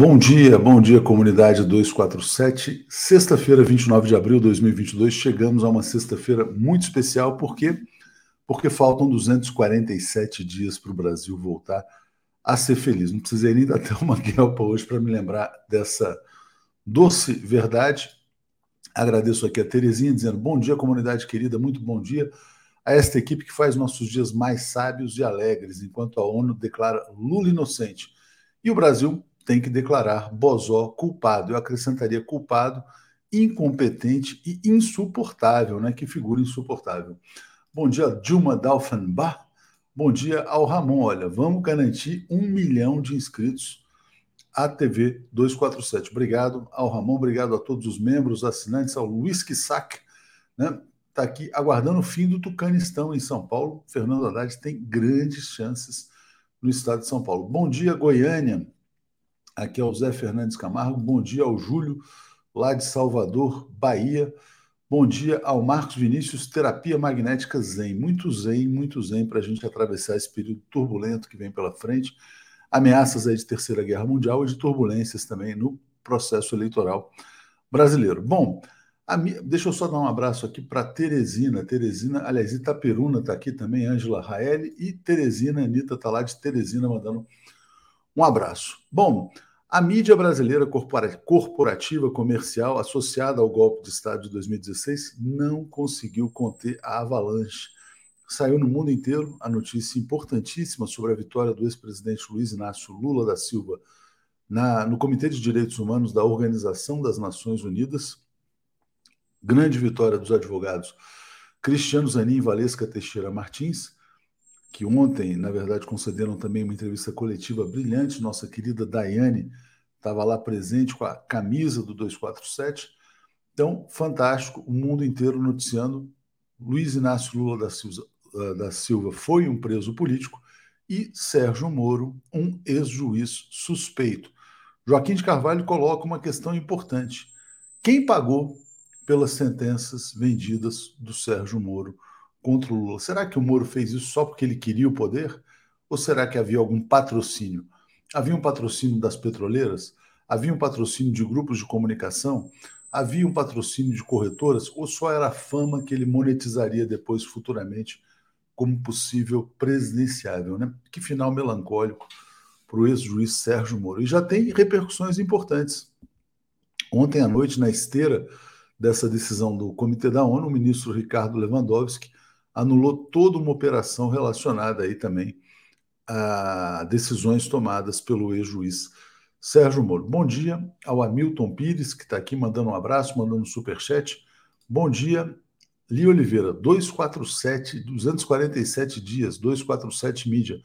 Bom dia, bom dia, comunidade 247. Sexta-feira, 29 de abril de 2022, chegamos a uma sexta-feira muito especial, por quê? Porque faltam 247 dias para o Brasil voltar a ser feliz. Não precisei nem dar até uma guelpa hoje para me lembrar dessa doce verdade. Agradeço aqui a Terezinha dizendo bom dia, comunidade querida, muito bom dia a esta equipe que faz nossos dias mais sábios e alegres, enquanto a ONU declara Lula inocente. E o Brasil tem que declarar Bozó culpado. Eu acrescentaria culpado, incompetente e insuportável, né? Que figura insuportável. Bom dia, Dilma Dalfenbach. Bom dia ao Ramon. Olha, vamos garantir um milhão de inscritos à TV 247. Obrigado ao Ramon, obrigado a todos os membros, assinantes, ao Luiz Kissak, né? Está aqui aguardando o fim do Tucanistão em São Paulo. Fernando Haddad tem grandes chances no estado de São Paulo. Bom dia, Goiânia. Aqui é o Zé Fernandes Camargo. Bom dia ao Júlio, lá de Salvador, Bahia. Bom dia ao Marcos Vinícius, Terapia Magnética Zen. Muito zen, muito zen para a gente atravessar esse período turbulento que vem pela frente. Ameaças aí de Terceira Guerra Mundial e de turbulências também no processo eleitoral brasileiro. Bom, minha, deixa eu só dar um abraço aqui para Teresina. Teresina, aliás, Itaperuna está aqui também, Ângela Raeli e Teresina, Anitta está lá de Teresina mandando um abraço. Bom, a mídia brasileira corporativa comercial associada ao golpe de Estado de 2016 não conseguiu conter a avalanche. Saiu no mundo inteiro a notícia importantíssima sobre a vitória do ex-presidente Luiz Inácio Lula da Silva na, no Comitê de Direitos Humanos da Organização das Nações Unidas. Grande vitória dos advogados Cristiano Zanin e Valesca Teixeira Martins que ontem, na verdade, concederam também uma entrevista coletiva brilhante. Nossa querida Daiane estava lá presente com a camisa do 247. Então, fantástico, o mundo inteiro noticiando. Luiz Inácio Lula da Silva, eh, da Silva foi um preso político e Sérgio Moro, um ex-juiz suspeito. Joaquim de Carvalho coloca uma questão importante. Quem pagou pelas sentenças vendidas do Sérgio Moro? Contra o Lula. Será que o Moro fez isso só porque ele queria o poder? Ou será que havia algum patrocínio? Havia um patrocínio das petroleiras? Havia um patrocínio de grupos de comunicação? Havia um patrocínio de corretoras? Ou só era a fama que ele monetizaria depois, futuramente, como possível presidenciável? Né? Que final melancólico para o ex-juiz Sérgio Moro. E já tem repercussões importantes. Ontem à noite, na esteira dessa decisão do Comitê da ONU, o ministro Ricardo Lewandowski anulou toda uma operação relacionada aí também a decisões tomadas pelo ex-juiz Sérgio Moro. Bom dia ao Hamilton Pires, que está aqui mandando um abraço, mandando um superchat. Bom dia, Li Oliveira, 247, 247 dias, 247 mídia.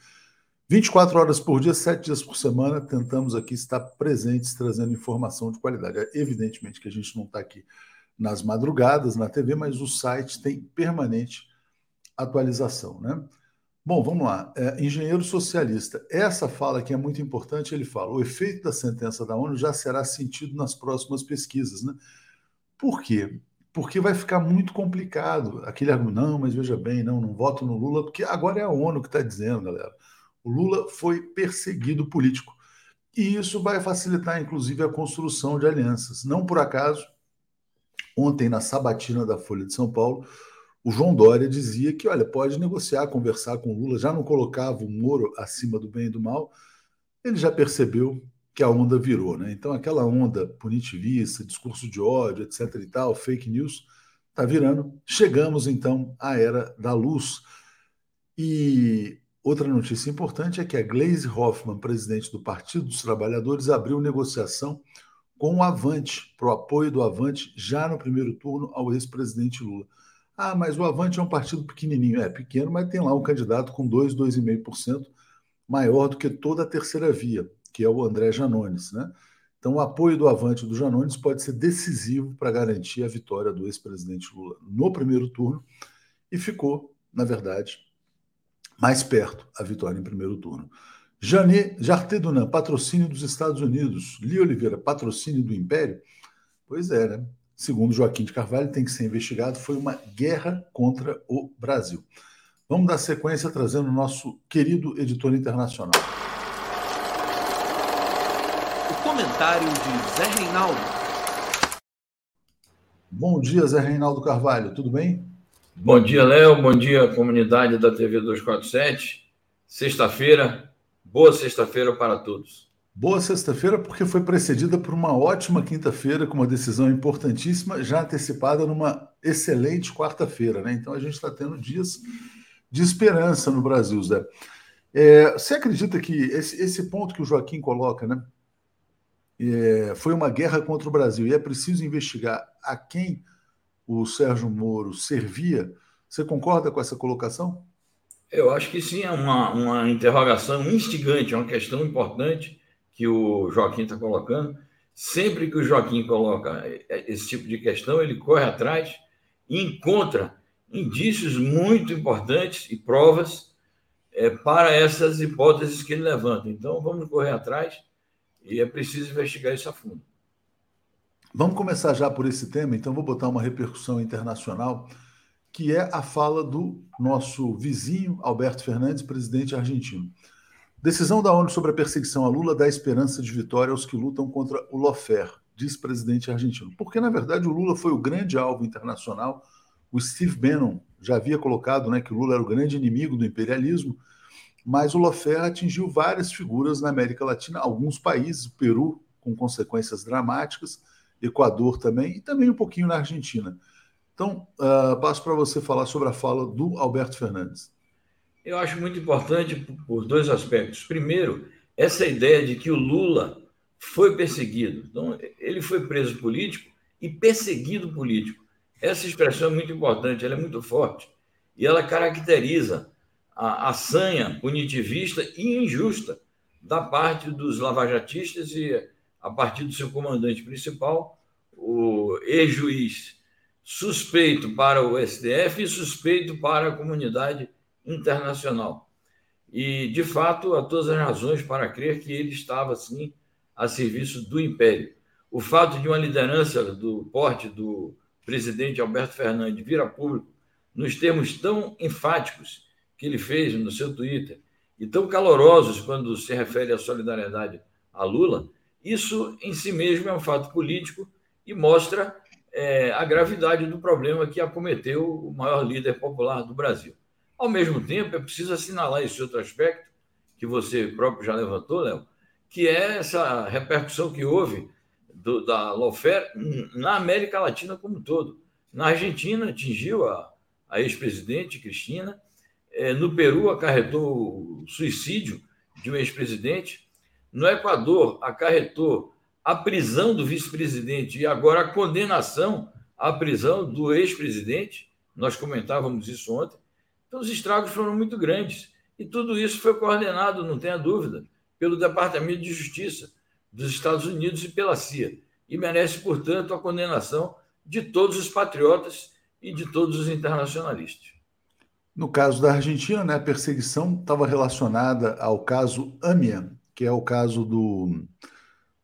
24 horas por dia, 7 dias por semana, tentamos aqui estar presentes, trazendo informação de qualidade. É, evidentemente que a gente não está aqui nas madrugadas, na TV, mas o site tem permanente atualização. Né? Bom, vamos lá. É, engenheiro socialista. Essa fala que é muito importante, ele fala: o efeito da sentença da ONU já será sentido nas próximas pesquisas. Né? Por quê? Porque vai ficar muito complicado. Aquele argumento, não, mas veja bem, não, não voto no Lula, porque agora é a ONU que está dizendo, galera. O Lula foi perseguido político. E isso vai facilitar, inclusive, a construção de alianças. Não por acaso, ontem, na sabatina da Folha de São Paulo, o João Dória dizia que, olha, pode negociar, conversar com Lula, já não colocava o Moro acima do bem e do mal, ele já percebeu que a onda virou, né? Então aquela onda punitivista, discurso de ódio, etc e tal, fake news, está virando. Chegamos então à era da luz. E outra notícia importante é que a Glaze Hoffman, presidente do Partido dos Trabalhadores, abriu negociação com o Avante, para o apoio do Avante já no primeiro turno ao ex-presidente Lula. Ah, mas o Avante é um partido pequenininho. É pequeno, mas tem lá um candidato com 2, 2,5% maior do que toda a terceira via, que é o André Janones. Né? Então, o apoio do Avante do Janones pode ser decisivo para garantir a vitória do ex-presidente Lula no primeiro turno e ficou, na verdade, mais perto a vitória em primeiro turno. Janet Jartedunan, patrocínio dos Estados Unidos. Li Oliveira, patrocínio do Império? Pois é, né? Segundo Joaquim de Carvalho, tem que ser investigado, foi uma guerra contra o Brasil. Vamos dar sequência trazendo o nosso querido editor internacional. O Comentário de Zé Reinaldo. Bom dia, Zé Reinaldo Carvalho, tudo bem? Bom dia, Léo. Bom dia, comunidade da TV 247. Sexta-feira, boa sexta-feira para todos. Boa sexta-feira, porque foi precedida por uma ótima quinta-feira, com uma decisão importantíssima, já antecipada numa excelente quarta-feira, né? Então a gente está tendo dias de esperança no Brasil, Zé. É, você acredita que esse, esse, ponto que o Joaquim coloca, né? É, foi uma guerra contra o Brasil e é preciso investigar a quem o Sérgio Moro servia. Você concorda com essa colocação? Eu acho que sim, é uma, uma interrogação instigante, é uma questão importante que o Joaquim está colocando. Sempre que o Joaquim coloca esse tipo de questão, ele corre atrás e encontra indícios muito importantes e provas é, para essas hipóteses que ele levanta. Então, vamos correr atrás e é preciso investigar isso a fundo. Vamos começar já por esse tema, então vou botar uma repercussão internacional, que é a fala do nosso vizinho Alberto Fernandes, presidente argentino. Decisão da ONU sobre a perseguição a Lula dá esperança de vitória aos que lutam contra o Lofer, diz presidente argentino. Porque, na verdade, o Lula foi o grande alvo internacional. O Steve Bannon já havia colocado né, que o Lula era o grande inimigo do imperialismo, mas o Lofer atingiu várias figuras na América Latina, alguns países, o Peru, com consequências dramáticas, Equador também, e também um pouquinho na Argentina. Então, uh, passo para você falar sobre a fala do Alberto Fernandes. Eu acho muito importante por dois aspectos. Primeiro, essa ideia de que o Lula foi perseguido. Então, ele foi preso político e perseguido político. Essa expressão é muito importante, ela é muito forte. E ela caracteriza a, a sanha punitivista e injusta da parte dos lavajatistas e a partir do seu comandante principal, o ex-juiz suspeito para o STF e suspeito para a comunidade internacional. E, de fato, há todas as razões para crer que ele estava, assim, a serviço do império. O fato de uma liderança do porte do presidente Alberto Fernandes vir a público nos termos tão enfáticos que ele fez no seu Twitter e tão calorosos quando se refere à solidariedade a Lula, isso em si mesmo é um fato político e mostra é, a gravidade do problema que acometeu o maior líder popular do Brasil. Ao mesmo tempo, é preciso assinalar esse outro aspecto, que você próprio já levantou, Léo, que é essa repercussão que houve do, da Lofer na América Latina como um todo. Na Argentina, atingiu a, a ex-presidente Cristina, é, no Peru, acarretou o suicídio de um ex-presidente, no Equador, acarretou a prisão do vice-presidente e agora a condenação à prisão do ex-presidente. Nós comentávamos isso ontem. Então, os estragos foram muito grandes. E tudo isso foi coordenado, não tenha dúvida, pelo Departamento de Justiça dos Estados Unidos e pela CIA. E merece, portanto, a condenação de todos os patriotas e de todos os internacionalistas. No caso da Argentina, né, a perseguição estava relacionada ao caso Amian, que é o caso do,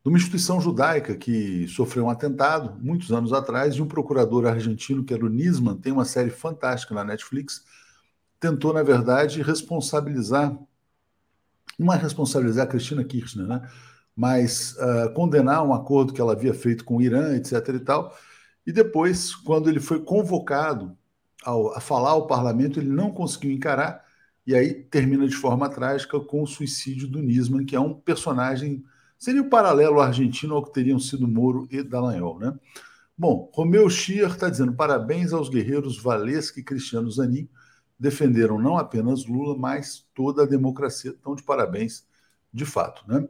de uma instituição judaica que sofreu um atentado muitos anos atrás, e um procurador argentino, que era o Nisman, tem uma série fantástica na Netflix, tentou, na verdade, responsabilizar, não é responsabilizar a Cristina Kirchner, né? mas uh, condenar um acordo que ela havia feito com o Irã, etc. e tal. E depois, quando ele foi convocado ao, a falar ao parlamento, ele não conseguiu encarar e aí termina de forma trágica com o suicídio do Nisman, que é um personagem. Seria o um paralelo argentino ao que teriam sido Moro e Dallagnol, né? Bom, Romeu Schier está dizendo parabéns aos guerreiros Valesca e Cristiano Zanin, defenderam não apenas Lula, mas toda a democracia. Então, de parabéns, de fato, né?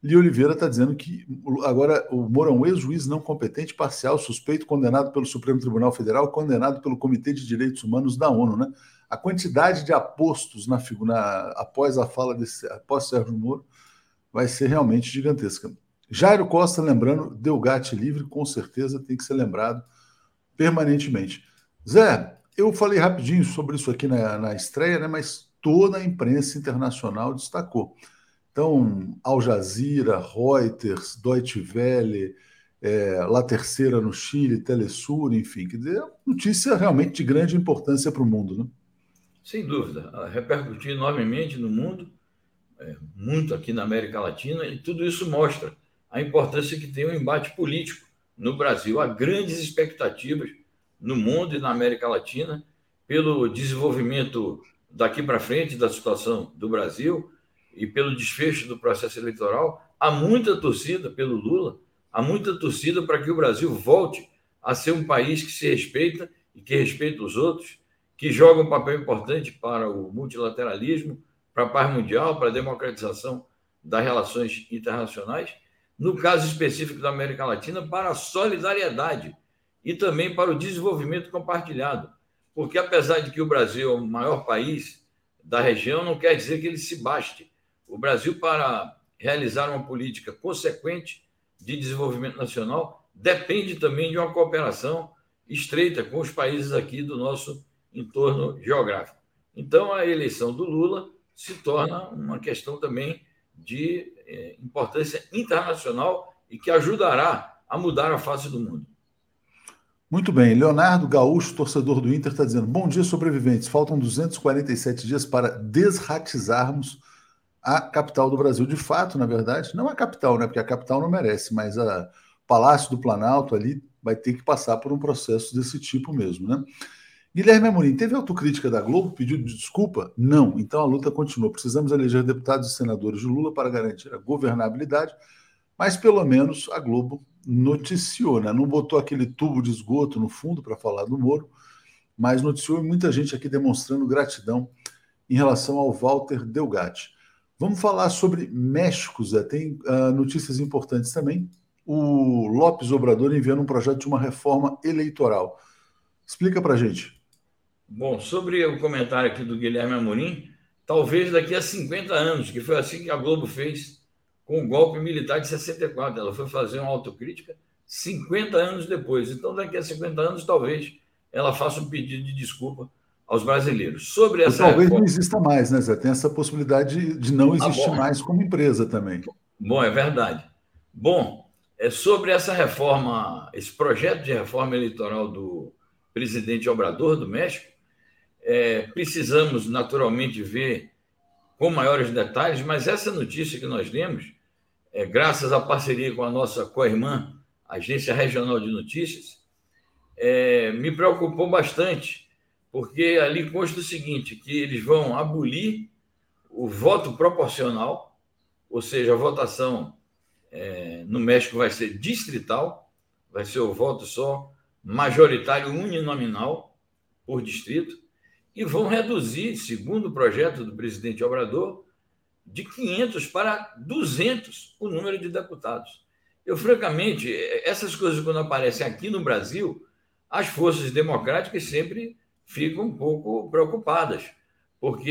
Li Oliveira está dizendo que agora o Moro é um ex-juiz não competente, parcial, suspeito, condenado pelo Supremo Tribunal Federal, condenado pelo Comitê de Direitos Humanos da ONU, né? a quantidade de apostos na, na, após a fala desse, após Sérgio Moro vai ser realmente gigantesca. Jairo Costa, lembrando, Delgate livre, com certeza tem que ser lembrado permanentemente. Zé, eu falei rapidinho sobre isso aqui na, na estreia, né, mas toda a imprensa internacional destacou. Então, Al Jazeera, Reuters, Deutsche Welle, é, La Terceira no Chile, Telesur, enfim, quer dizer, notícia realmente de grande importância para o mundo, né? Sem dúvida, repercutiu enormemente no mundo, é, muito aqui na América Latina, e tudo isso mostra a importância que tem o embate político no Brasil. Há grandes expectativas no mundo e na América Latina pelo desenvolvimento daqui para frente da situação do Brasil e pelo desfecho do processo eleitoral. Há muita torcida pelo Lula, há muita torcida para que o Brasil volte a ser um país que se respeita e que respeita os outros, que joga um papel importante para o multilateralismo, para a paz mundial, para a democratização das relações internacionais, no caso específico da América Latina, para a solidariedade e também para o desenvolvimento compartilhado. Porque, apesar de que o Brasil é o maior país da região, não quer dizer que ele se baste. O Brasil, para realizar uma política consequente de desenvolvimento nacional, depende também de uma cooperação estreita com os países aqui do nosso entorno geográfico. Então, a eleição do Lula se torna uma questão também de é, importância internacional e que ajudará a mudar a face do mundo. Muito bem. Leonardo Gaúcho, torcedor do Inter, está dizendo: Bom dia, sobreviventes. Faltam 247 dias para desratizarmos a capital do Brasil. De fato, na verdade, não a capital, né? Porque a capital não merece, mas a Palácio do Planalto ali vai ter que passar por um processo desse tipo mesmo, né? Guilherme Amorim, teve autocrítica da Globo? Pediu desculpa? Não. Então a luta continua. Precisamos eleger deputados e senadores de Lula para garantir a governabilidade, mas pelo menos a Globo noticiou, né? Não botou aquele tubo de esgoto no fundo para falar do Moro, mas noticiou muita gente aqui demonstrando gratidão em relação ao Walter Delgatti. Vamos falar sobre México, Zé. Tem uh, notícias importantes também. O Lopes Obrador enviando um projeto de uma reforma eleitoral. Explica para gente. Bom, sobre o comentário aqui do Guilherme Amorim, talvez daqui a 50 anos, que foi assim que a Globo fez com o golpe militar de 64. Ela foi fazer uma autocrítica 50 anos depois. Então, daqui a 50 anos, talvez ela faça um pedido de desculpa aos brasileiros. Sobre essa talvez reforma... não exista mais, né, Zé? Tem essa possibilidade de não ah, existir ah, mais como empresa também. Bom, é verdade. Bom, é sobre essa reforma, esse projeto de reforma eleitoral do presidente Obrador do México, é, precisamos, naturalmente, ver com maiores detalhes, mas essa notícia que nós lemos, é, graças à parceria com a nossa co-irmã, Agência Regional de Notícias, é, me preocupou bastante, porque ali consta o seguinte, que eles vão abolir o voto proporcional, ou seja, a votação é, no México vai ser distrital, vai ser o voto só majoritário uninominal por distrito, e vão reduzir, segundo o projeto do presidente Obrador, de 500 para 200 o número de deputados. Eu, francamente, essas coisas, quando aparecem aqui no Brasil, as forças democráticas sempre ficam um pouco preocupadas, porque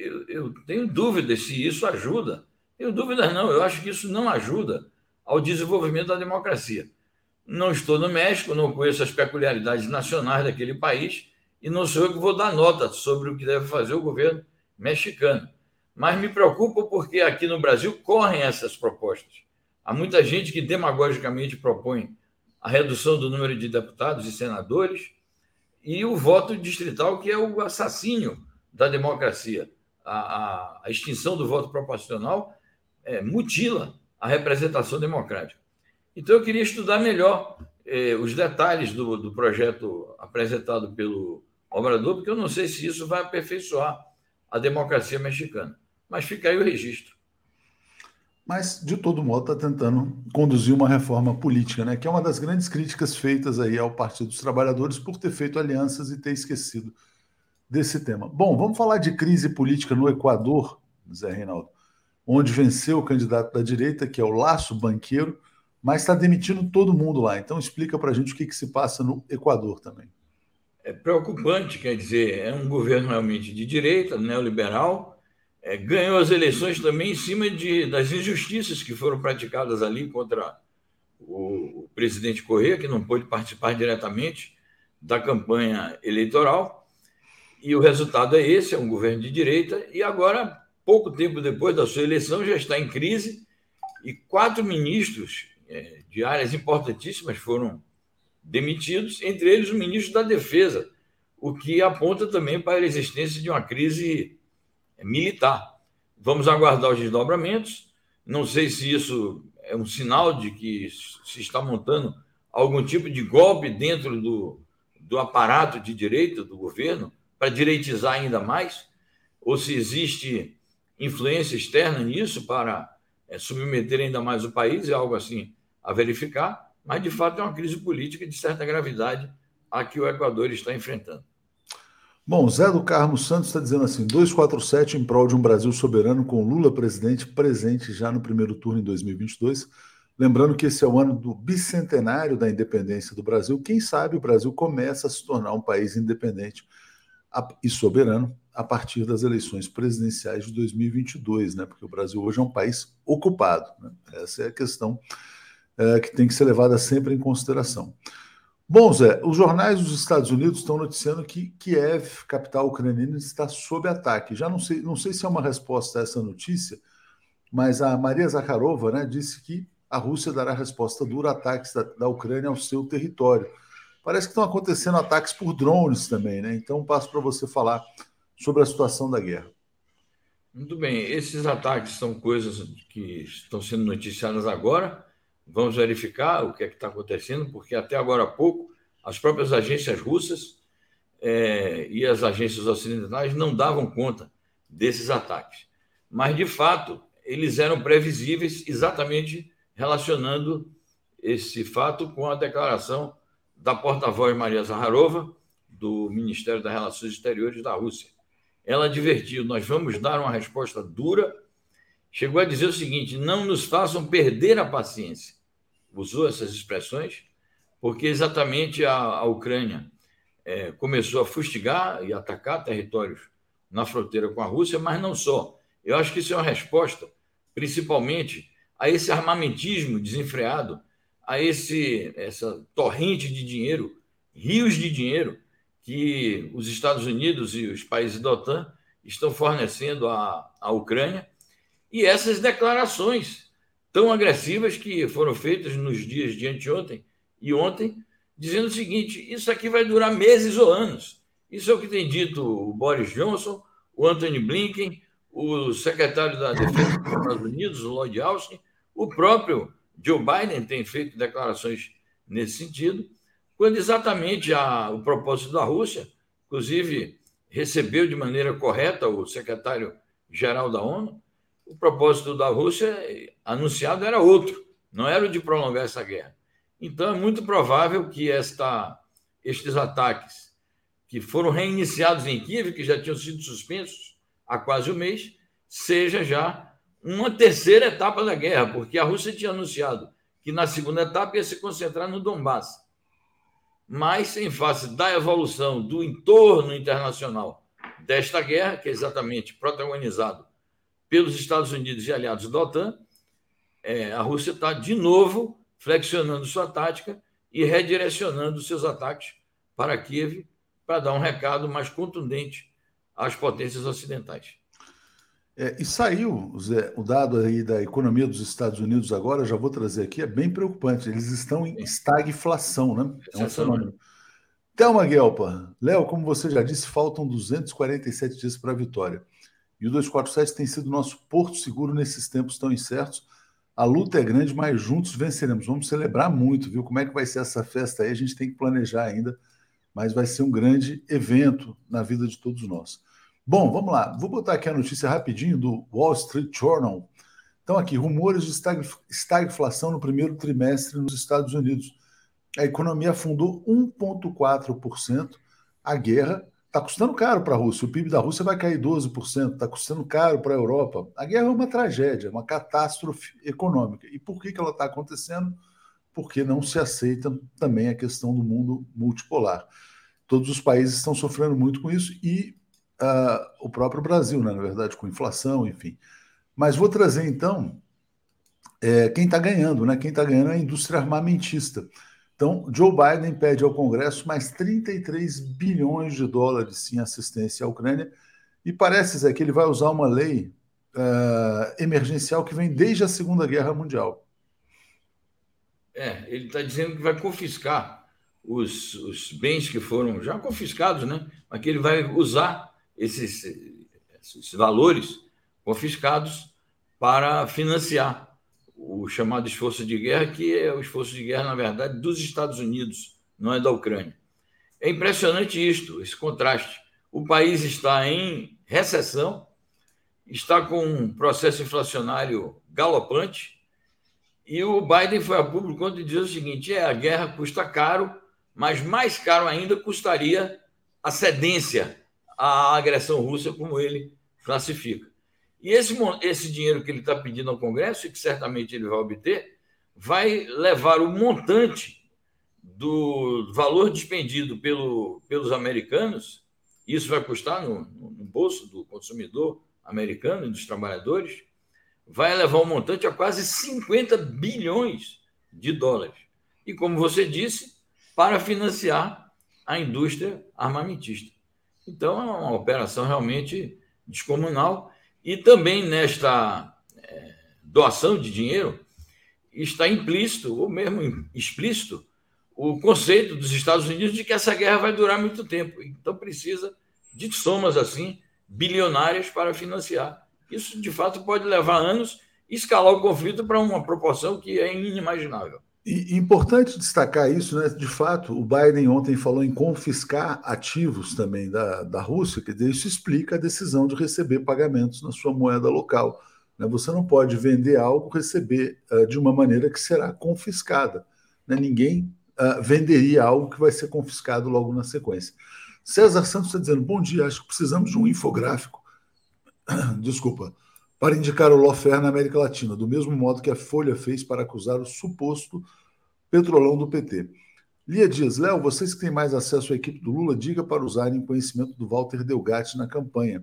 eu, eu tenho dúvidas se isso ajuda. Tenho dúvidas, não, eu acho que isso não ajuda ao desenvolvimento da democracia. Não estou no México, não conheço as peculiaridades nacionais daquele país, e não sou eu que vou dar nota sobre o que deve fazer o governo mexicano. Mas me preocupa porque aqui no Brasil correm essas propostas. Há muita gente que demagogicamente propõe a redução do número de deputados e senadores e o voto distrital, que é o assassínio da democracia. A, a, a extinção do voto proporcional é, mutila a representação democrática. Então, eu queria estudar melhor eh, os detalhes do, do projeto apresentado pelo Obrador, porque eu não sei se isso vai aperfeiçoar a democracia mexicana. Mas fica aí o registro. Mas, de todo modo, está tentando conduzir uma reforma política, né? que é uma das grandes críticas feitas aí ao Partido dos Trabalhadores por ter feito alianças e ter esquecido desse tema. Bom, vamos falar de crise política no Equador, Zé Reinaldo, onde venceu o candidato da direita, que é o Laço Banqueiro, mas está demitindo todo mundo lá. Então, explica para a gente o que, que se passa no Equador também é preocupante, quer dizer, é um governo realmente de direita, neoliberal, é, ganhou as eleições também em cima de, das injustiças que foram praticadas ali contra o, o presidente Correa, que não pôde participar diretamente da campanha eleitoral. E o resultado é esse: é um governo de direita. E agora, pouco tempo depois da sua eleição, já está em crise e quatro ministros é, de áreas importantíssimas foram demitidos, entre eles o ministro da Defesa, o que aponta também para a existência de uma crise militar. Vamos aguardar os desdobramentos. Não sei se isso é um sinal de que se está montando algum tipo de golpe dentro do, do aparato de direita do governo para direitizar ainda mais? Ou se existe influência externa nisso para é, submeter ainda mais o país? É algo assim a verificar, mas de fato é uma crise política de certa gravidade a que o Equador está enfrentando. Bom, Zé do Carmo Santos está dizendo assim: 247 em prol de um Brasil soberano com Lula presidente presente já no primeiro turno em 2022. Lembrando que esse é o ano do bicentenário da independência do Brasil. Quem sabe o Brasil começa a se tornar um país independente e soberano a partir das eleições presidenciais de 2022, né? Porque o Brasil hoje é um país ocupado. Né? Essa é a questão é, que tem que ser levada sempre em consideração. Bom, Zé, os jornais dos Estados Unidos estão noticiando que Kiev, capital ucraniana, está sob ataque. Já não sei, não sei se é uma resposta a essa notícia, mas a Maria Zakharova né, disse que a Rússia dará resposta dura a ataques da, da Ucrânia ao seu território. Parece que estão acontecendo ataques por drones também, né? Então passo para você falar sobre a situação da guerra. Muito bem, esses ataques são coisas que estão sendo noticiadas agora Vamos verificar o que é está acontecendo, porque até agora há pouco as próprias agências russas é, e as agências ocidentais não davam conta desses ataques. Mas, de fato, eles eram previsíveis exatamente relacionando esse fato com a declaração da porta-voz Maria Zaharova, do Ministério das Relações Exteriores da Rússia. Ela advertiu: nós vamos dar uma resposta dura chegou a dizer o seguinte: não nos façam perder a paciência. Usou essas expressões, porque exatamente a, a Ucrânia é, começou a fustigar e atacar territórios na fronteira com a Rússia, mas não só. Eu acho que isso é uma resposta, principalmente, a esse armamentismo desenfreado, a esse essa torrente de dinheiro, rios de dinheiro que os Estados Unidos e os países da OTAN estão fornecendo à, à Ucrânia e essas declarações tão agressivas que foram feitas nos dias de anteontem e ontem, dizendo o seguinte: isso aqui vai durar meses ou anos. Isso é o que tem dito o Boris Johnson, o Anthony Blinken, o secretário da Defesa dos Estados Unidos, o Lloyd Austin, o próprio Joe Biden tem feito declarações nesse sentido, quando exatamente a, o propósito da Rússia, inclusive recebeu de maneira correta o secretário-geral da ONU, o propósito da Rússia anunciado era outro, não era o de prolongar essa guerra. Então é muito provável que esta, estes ataques, que foram reiniciados em Kiev, que já tinham sido suspensos há quase um mês, seja já uma terceira etapa da guerra, porque a Rússia tinha anunciado que na segunda etapa ia se concentrar no Donbass. Mas, em face da evolução do entorno internacional desta guerra, que é exatamente protagonizado pelos Estados Unidos e aliados da OTAN, é, a Rússia está de novo flexionando sua tática e redirecionando seus ataques para Kiev para dar um recado mais contundente às potências ocidentais. É, e saiu, Zé, o dado aí da economia dos Estados Unidos agora, já vou trazer aqui, é bem preocupante. Eles estão em estagflação, né? É um fenômeno. Thelma Guelpa, Léo, como você já disse, faltam 247 dias para a vitória. E o 247 tem sido nosso porto seguro nesses tempos tão incertos. A luta é grande, mas juntos venceremos. Vamos celebrar muito, viu? Como é que vai ser essa festa aí? A gente tem que planejar ainda, mas vai ser um grande evento na vida de todos nós. Bom, vamos lá. Vou botar aqui a notícia rapidinho do Wall Street Journal. Então, aqui, rumores de estagflação no primeiro trimestre nos Estados Unidos. A economia afundou 1,4%. A guerra Está custando caro para a Rússia. O PIB da Rússia vai cair 12%. Está custando caro para a Europa. A guerra é uma tragédia, uma catástrofe econômica. E por que, que ela está acontecendo? Porque não se aceita também a questão do mundo multipolar. Todos os países estão sofrendo muito com isso e uh, o próprio Brasil, né, na verdade, com inflação, enfim. Mas vou trazer então é, quem está ganhando, né? Quem está ganhando é a indústria armamentista. Então, Joe Biden pede ao Congresso mais 33 bilhões de dólares em assistência à Ucrânia e parece, Zé, que ele vai usar uma lei uh, emergencial que vem desde a Segunda Guerra Mundial. É, ele está dizendo que vai confiscar os, os, bens que foram já confiscados, né? Mas que ele vai usar esses, esses valores confiscados para financiar o chamado esforço de guerra, que é o esforço de guerra, na verdade, dos Estados Unidos, não é da Ucrânia. É impressionante isto, esse contraste. O país está em recessão, está com um processo inflacionário galopante, e o Biden foi a público quando diz o seguinte: é, a guerra custa caro, mas mais caro ainda custaria a cedência à agressão russa, como ele classifica. E esse, esse dinheiro que ele está pedindo ao Congresso, e que certamente ele vai obter, vai levar o montante do valor despendido pelo, pelos americanos, isso vai custar no, no bolso do consumidor americano e dos trabalhadores, vai levar o montante a quase 50 bilhões de dólares. E, como você disse, para financiar a indústria armamentista. Então, é uma operação realmente descomunal. E também nesta é, doação de dinheiro está implícito, ou mesmo explícito, o conceito dos Estados Unidos de que essa guerra vai durar muito tempo. Então, precisa de somas assim bilionárias para financiar. Isso, de fato, pode levar anos e escalar o conflito para uma proporção que é inimaginável. E importante destacar isso, né? De fato, o Biden ontem falou em confiscar ativos também da, da Rússia, que isso explica a decisão de receber pagamentos na sua moeda local. Né? Você não pode vender algo, receber uh, de uma maneira que será confiscada. Né? Ninguém uh, venderia algo que vai ser confiscado logo na sequência. César Santos está dizendo: bom dia, acho que precisamos de um infográfico. Desculpa para indicar o lawfare na América Latina, do mesmo modo que a Folha fez para acusar o suposto petrolão do PT. Lia Dias, Léo, vocês que têm mais acesso à equipe do Lula, diga para usarem o conhecimento do Walter Delgatti na campanha.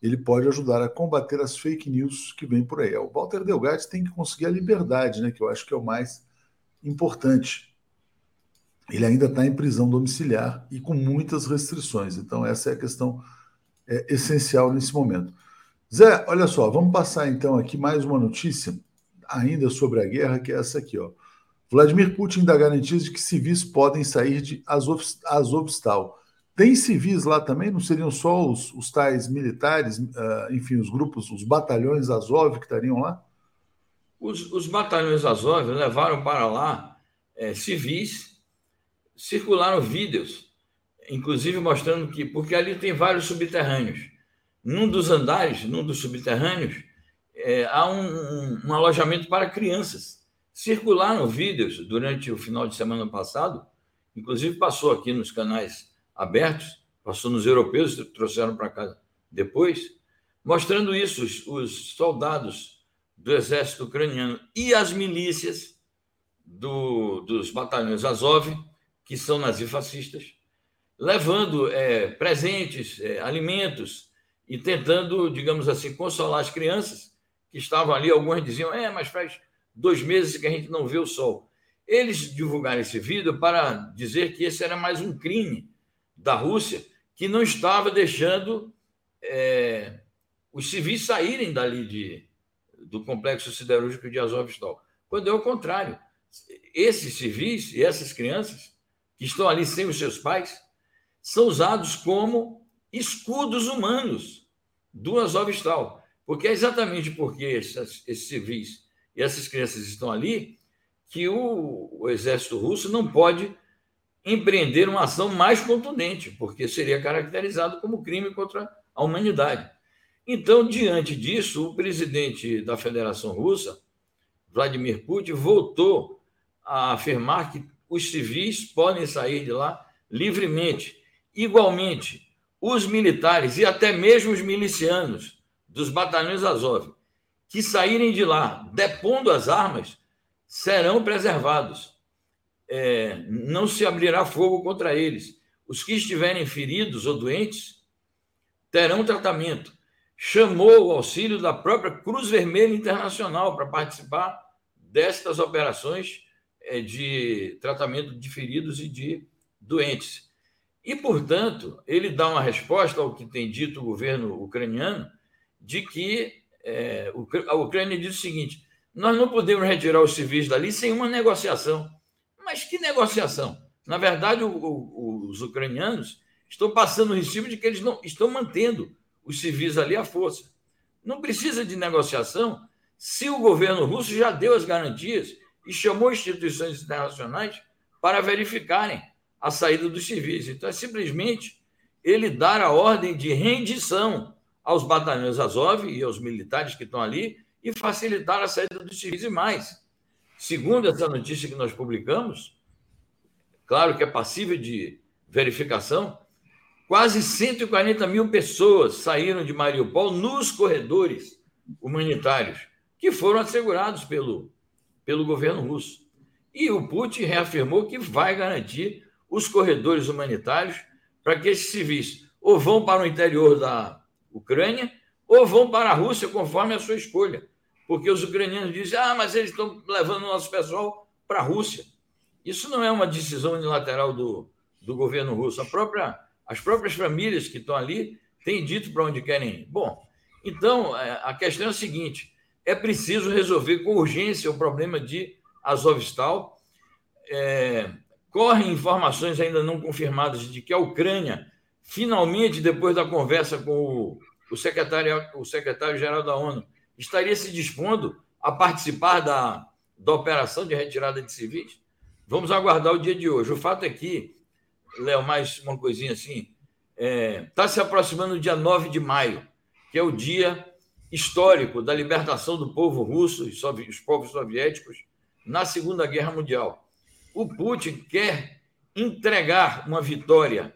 Ele pode ajudar a combater as fake news que vêm por aí. O Walter Delgatti tem que conseguir a liberdade, né, que eu acho que é o mais importante. Ele ainda está em prisão domiciliar e com muitas restrições. Então, essa é a questão é, essencial nesse momento. Zé, olha só, vamos passar então aqui mais uma notícia, ainda sobre a guerra, que é essa aqui, ó. Vladimir Putin dá garantias de que civis podem sair de Azovstal. Tem civis lá também? Não seriam só os, os tais militares, uh, enfim, os grupos, os batalhões Azov que estariam lá? Os, os batalhões Azov levaram para lá é, civis, circularam vídeos, inclusive mostrando que, porque ali tem vários subterrâneos num dos andares, num dos subterrâneos, é, há um, um, alojamento para crianças. Circularam vídeos durante o final de semana passado, inclusive passou aqui nos canais abertos, passou nos europeus, trouxeram para cá depois, mostrando isso, os, os soldados do exército ucraniano e as milícias do, dos batalhões Azov, que são nazifascistas, levando é, presentes, é, alimentos, e tentando, digamos assim, consolar as crianças que estavam ali. Algumas diziam: é, mas faz dois meses que a gente não vê o sol. Eles divulgaram esse vídeo para dizer que esse era mais um crime da Rússia que não estava deixando é, os civis saírem dali de, do complexo siderúrgico de Azovstal. Quando é o contrário. Esses civis e essas crianças que estão ali sem os seus pais são usados como escudos humanos do Azovstal. Porque é exatamente porque esses, esses civis e essas crianças estão ali que o, o exército russo não pode empreender uma ação mais contundente, porque seria caracterizado como crime contra a humanidade. Então, diante disso, o presidente da Federação Russa, Vladimir Putin, voltou a afirmar que os civis podem sair de lá livremente. Igualmente, os militares e até mesmo os milicianos dos batalhões Azov que saírem de lá depondo as armas serão preservados. É, não se abrirá fogo contra eles. Os que estiverem feridos ou doentes terão tratamento. Chamou o auxílio da própria Cruz Vermelha Internacional para participar destas operações é, de tratamento de feridos e de doentes. E, portanto, ele dá uma resposta ao que tem dito o governo ucraniano, de que é, a Ucrânia diz o seguinte: nós não podemos retirar os civis dali sem uma negociação. Mas que negociação? Na verdade, o, o, os ucranianos estão passando o recibo de que eles não estão mantendo os civis ali à força. Não precisa de negociação se o governo russo já deu as garantias e chamou instituições internacionais para verificarem a saída dos civis. Então, é simplesmente ele dar a ordem de rendição aos batalhões Azov e aos militares que estão ali e facilitar a saída dos civis e mais. Segundo essa notícia que nós publicamos, claro que é passível de verificação, quase 140 mil pessoas saíram de Mariupol nos corredores humanitários, que foram assegurados pelo, pelo governo russo. E o Putin reafirmou que vai garantir os corredores humanitários para que esses civis ou vão para o interior da Ucrânia ou vão para a Rússia, conforme a sua escolha. Porque os ucranianos dizem, ah, mas eles estão levando o nosso pessoal para a Rússia. Isso não é uma decisão unilateral do, do governo russo. Própria, as próprias famílias que estão ali têm dito para onde querem ir. Bom, então é, a questão é a seguinte: é preciso resolver com urgência o problema de Azovstal. É, correm informações ainda não confirmadas de que a Ucrânia, finalmente, depois da conversa com o, o secretário, o secretário-geral da ONU, estaria se dispondo a participar da, da operação de retirada de civis? Vamos aguardar o dia de hoje. O fato é que, Léo, mais uma coisinha assim, está é, tá se aproximando o dia 9 de maio, que é o dia histórico da libertação do povo russo e os povos soviéticos na Segunda Guerra Mundial. O Putin quer entregar uma vitória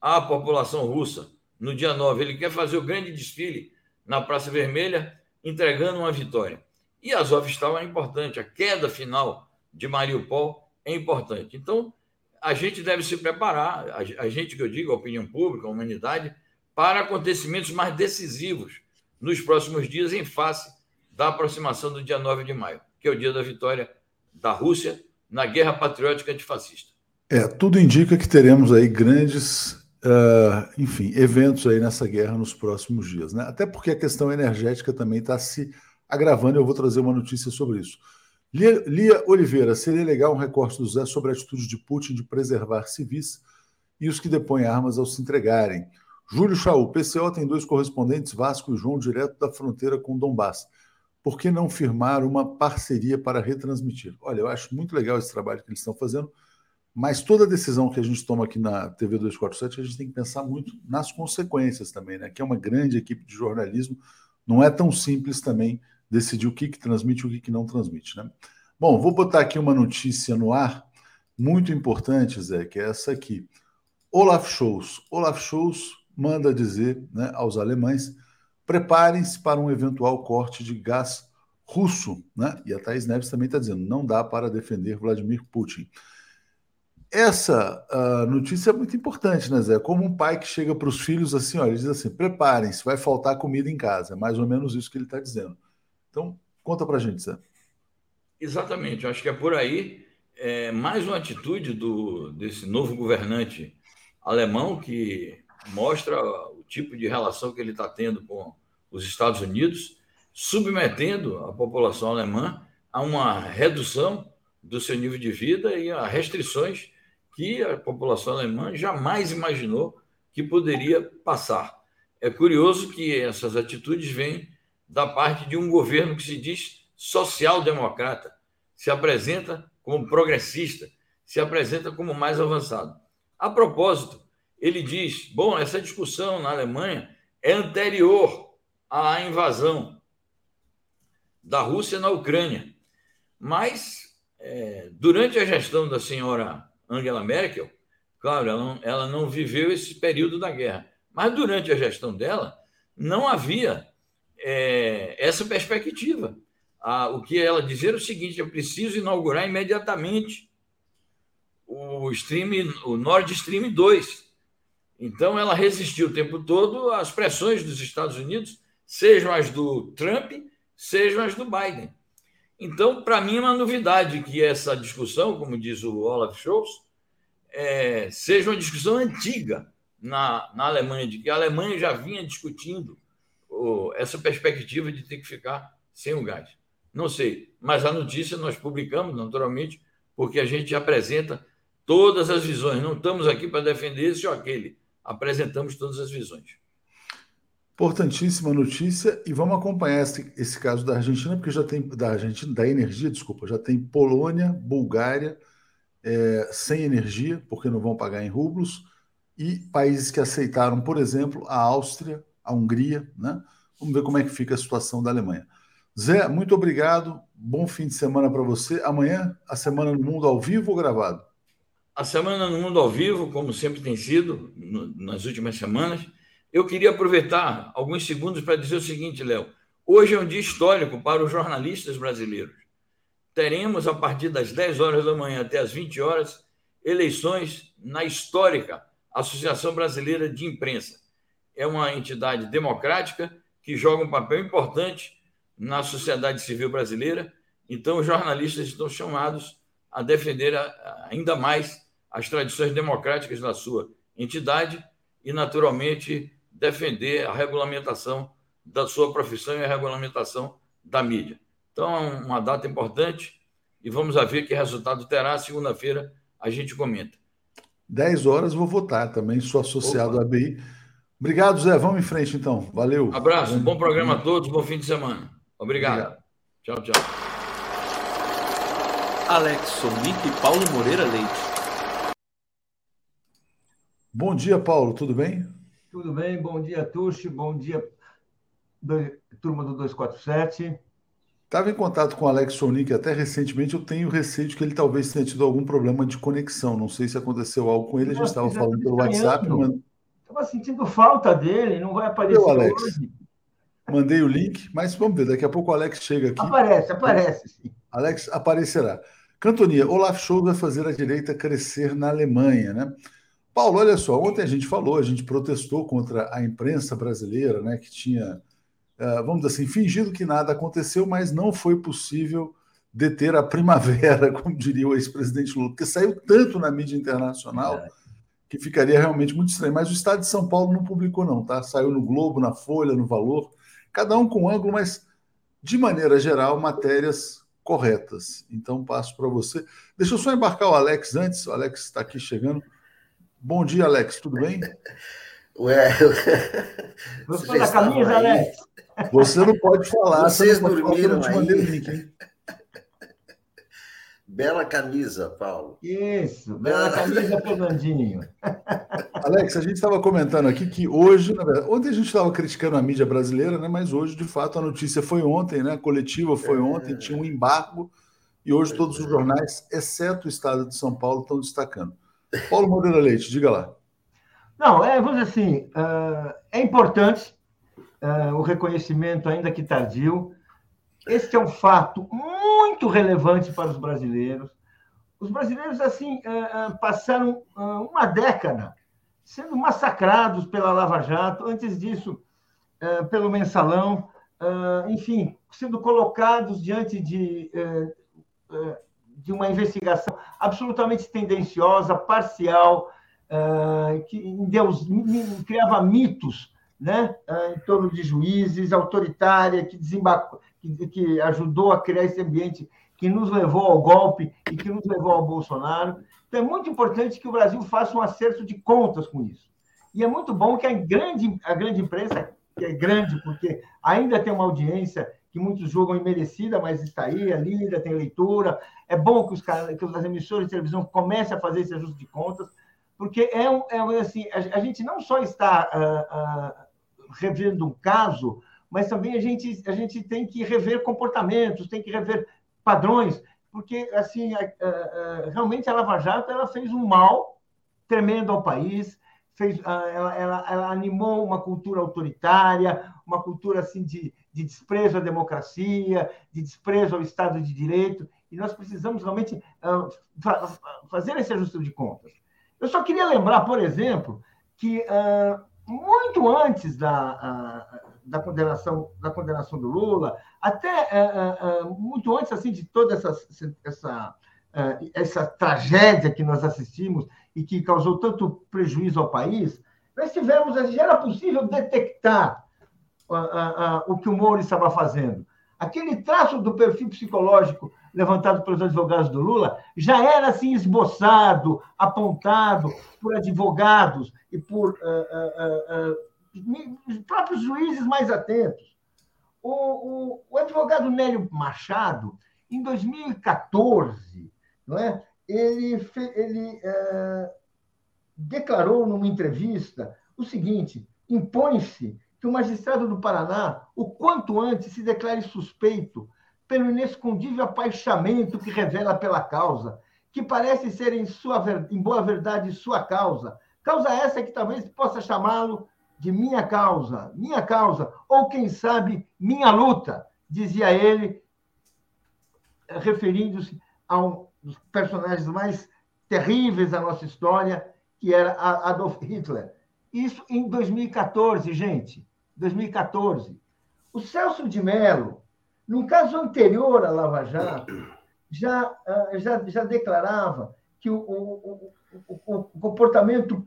à população russa no dia 9. Ele quer fazer o grande desfile na Praça Vermelha entregando uma vitória. E Azovstal é importante, a queda final de Mariupol é importante. Então, a gente deve se preparar, a gente que eu digo, a opinião pública, a humanidade, para acontecimentos mais decisivos nos próximos dias, em face da aproximação do dia 9 de maio, que é o dia da vitória da Rússia na guerra patriótica antifascista. É, tudo indica que teremos aí grandes uh, enfim, eventos aí nessa guerra nos próximos dias, né? Até porque a questão energética também está se agravando. Eu vou trazer uma notícia sobre isso. Lia, Lia, Oliveira, seria legal um recorte do Zé sobre a atitude de Putin de preservar civis e os que depõem armas ao se entregarem. Júlio Chaú, PCO tem dois correspondentes, Vasco e João, direto da fronteira com Donbass. Por que não firmar uma parceria para retransmitir? Olha, eu acho muito legal esse trabalho que eles estão fazendo. Mas toda decisão que a gente toma aqui na TV 247, a gente tem que pensar muito nas consequências também, né? Que é uma grande equipe de jornalismo, não é tão simples também decidir o que, que transmite e o que, que não transmite, né? Bom, vou botar aqui uma notícia no ar muito importante, Zé, que é essa aqui. Olaf Scholz. Olaf Scholz manda dizer né, aos alemães: preparem-se para um eventual corte de gás russo, né? E a Thais Neves também está dizendo: não dá para defender Vladimir Putin. Essa uh, notícia é muito importante, né, Zé? Como um pai que chega para os filhos assim, olha, ele diz assim: preparem-se, vai faltar comida em casa. É mais ou menos isso que ele está dizendo. Então, conta para a gente, Zé. Exatamente, acho que é por aí. É, mais uma atitude do, desse novo governante alemão que mostra tipo de relação que ele está tendo com os Estados Unidos, submetendo a população alemã a uma redução do seu nível de vida e a restrições que a população alemã jamais imaginou que poderia passar. É curioso que essas atitudes vêm da parte de um governo que se diz social-democrata, se apresenta como progressista, se apresenta como mais avançado. A propósito, ele diz: bom, essa discussão na Alemanha é anterior à invasão da Rússia na Ucrânia. Mas, é, durante a gestão da senhora Angela Merkel, claro, ela não, ela não viveu esse período da guerra, mas durante a gestão dela não havia é, essa perspectiva. O que ela dizia era o seguinte: eu preciso inaugurar imediatamente o stream, o Nord Stream 2. Então ela resistiu o tempo todo às pressões dos Estados Unidos, sejam as do Trump, sejam as do Biden. Então, para mim, é uma novidade que essa discussão, como diz o Olaf Scholz, é, seja uma discussão antiga na, na Alemanha, de que a Alemanha já vinha discutindo essa perspectiva de ter que ficar sem o gás. Não sei, mas a notícia nós publicamos, naturalmente, porque a gente apresenta todas as visões. Não estamos aqui para defender esse ou aquele, apresentamos todas as visões. Importantíssima notícia e vamos acompanhar esse, esse caso da Argentina, porque já tem da Argentina, da energia, desculpa, já tem Polônia, Bulgária é, sem energia, porque não vão pagar em rublos, e países que aceitaram, por exemplo, a Áustria, a Hungria, né? Vamos ver como é que fica a situação da Alemanha. Zé, muito obrigado. Bom fim de semana para você. Amanhã, a Semana no Mundo ao vivo ou gravado? A Semana no Mundo ao vivo, como sempre tem sido no, nas últimas semanas. Eu queria aproveitar alguns segundos para dizer o seguinte, Léo. Hoje é um dia histórico para os jornalistas brasileiros. Teremos, a partir das 10 horas da manhã até as 20 horas, eleições na histórica Associação Brasileira de Imprensa. É uma entidade democrática que joga um papel importante na sociedade civil brasileira. Então, os jornalistas estão chamados a defender ainda mais as tradições democráticas da sua entidade e, naturalmente, defender a regulamentação da sua profissão e a regulamentação da mídia. Então, é uma data importante e vamos ver que resultado terá. Segunda-feira a gente comenta. 10 horas vou votar também, sou associado Opa. à ABI. Obrigado, Zé. Vamos em frente, então. Valeu. Abraço, bom programa a todos, bom fim de semana. Obrigado. Obrigado. Tchau, tchau. Alex Sonic e Paulo Moreira Leite. Bom dia, Paulo. Tudo bem? Tudo bem, bom dia, Tuxi, bom dia, do, turma do 247. Estava em contato com o Alex Sonic até recentemente. Eu tenho receio de que ele talvez tenha tido algum problema de conexão. Não sei se aconteceu algo com ele. A gente estava falando pelo WhatsApp. Estava sentindo falta dele, não vai aparecer Eu, Alex. hoje. Mandei o link, mas vamos ver. Daqui a pouco o Alex chega aqui. Aparece, aparece, sim. Alex aparecerá. Cantonia, Olaf Scholz vai fazer a direita crescer na Alemanha, né? Paulo, olha só, ontem a gente falou, a gente protestou contra a imprensa brasileira, né, que tinha, uh, vamos dizer assim, fingido que nada aconteceu, mas não foi possível deter a primavera, como diria o ex-presidente Lula, porque saiu tanto na mídia internacional que ficaria realmente muito estranho. Mas o Estado de São Paulo não publicou, não, tá? Saiu no Globo, na Folha, no Valor, cada um com ângulo, mas de maneira geral, matérias corretas. Então, passo para você. Deixa eu só embarcar o Alex antes, o Alex está aqui chegando. Bom dia, Alex, tudo bem? Ué, você da camisa, Alex? Você não pode falar. Vocês não dormiram falar, aí? Link, Bela camisa, Paulo. Isso, bela camisa, Fernandinho. Alex, a gente estava comentando aqui que hoje, na verdade, ontem a gente estava criticando a mídia brasileira, né? Mas hoje, de fato, a notícia foi ontem, né? A coletiva foi é. ontem, tinha um embargo e hoje todos os jornais, exceto o Estado de São Paulo, estão destacando. Paulo Moreira Leite, diga lá. Não, é, vamos dizer assim, uh, é importante uh, o reconhecimento, ainda que tardio. Este é um fato muito relevante para os brasileiros. Os brasileiros, assim, uh, passaram uma década sendo massacrados pela Lava Jato, antes disso, pelo Mensalão, enfim, sendo colocados diante de de uma investigação absolutamente tendenciosa, parcial, uh, que Deus, criava mitos né, uh, em torno de juízes, autoritária, que, desembacou, que, que ajudou a criar esse ambiente que nos levou ao golpe e que nos levou ao Bolsonaro. Então, é muito importante que o Brasil faça um acerto de contas com isso. E é muito bom que a grande, a grande imprensa, que é grande porque ainda tem uma audiência que muitos julgam imerecida, mas está aí, é lida, tem leitura. É bom que, os, que as emissoras de televisão comecem a fazer esse ajuste de contas, porque é, é assim, a, a, gente não só está uh, uh, revendo um caso, mas também a gente, a gente tem que rever comportamentos, tem que rever padrões, porque assim, realmente a Lava Jato ela fez um mal tremendo ao país, fez, ela, ela, ela animou uma cultura autoritária, uma cultura assim de de desprezo à democracia, de desprezo ao Estado de Direito, e nós precisamos realmente uh, fa fazer esse ajuste de contas. Eu só queria lembrar, por exemplo, que uh, muito antes da, uh, da, condenação, da condenação do Lula, até muito antes assim de toda essa, essa, essa tragédia que nós assistimos e que causou tanto prejuízo ao país, nós tivemos, já era possível detectar o que o Moro estava fazendo. Aquele traço do perfil psicológico levantado pelos advogados do Lula já era assim esboçado, apontado por advogados e por uh, uh, os próprios juízes mais atentos. O, o, o advogado Nélio Machado, em 2014, não é? ele, ele declarou numa entrevista o seguinte: impõe-se que o magistrado do Paraná, o quanto antes, se declare suspeito pelo inescondível apaixamento que revela pela causa, que parece ser em, sua, em boa verdade sua causa. Causa essa que talvez possa chamá-lo de minha causa, minha causa, ou quem sabe, minha luta, dizia ele, referindo-se a um dos personagens mais terríveis da nossa história, que era Adolf Hitler. Isso em 2014, gente. 2014. O Celso de Mello, num caso anterior à Lava Jato, já, ah, já, já declarava que o, o, o, o comportamento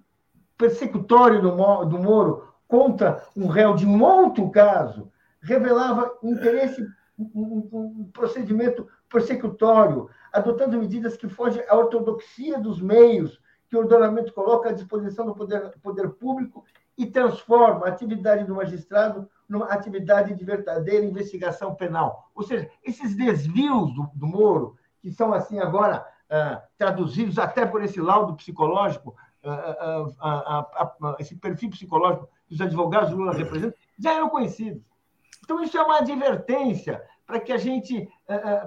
persecutório do, do Moro contra um réu de um outro caso revelava interesse, um, um procedimento persecutório, adotando medidas que fogem à ortodoxia dos meios que o ordenamento coloca à disposição do poder, poder público e transforma a atividade do magistrado numa atividade de verdadeira investigação penal. Ou seja, esses desvios do, do Moro, que são assim agora ah, traduzidos até por esse laudo psicológico, ah, ah, esse perfil psicológico que os advogados do Lula representam, já eram conhecidos. Então, isso é uma advertência para que a gente,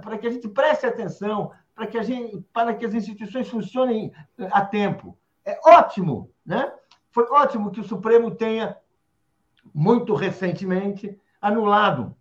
para que a gente preste atenção, para que, a gente, para que as instituições funcionem a tempo. É ótimo, né? Foi ótimo que o Supremo tenha, muito recentemente, anulado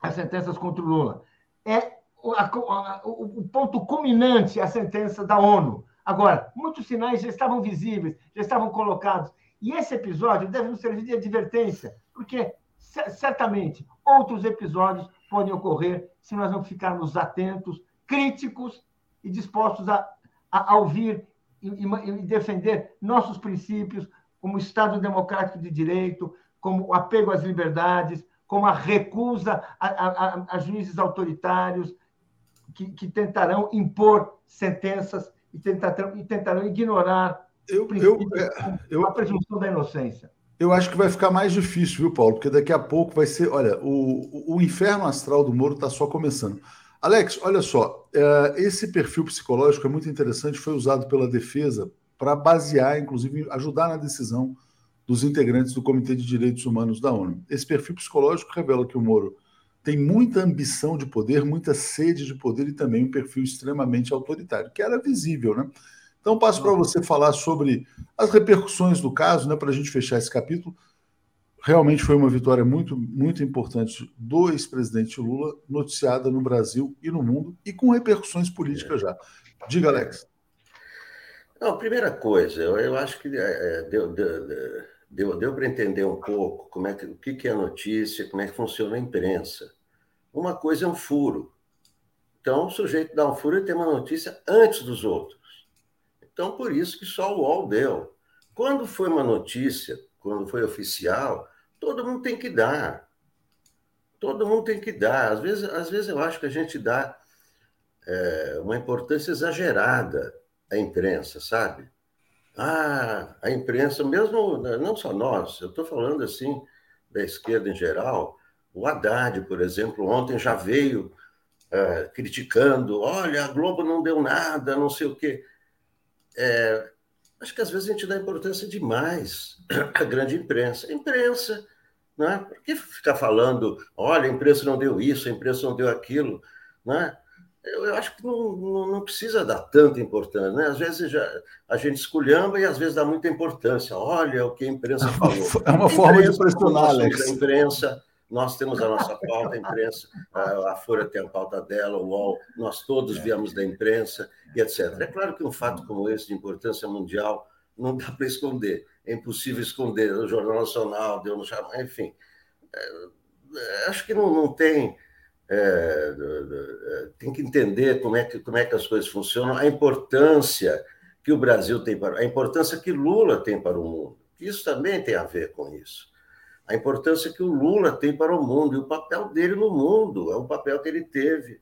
as sentenças contra o Lula. É o, ponto culminante a sentença da ONU. Agora, muitos sinais já estavam visíveis, já estavam colocados. E esse episódio deve nos servir de advertência, porque certamente outros episódios podem ocorrer se nós não ficarmos atentos, críticos e dispostos a, a, a ouvir e, e, defender nossos princípios, como Estado democrático de direito, como o apego às liberdades, como a recusa a, a, a juízes autoritários que, que, tentarão impor sentenças e tentarão, e tentarão ignorar eu, eu, é, eu, a presunção da inocência. Eu acho que vai ficar mais difícil, viu, Paulo? Porque daqui a pouco vai ser. Olha, o, o inferno astral do Moro está só começando. Alex, olha só, é, esse perfil psicológico é muito interessante, foi usado pela defesa para basear, inclusive, ajudar na decisão dos integrantes do Comitê de Direitos Humanos da ONU. Esse perfil psicológico revela que o Moro tem muita ambição de poder, muita sede de poder e também um perfil extremamente autoritário, que era visível, né? Então, passo para você falar sobre as repercussões do caso, né, para a gente fechar esse capítulo. Realmente foi uma vitória muito, muito importante do ex-presidente Lula, noticiada no Brasil e no mundo, e com repercussões políticas já. Diga, Alex. Não, primeira coisa, eu, acho que é, é deu, deu, deu, deu para entender um pouco como é que, o que, que é notícia, como é que funciona a imprensa. Uma coisa é um furo. Então, o sujeito dá um furo e tem uma notícia antes dos outros. Então, por isso que só o UOL deu. Quando foi uma notícia, quando foi oficial, todo mundo tem que dar. Todo mundo tem que dar. Às vezes, às vezes eu acho que a gente dá é, uma importância exagerada à imprensa, sabe? Ah, a imprensa, mesmo, não só nós, eu estou falando assim da esquerda em geral, o Haddad, por exemplo, ontem já veio é, criticando, olha, a Globo não deu nada, não sei o quê. É, acho que às vezes a gente dá importância demais à grande imprensa. A imprensa, né? por que ficar falando, olha, a imprensa não deu isso, a imprensa não deu aquilo? Né? Eu, eu acho que não, não, não, precisa dar tanta importância. Né? Às vezes já, a gente esculhamba e às vezes dá muita importância. Olha o que a imprensa falou. É uma forma de pressionar, Alex. A imprensa, nós temos a nossa pauta, a imprensa, a, Folha tem a pauta dela, o UOL, nós todos viemos da imprensa e etc. É claro que um fato como esse, de importância mundial, não dá para esconder. É impossível esconder. O Jornal Nacional deu no chamado, enfim. É, é, acho que não, não tem. É, é, tem que entender como é que, como é que as coisas funcionam, a importância que o Brasil tem para. a importância que Lula tem para o mundo. Isso também tem a ver com isso a importância que o Lula tem para o mundo e o papel dele no mundo, é o papel que ele teve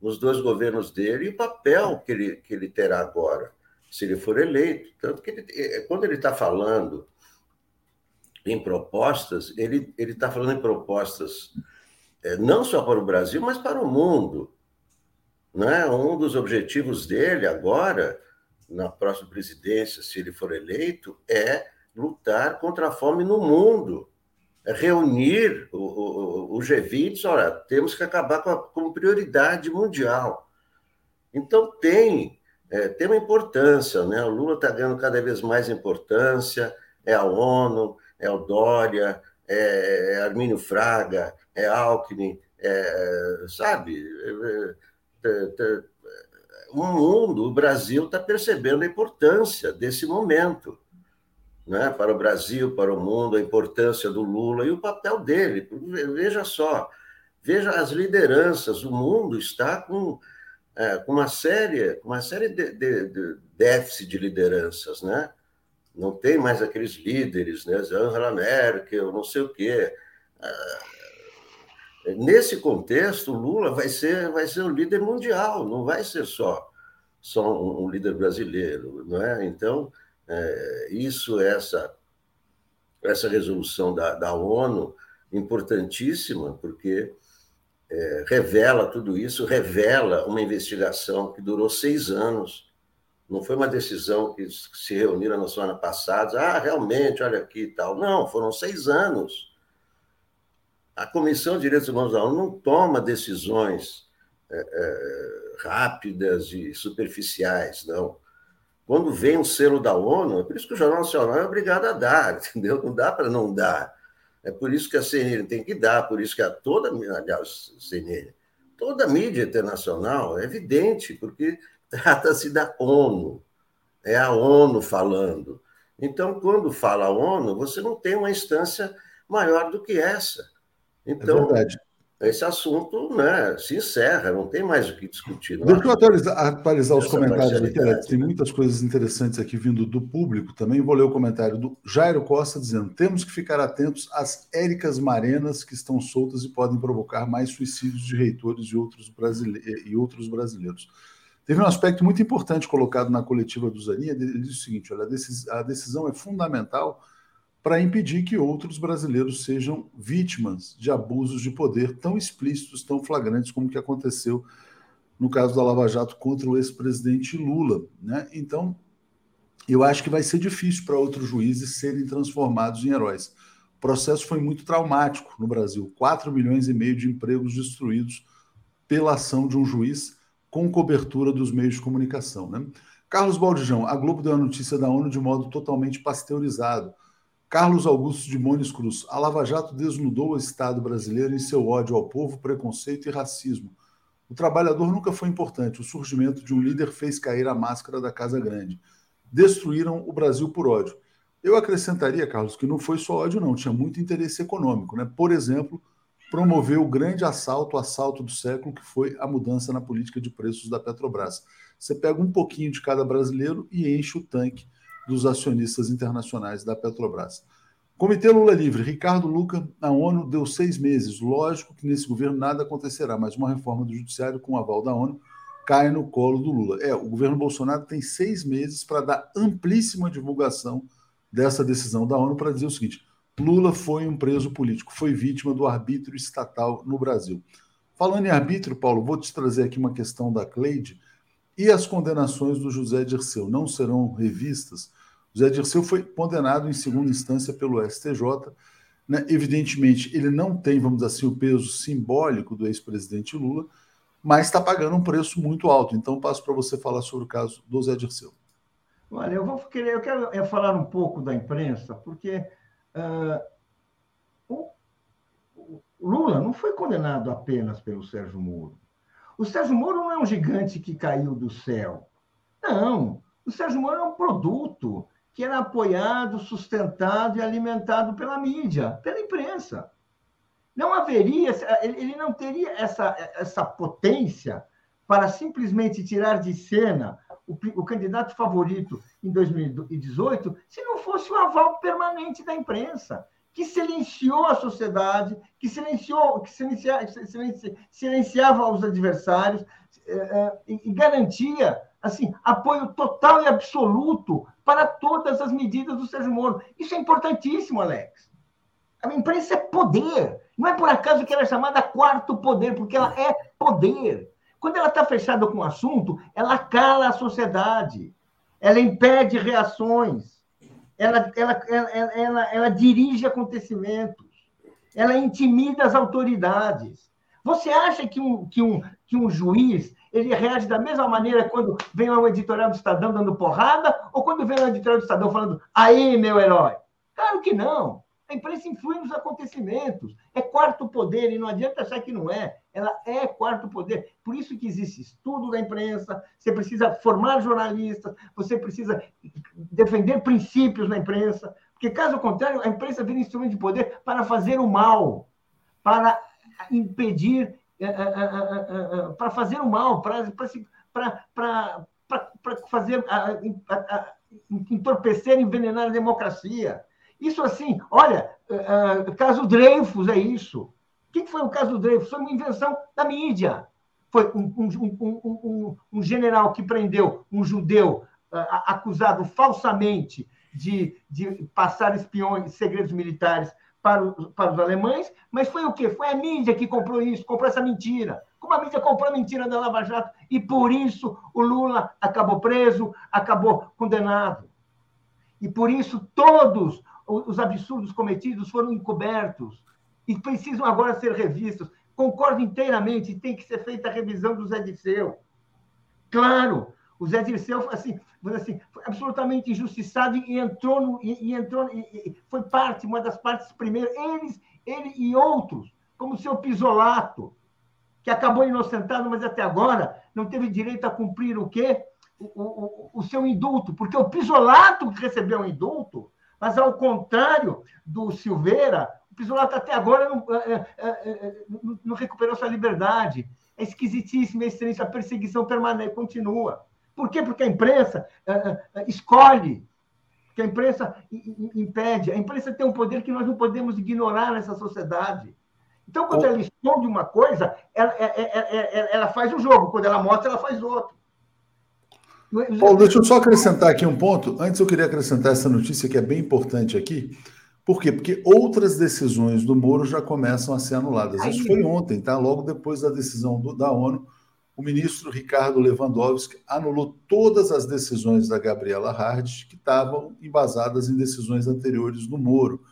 nos dois governos dele e o papel que ele, que ele terá agora, se ele for eleito. Tanto que ele, é, quando ele está falando em propostas, ele está falando em propostas é, não só para o Brasil, mas para o mundo. Né? Um dos objetivos dele agora, na próxima presidência, se ele for eleito, é lutar contra a fome no mundo. É reunir o, o, o G20, olha, temos que acabar com, a, com prioridade mundial. Então tem, é, tem uma importância, né? O Lula está ganhando cada vez mais importância, é a ONU, é o Dória, é, é Armínio Fraga, é Alckmin, é, sabe? É, é, é, o mundo, o Brasil está percebendo a importância desse momento. Né, para o Brasil, para o mundo, a importância do Lula e o papel dele. Veja só, veja as lideranças. O mundo está com, é, com uma série, uma série de, de, de déficit de lideranças, né? Não tem mais aqueles líderes, né? Angela Merkel, não sei o quê. É, nesse contexto, Lula vai ser, vai ser o líder mundial, não vai ser só, só um, líder brasileiro, não é? Então, é, isso, essa, essa resolução da, da ONU, importantíssima, porque é, revela tudo isso, revela uma investigação que durou seis anos, não foi uma decisão que se reuniram na semana passada, ah, realmente, olha aqui e tal. Não, foram seis anos. A Comissão de Direitos Humanos da ONU não toma decisões é, é, rápidas e superficiais, não. Quando vem um selo da ONU, é por isso que o Jornal Nacional é obrigado a dar, entendeu? Não dá para não dar. É por isso que a CNN tem que dar, por isso que a toda, aliás, CNN, toda a mídia internacional é evidente, porque trata-se da ONU, é a ONU falando. Então, quando fala a ONU, você não tem uma instância maior do que essa. Então, é esse assunto né, se encerra, não tem mais o que discutir. Deixa eu atualizar, atualizar os comentários aqui, Alex. Tem muitas coisas interessantes aqui vindo do público também. Vou ler o comentário do Jairo Costa dizendo: temos que ficar atentos às éricas marenas que estão soltas e podem provocar mais suicídios de reitores e outros, brasile... e outros brasileiros. Teve um aspecto muito importante colocado na coletiva do Zanin, ele diz o seguinte, olha, a decisão é fundamental para impedir que outros brasileiros sejam vítimas de abusos de poder tão explícitos, tão flagrantes como o que aconteceu no caso da Lava Jato contra o ex-presidente Lula. Né? Então, eu acho que vai ser difícil para outros juízes serem transformados em heróis. O processo foi muito traumático no Brasil. 4 milhões e meio de empregos destruídos pela ação de um juiz com cobertura dos meios de comunicação. Né? Carlos Baldijão, a Globo deu a notícia da ONU de modo totalmente pasteurizado. Carlos Augusto de Mones Cruz, a Lava Jato desnudou o Estado brasileiro em seu ódio ao povo, preconceito e racismo. O trabalhador nunca foi importante. O surgimento de um líder fez cair a máscara da Casa Grande. Destruíram o Brasil por ódio. Eu acrescentaria, Carlos, que não foi só ódio, não. Tinha muito interesse econômico. Né? Por exemplo, promoveu o grande assalto, o assalto do século, que foi a mudança na política de preços da Petrobras. Você pega um pouquinho de cada brasileiro e enche o tanque dos acionistas internacionais da Petrobras. Comitê Lula Livre, Ricardo Luca, a ONU deu seis meses. Lógico que nesse governo nada acontecerá, mas uma reforma do Judiciário com o aval da ONU cai no colo do Lula. É, o governo Bolsonaro tem seis meses para dar amplíssima divulgação dessa decisão da ONU para dizer o seguinte: Lula foi um preso político, foi vítima do arbítrio estatal no Brasil. Falando em arbítrio, Paulo, vou te trazer aqui uma questão da Cleide. E as condenações do José Dirceu não serão revistas? José Dirceu foi condenado em segunda instância pelo STJ. Né? Evidentemente, ele não tem, vamos dizer assim, o peso simbólico do ex-presidente Lula, mas está pagando um preço muito alto. Então, passo para você falar sobre o caso do José Dirceu. Olha, eu vou querer, eu quero falar um pouco da imprensa, porque Uh, o, Lula não foi condenado apenas pelo Sérgio Moro. O Sérgio Moro não é um gigante que caiu do céu. Não. O Sérgio Moro é um produto que era apoiado, sustentado e alimentado pela mídia, pela imprensa. Não haveria, ele não teria essa, essa potência para simplesmente tirar de cena o, o, candidato favorito em 2018 se não fosse o aval permanente da imprensa, que silenciou a sociedade, que silenciou, que silencia, silencia, silenciava os adversários é, é, e garantia assim apoio total e absoluto para todas as medidas do Sérgio Moro. Isso é importantíssimo, Alex. A imprensa é poder. Não é por acaso que ela é chamada quarto poder, porque ela é poder. Quando ela está fechada com o assunto, ela cala a sociedade, ela impede reações, ela, ela, ela, ela, ela dirige acontecimentos, ela intimida as autoridades. Você acha que um, que um, que um juiz ele reage da mesma maneira quando vem um editorial do Estadão dando porrada ou quando vem um editorial do Estadão falando aí, meu herói? Claro que não. A imprensa influi nos acontecimentos. É quarto poder, e não adianta achar que não é. Ela é quarto poder. Por isso que existe estudo da imprensa, você precisa formar jornalistas, você precisa defender princípios na imprensa, porque, caso contrário, a imprensa vira instrumento de poder para fazer o mal, para impedir, eh, eh, eh, para fazer o mal, para, para, para fazer entorpecer, envenenar a democracia. Isso assim, olha, uh, caso Dreyfus é isso. O que foi o caso Dreyfus? Foi uma invenção da mídia. Foi um, um, um, um general que prendeu um judeu uh, acusado falsamente de, de passar espiões, segredos militares para, os, para os alemães, mas foi o quê? Foi a mídia que comprou isso, comprou essa mentira. Como a mídia comprou a mentira da Lava Jato, e por isso o Lula acabou preso, acabou condenado. E por isso todos os absurdos cometidos foram encobertos e precisam agora ser revistos. Concordo inteiramente, tem que ser feita a revisão do Zé Dirceu. Claro, o Zé Dirceu assim, assim, foi absolutamente injustiçado e entrou, no, e, e entrou e, foi parte, uma das partes primeiras, eles, ele e outros, como o seu Pisolato, que acabou inocentado, mas até agora não teve direito a cumprir o quê? O, o, o seu indulto, porque o Pisolato que recebeu o indulto mas, ao contrário do Silveira, o Pisolato até agora não, é, é, é, não, recuperou sua liberdade. É esquisitíssimo, é a perseguição permanente, continua. Por quê? Porque a imprensa escolhe, que a imprensa impede. A imprensa tem um poder que nós não podemos ignorar nessa sociedade. Então, quando ela esconde uma coisa, ela, ela, ela, faz um jogo. Quando ela mostra, ela faz outro. Paulo, deixa eu só acrescentar aqui um ponto. Antes eu queria acrescentar essa notícia que é bem importante aqui. Por quê? Porque outras decisões do Moro já começam a ser anuladas. Isso foi ontem, tá? Logo depois da decisão do, da ONU, o ministro Ricardo Lewandowski anulou todas as decisões da Gabriela Hard que estavam embasadas em decisões anteriores do Moro,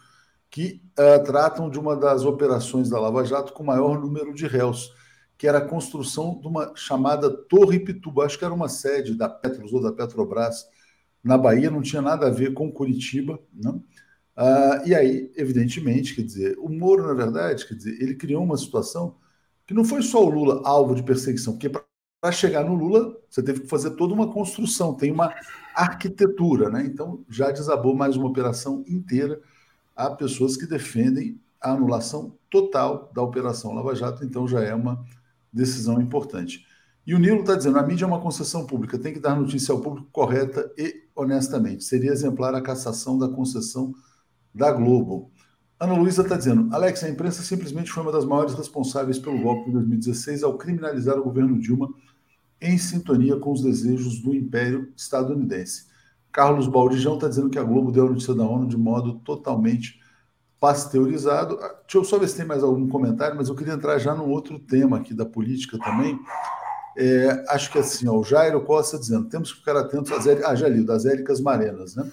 que uh, tratam de uma das operações da Lava Jato com maior número de réus que era a construção de uma chamada Torre Pituba. Acho que era uma sede da Petros ou da Petrobras na Bahia, não tinha nada a ver com Curitiba. Né? Ah, e aí, evidentemente, quer dizer, o Moro, na verdade, quer dizer, ele criou uma situação que não foi só o Lula alvo de perseguição, porque para chegar no Lula, você teve que fazer toda uma construção, tem uma arquitetura, né? Então já desabou mais uma operação inteira. Há pessoas que defendem a anulação total da Operação Lava Jato, então já é uma decisão importante. E o Nilo está dizendo: a mídia é uma concessão pública, tem que dar notícia ao público correta e honestamente. Seria exemplar a cassação da concessão da Globo. Ana Luísa está dizendo: Alex, a imprensa simplesmente foi uma das maiores responsáveis pelo golpe de 2016 ao criminalizar o governo Dilma em sintonia com os desejos do império estadunidense. Carlos Baldijão está dizendo que a Globo deu a notícia da ONU de modo totalmente pasteurizado. Ah, deixa eu só ver se tem mais algum comentário, mas eu queria entrar já num outro tema aqui da política também. É, acho que assim, ó, o Jairo Costa dizendo, temos que ficar atentos às ah, já li, das Éricas Marenas, né?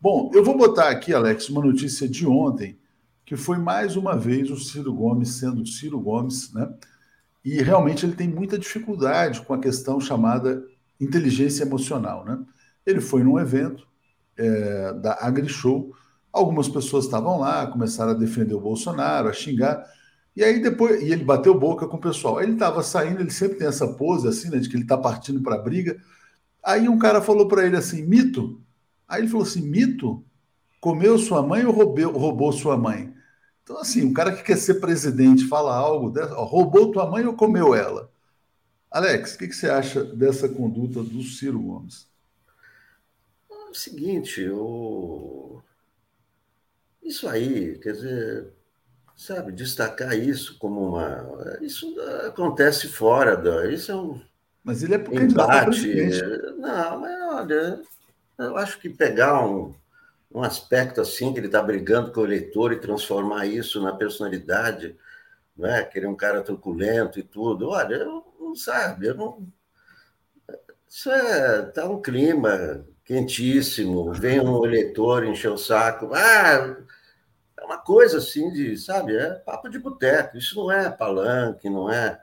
Bom, eu vou botar aqui, Alex, uma notícia de ontem, que foi mais uma vez o Ciro Gomes sendo Ciro Gomes, né? E realmente ele tem muita dificuldade com a questão chamada inteligência emocional, né? Ele foi num evento é, da AgriShow, Algumas pessoas estavam lá, começaram a defender o Bolsonaro, a xingar. E aí depois, e ele bateu boca com o pessoal. Ele estava saindo, ele sempre tem essa pose assim, né, de que ele está partindo para a briga. Aí um cara falou para ele assim, mito. Aí ele falou assim, mito? Comeu sua mãe ou roubou, roubou sua mãe? Então, assim, um cara que quer ser presidente fala algo, dessa, ó, roubou tua mãe ou comeu ela? Alex, o que, que, você acha dessa conduta do Ciro Gomes? É o seguinte, o... Isso aí, quer dizer, sabe, destacar isso como uma. Isso acontece fora da. Isso é um. Mas ele é embate. Não, mas olha, eu acho que pegar um, um aspecto assim que ele está brigando com o eleitor e transformar isso na personalidade, né? Querer um cara truculento e tudo. Olha, eu não sabe, eu não. Isso é tá um clima quentíssimo. Vem um eleitor encher o saco. Ah, é uma coisa assim de, sabe? É papo de boteco. Isso não é palanque, não é.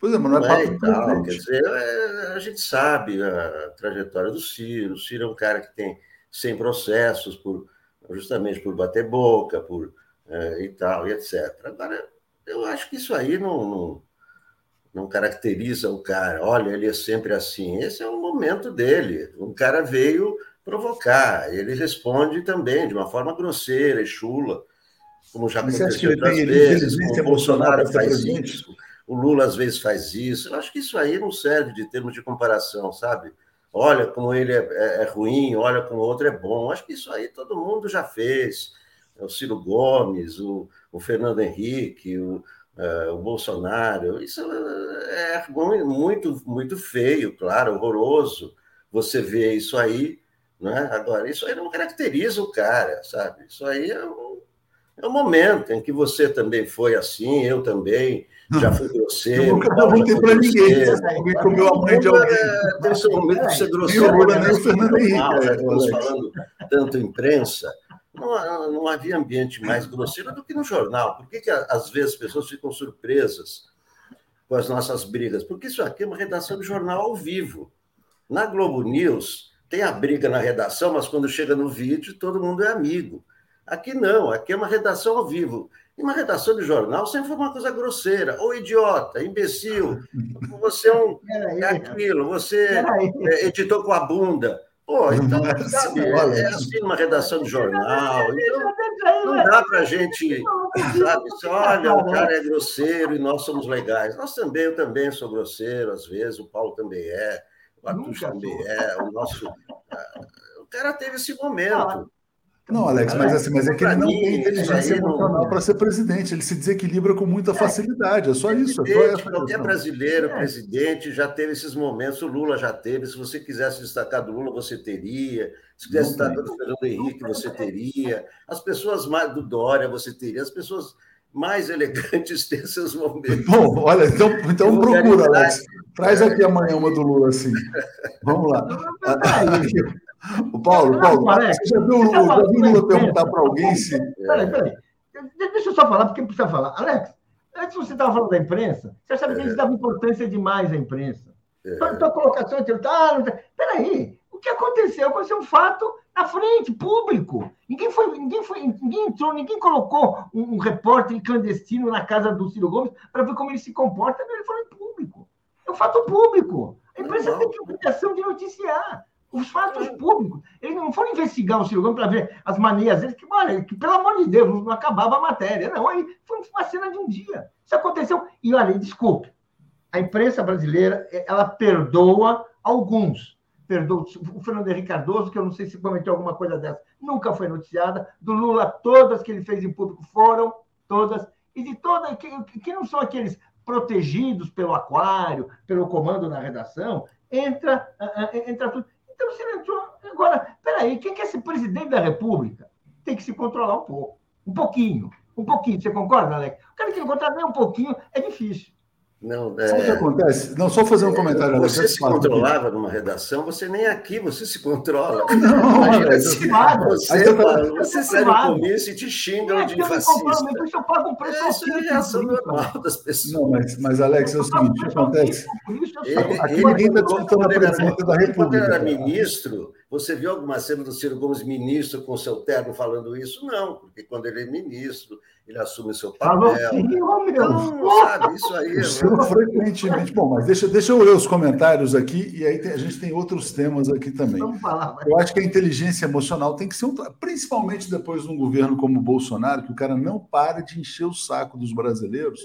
Pois é, mas não, é não é, papo tal, Quer dizer, é, a gente sabe a trajetória do Ciro. O Ciro é um cara que tem sem processos por justamente por bater boca, por é, e tal, e etc. Agora, eu acho que isso aí não, não, não, caracteriza o cara. Olha, ele é sempre assim. Esse é o momento dele. Um cara veio provocar. Ele responde também de uma forma grosseira e chula, como já Mas aconteceu outras tem, vezes. O Bolsonaro faz isso. O Lula às vezes faz isso. Eu acho que isso aí não serve de termos de comparação, sabe? olha como ele é, é, é, ruim, olha como o outro é bom. Acho que isso aí todo mundo já fez. O Ciro Gomes, o, o Fernando Henrique, o, uh, o Bolsonaro. Isso é muito, muito feio, claro, horroroso. Você vê isso aí, né? Agora, isso aí não caracteriza o cara, sabe? Isso aí é um, é um momento em que você também foi assim, eu também já fui grosseiro. Eu nunca perguntei para ninguém se alguém comeu a mãe de alguém. Tem seu momento de ser grosseiro. Lula, nem o Fernando Henrique. Estamos falando tanto imprensa. Não, não havia ambiente mais grosseiro do que no jornal. Por que, que às vezes as pessoas ficam surpresas com as nossas brigas? Porque isso aqui é uma redação de jornal ao vivo. Na Globo News, tem a briga na redação, mas quando chega no vídeo, todo mundo é amigo. Aqui não, aqui é uma redação ao vivo. E uma redação de jornal sempre foi uma coisa grosseira, ou idiota, imbecil, você é um é aquilo, você é, editou com a bunda. Pô, então, sabe, é, é assim uma redação de jornal. Então, não dá para a gente, sabe, olha, o cara é grosseiro e nós somos legais. Nós também, eu também sou grosseiro, às vezes, o Paulo também é, o Arthur também é, o nosso. Ah, o cara teve esse momento. Não, Alex, mas, assim, mas é que ele não tem inteligência emocional para ser presidente. Ele se desequilibra com muita é. facilidade. É só isso. É só qualquer brasileiro, é. presidente, já teve esses momentos. O Lula já teve. Se você quisesse destacar do Lula, você teria. Se quisesse destacar do Fernando Henrique, você teria. As pessoas mais do Dória, você teria. As pessoas mais elegantes têm seus momentos. Bom, olha, então, então procura, Alex. Traz aqui amanhã uma do Lula, assim. Vamos lá. O Paulo, Paulo, você já viu, o Lula perguntar para alguém se. Peraí, peraí. Deixa eu só falar, porque precisa falar. Alex, antes você estava falando da imprensa, você sabe que eles davam importância demais à imprensa. É. Tua, tua colocação é ah, não peraí, o que aconteceu? Aconteceu um fato na frente, público. Ninguém foi, ninguém foi, ninguém entrou, ninguém colocou um, um repórter clandestino na casa do Ciro Gomes para ver como ele se comporta. Ele falou. É um fato público. A imprensa tem que ter obrigação de noticiar os fatos públicos. Eles não foram investigar o Gomes para ver as maneiras deles, que, olha, que, pelo amor de Deus, não acabava a matéria. Não, aí foi uma cena de um dia. Isso aconteceu. E olha, desculpe, a imprensa brasileira, ela perdoa alguns. Perdoa o Fernando Henrique Cardoso, que eu não sei se cometeu alguma coisa dessa, nunca foi noticiada. Do Lula, todas que ele fez em público foram, todas. E de todas, que, que não são aqueles protegidos pelo aquário, pelo comando na redação, entra, entra tudo. Então, você entrou. Agora, peraí, quem quer ser presidente da República tem que se controlar um pouco. Um pouquinho. Um pouquinho. Você concorda, Alex? O cara que não controla nem um pouquinho é difícil. Não, é... Sabe o que acontece? Não, só fazer um comentário. Você se controlava numa redação, você nem aqui, você se controla. Não, Imagina, se, você, tá... você sai no comício e te xingam de fascista. Isso eu pago um preço Isso é reação normal das pessoas. Não, mas, mas Alex, é o seguinte, o que acontece? Ele, aqui ninguém está disputando a presidência da República. Quando era ministro, você viu alguma cena do Ciro Gomes ministro com seu terno falando isso? Não, porque quando ele é ministro, ele assume seu papel. Assim, oh, então, sabe, isso aí. É frequentemente. Bom, mas deixa, deixa eu ler os comentários aqui, e aí tem, a gente tem outros temas aqui também. Vamos falar, Eu acho que a inteligência emocional tem que ser um. Principalmente depois de um governo como o Bolsonaro, que o cara não para de encher o saco dos brasileiros.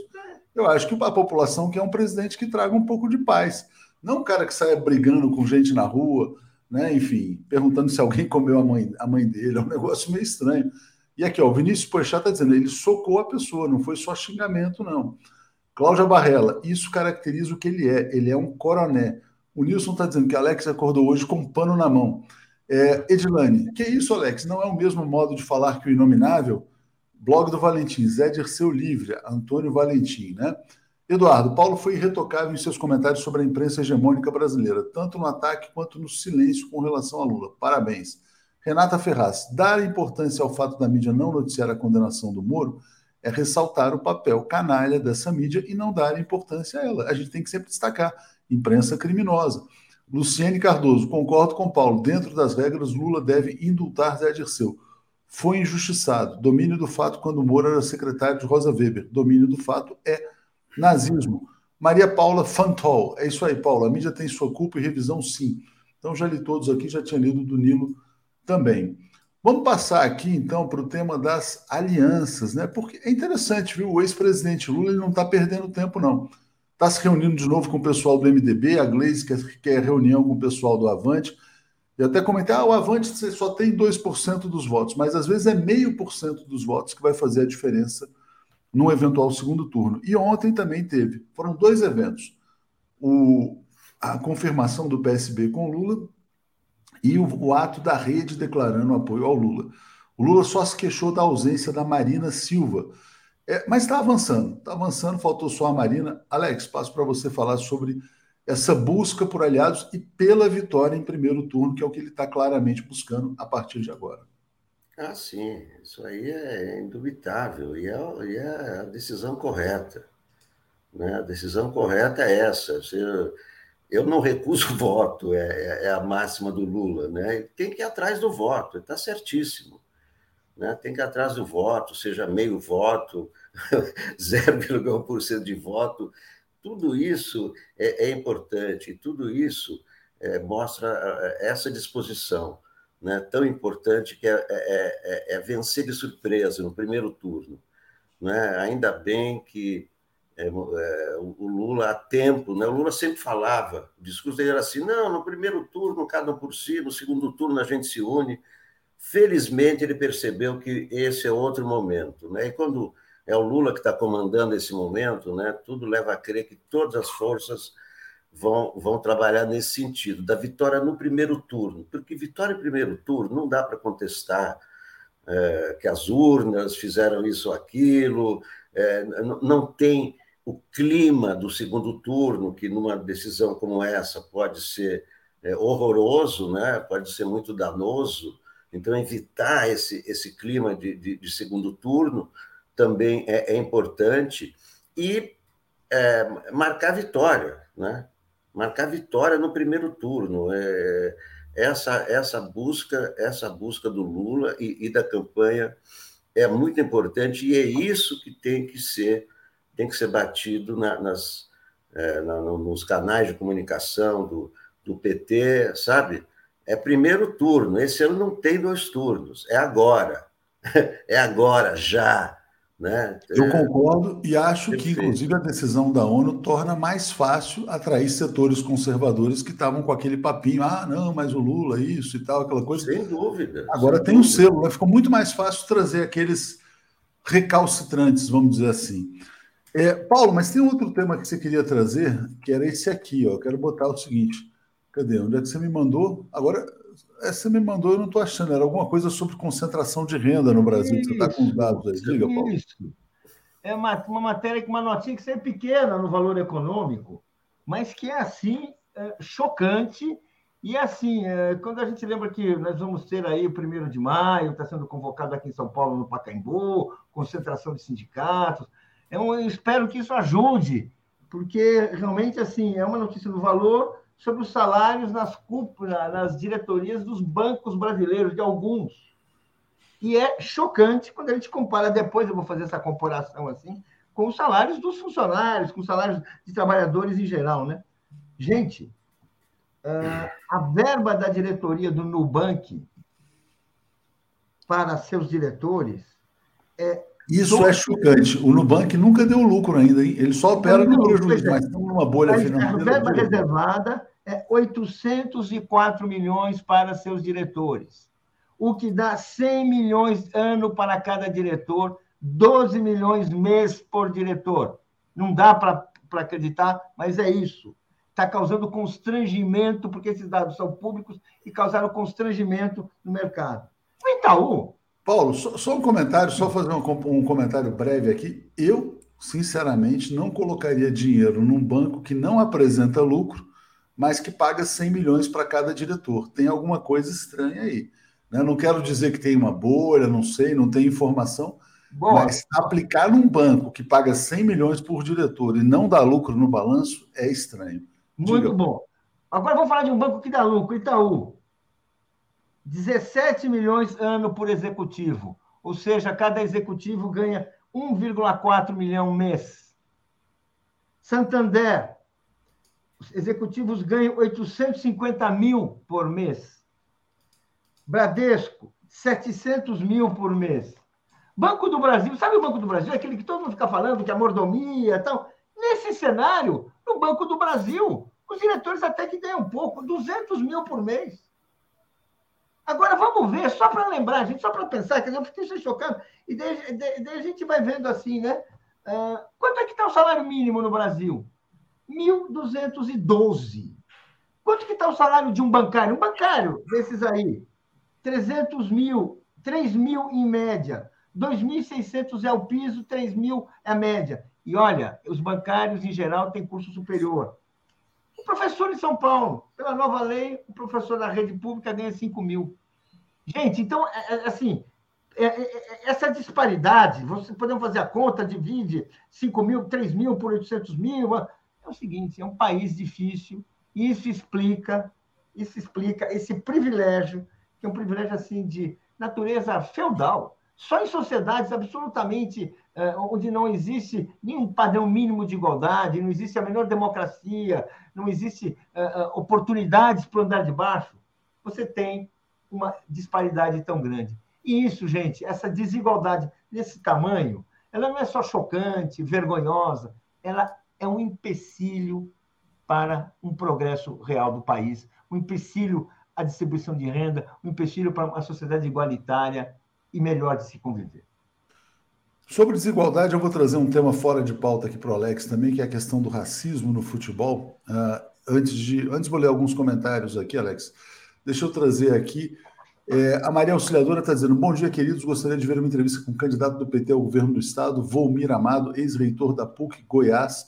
Eu acho que a população quer um presidente que traga um pouco de paz. Não um cara que saia brigando com gente na rua, né? Enfim, perguntando se alguém comeu a mãe, a mãe dele. É um negócio meio estranho. E aqui, ó, o Vinícius Poixá está dizendo, ele socou a pessoa, não foi só xingamento, não. Cláudia Barrela, isso caracteriza o que ele é. Ele é um coroné. O Nilson está dizendo que Alex acordou hoje com um pano na mão. É, Edilane, que isso, Alex? Não é o mesmo modo de falar que o inominável? Blog do Valentim, Zé Dirceu Livre, Antônio Valentim, né? Eduardo, Paulo foi irretocável em seus comentários sobre a imprensa hegemônica brasileira, tanto no ataque quanto no silêncio com relação a Lula. Parabéns. Renata Ferraz, dar importância ao fato da mídia não noticiar a condenação do Moro é ressaltar o papel canalha dessa mídia e não dar importância a ela. A gente tem que sempre destacar imprensa criminosa. Luciene Cardoso, concordo com Paulo. Dentro das regras, Lula deve indultar Zé Dirceu. Foi injustiçado. Domínio do fato quando Moro era secretário de Rosa Weber. Domínio do fato é nazismo. Maria Paula Fantol. É isso aí, Paulo. A mídia tem sua culpa e revisão, sim. Então já li todos aqui, já tinha lido do Nilo também. Vamos passar aqui, então, para o tema das alianças, né? Porque é interessante, viu? O ex-presidente Lula ele não está perdendo tempo, não. Está se reunindo de novo com o pessoal do MDB, a Gleisi quer, quer reunião com o pessoal do Avante. E até comentei, ah, o Avante só tem 2% dos votos, mas às vezes é meio por cento dos votos que vai fazer a diferença num eventual segundo turno. E ontem também teve. Foram dois eventos. O, a confirmação do PSB com Lula e o, o ato da rede declarando apoio ao Lula. O Lula só se queixou da ausência da Marina Silva. É, mas está avançando, está avançando, faltou só a Marina. Alex, passo para você falar sobre essa busca por aliados e pela vitória em primeiro turno, que é o que ele está claramente buscando a partir de agora. Ah, sim, isso aí é indubitável e é, e é a decisão correta. Né? A decisão correta é essa. Eu não recuso voto, é, é, é, a máxima do Lula, né? Tem que ir atrás do voto, está certíssimo. Né? Tem que ir atrás do voto, seja meio voto, 0,1% de voto, tudo isso é, é importante, tudo isso é, mostra é, essa disposição né, tão importante que é, é, é, é, vencer de surpresa no primeiro turno. Né? Ainda bem que é, é, o Lula há tempo, né? o Lula sempre falava, o discurso dele era assim: não, no primeiro turno cada um por si, no segundo turno a gente se une. Felizmente ele percebeu que esse é outro momento, né? E quando é o Lula que está comandando esse momento, né? Tudo leva a crer que todas as forças vão, vão trabalhar nesse sentido da vitória no primeiro turno, porque vitória em primeiro turno não dá para contestar é, que as urnas fizeram isso ou aquilo, é, não tem o clima do segundo turno, que numa decisão como essa pode ser é, horroroso, né? pode ser muito danoso. Então, evitar esse, esse clima de, de, de segundo turno também é, é importante. E é, marcar vitória, né? Marcar vitória no primeiro turno. É, essa, essa busca essa busca do Lula e, e da campanha é muito importante e é isso que tem que ser tem que ser batido na, nas, é, na, nos canais de comunicação do, do PT, sabe? É primeiro turno. Esse ano não tem dois turnos, é agora. É agora, já. Né? Eu concordo e acho Perfeito. que, inclusive, a decisão da ONU torna mais fácil atrair setores conservadores que estavam com aquele papinho: ah, não, mas o Lula, isso e tal, aquela coisa. Sem dúvida. Agora sem tem dúvida. um selo, né? ficou muito mais fácil trazer aqueles recalcitrantes, vamos dizer assim. É, Paulo, mas tem outro tema que você queria trazer, que era esse aqui, ó. Eu quero botar o seguinte. Cadê? Onde é que você me mandou? Agora, essa me mandou, eu não estou achando. Era alguma coisa sobre concentração de renda no Brasil. Isso, você está com os dados aí. Diga, Paulo. Isso. É uma, uma matéria com uma notinha que é pequena no valor econômico, mas que é assim, é, chocante. E assim, é, quando a gente lembra que nós vamos ter aí o primeiro de maio, está sendo convocado aqui em São Paulo, no Pacaembu, concentração de sindicatos. Eu espero que isso ajude, porque realmente assim é uma notícia do valor sobre os salários nas cúpulas, nas diretorias dos bancos brasileiros, de alguns. E é chocante quando a gente compara, depois eu vou fazer essa comparação assim, com os salários dos funcionários, com os salários de trabalhadores em geral. Né? Gente, eh, a verba da diretoria do Nubank para seus diretores é isso é chocante. O Nubank nunca deu lucro ainda, hein? Ele só opera no prejuízo, mas estamos numa bolha financeira. A verba reservada é 804 milhões para seus diretores, o que dá 100 milhões ano para cada diretor, 12 milhões mês por diretor. Não dá para acreditar, mas é isso. está causando constrangimento, porque esses dados são públicos e causaram constrangimento no mercado. O Itaú. Paulo, só, só um comentário, só fazer um, um comentário breve aqui. Eu, sinceramente, não colocaria dinheiro num banco que não apresenta lucro, mas que paga 100 milhões para cada diretor. Tem alguma coisa estranha aí. Né? Não quero dizer que tem uma bolha, não sei, não tem informação, mas aplicar num banco que paga 100 milhões por diretor e não dá lucro no balanço é estranho. Muito Diga. bom. Agora vamos falar de um banco que dá lucro, Itaú. 17 milhões ano por executivo. Ou seja, cada executivo ganha 1,4 milhão mês. Santander, os executivos ganham 850 mil por mês. Bradesco, 700 mil por mês. Banco do Brasil, sabe o Banco do Brasil? Aquele que todo mundo fica falando que é mordomia e tal. Nesse cenário, no Banco do Brasil, os diretores até que ganham pouco, 200 mil por mês. Agora, vamos ver, só para lembrar, gente, só para pensar, que eu fiquei chocado. E daí, daí, a gente vai vendo assim, né? Uh, quanto é que está o salário mínimo no Brasil? 1.212. Quanto que está o salário de um bancário? Um bancário desses aí, 300 mil, 3 mil em média. 2.600 é o piso, 3 mil é a média. E olha, os bancários, em geral, têm curso superior. Professor em São Paulo, pela nova lei, o professor da rede pública ganha 5 mil. Gente, então, é, é, assim, é, essa disparidade, você podemos fazer a conta, divide 5 mil, 3 mil por 800 mil. É o seguinte: é um país difícil, e isso explica, isso explica esse privilégio, que é um privilégio assim de natureza feudal. Só em sociedades absolutamente onde não existe nenhum padrão mínimo de igualdade, não existe a menor democracia, não existe eh, eh, oportunidades para andar de baixo, você tem uma disparidade tão grande. E isso, gente, essa desigualdade desse tamanho, ela não é só chocante, vergonhosa, ela é um empecilho para um progresso real do país, um empecilho à distribuição de renda, um empecilho para uma sociedade igualitária e melhor de se conviver. Sobre desigualdade, eu vou trazer um tema fora de pauta aqui para o Alex também, que é a questão do racismo no futebol. Uh, antes de antes vou ler alguns comentários aqui, Alex. Deixa eu trazer aqui. É, a Maria Auxiliadora está dizendo: Bom dia, queridos. Gostaria de ver uma entrevista com o candidato do PT ao governo do Estado, Volmir Amado, ex-reitor da PUC Goiás.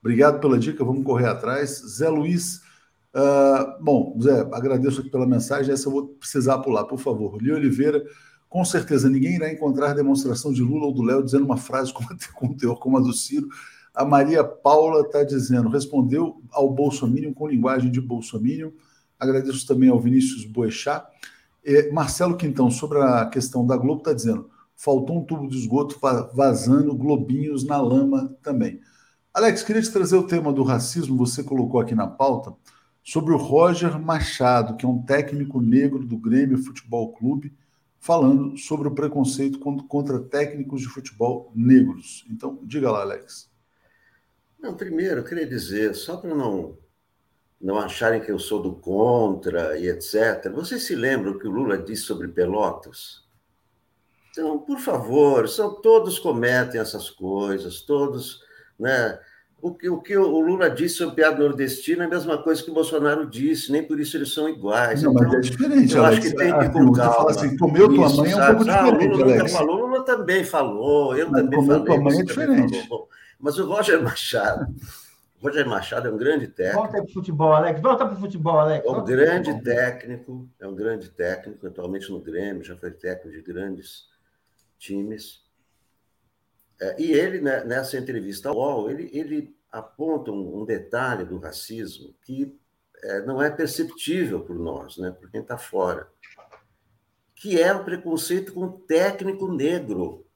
Obrigado pela dica, vamos correr atrás. Zé Luiz. Uh, bom, Zé, agradeço aqui pela mensagem. Essa eu vou precisar pular, por favor. Li Oliveira. Com certeza, ninguém irá encontrar demonstração de Lula ou do Léo dizendo uma frase com teor como a do Ciro. A Maria Paula está dizendo, respondeu ao Bolsonaro com linguagem de Bolsonaro. Agradeço também ao Vinícius Boechat. É, Marcelo Quintão, sobre a questão da Globo, está dizendo, faltou um tubo de esgoto vazando globinhos na lama também. Alex, queria te trazer o tema do racismo, você colocou aqui na pauta, sobre o Roger Machado, que é um técnico negro do Grêmio Futebol Clube, falando sobre o preconceito contra técnicos de futebol negros. Então, diga lá, Alex. Não, primeiro, eu queria dizer, só para não, não acharem que eu sou do contra e etc., vocês se lembram que o Lula disse sobre Pelotas? Então, por favor, são, todos cometem essas coisas, todos. Né? O que, o que o Lula disse sobre piada nordestina é a mesma coisa que o Bolsonaro disse, nem por isso eles são iguais. Não, então, mas é diferente. Eu Alex, acho que tem que com calma. Assim, comeu tua mãe é um pouco ah, diferente. O Lula Alex. falou, Lula também falou, eu mas também comeu falei. Tua mãe é diferente. Mas o Roger Machado, o Roger Machado é um grande técnico. Volta para o futebol, Alex. Volta para o futebol, Alex. É um grande técnico, é um grande técnico, atualmente no Grêmio, já foi técnico de grandes times. É, e ele, né, nessa entrevista ao UOL, ele, ele aponta um, um detalhe do racismo que é, não é perceptível por nós, né, por quem está fora, que é o preconceito com o técnico negro.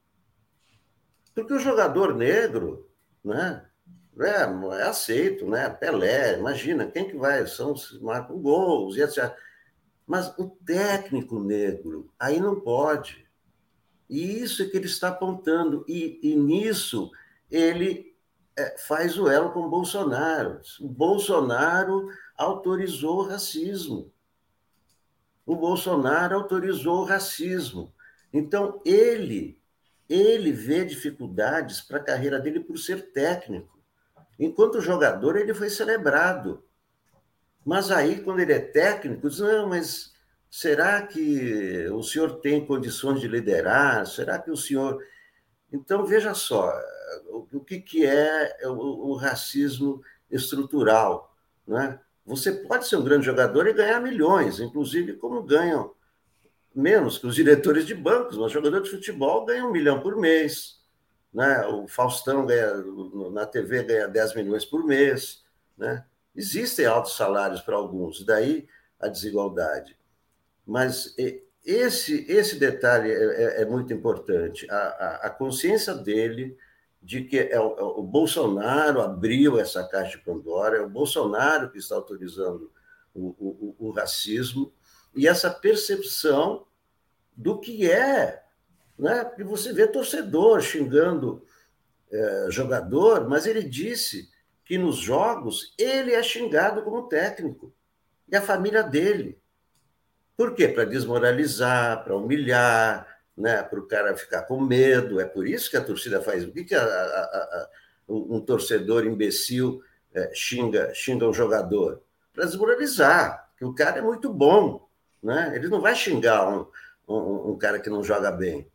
Porque o jogador negro né, é, é aceito, né? Pelé, imagina, quem que vai? São, marcam gols e etc. Mas o técnico negro, aí não pode. E isso é que ele está apontando. E, e nisso ele é, faz o elo com Bolsonaro. O Bolsonaro autorizou o racismo. O Bolsonaro autorizou o racismo. Então, ele, ele vê dificuldades para a carreira dele por ser técnico. Enquanto jogador, ele foi celebrado. Mas aí, quando ele é técnico, diz: não, mas será que o senhor tem condições de liderar? Será que o senhor. Então, veja só, o que, que é o, racismo estrutural. Né? Você pode ser um grande jogador e ganhar milhões, inclusive como ganham menos que os diretores de bancos, mas jogador de futebol ganha um milhão por mês. Né? O Faustão ganha, na TV ganha 10 milhões por mês. Né? Existem altos salários para alguns, daí a desigualdade. Mas esse, esse detalhe é, é, é muito importante. A, a, a, consciência dele de que é o, é o, Bolsonaro abriu essa caixa de Pandora, é o Bolsonaro que está autorizando o, o, o racismo, e essa percepção do que é. Né? Porque você vê torcedor xingando é, jogador, mas ele disse que nos jogos ele é xingado como técnico e a família dele. Por quê? Para desmoralizar, para humilhar, né? para o cara ficar com medo. É por isso que a torcida faz. O que, que a, a, a, um torcedor imbecil é, xinga, xinga um jogador? Para desmoralizar, que o cara é muito bom. Né? Ele não vai xingar um, um, um cara que não joga bem.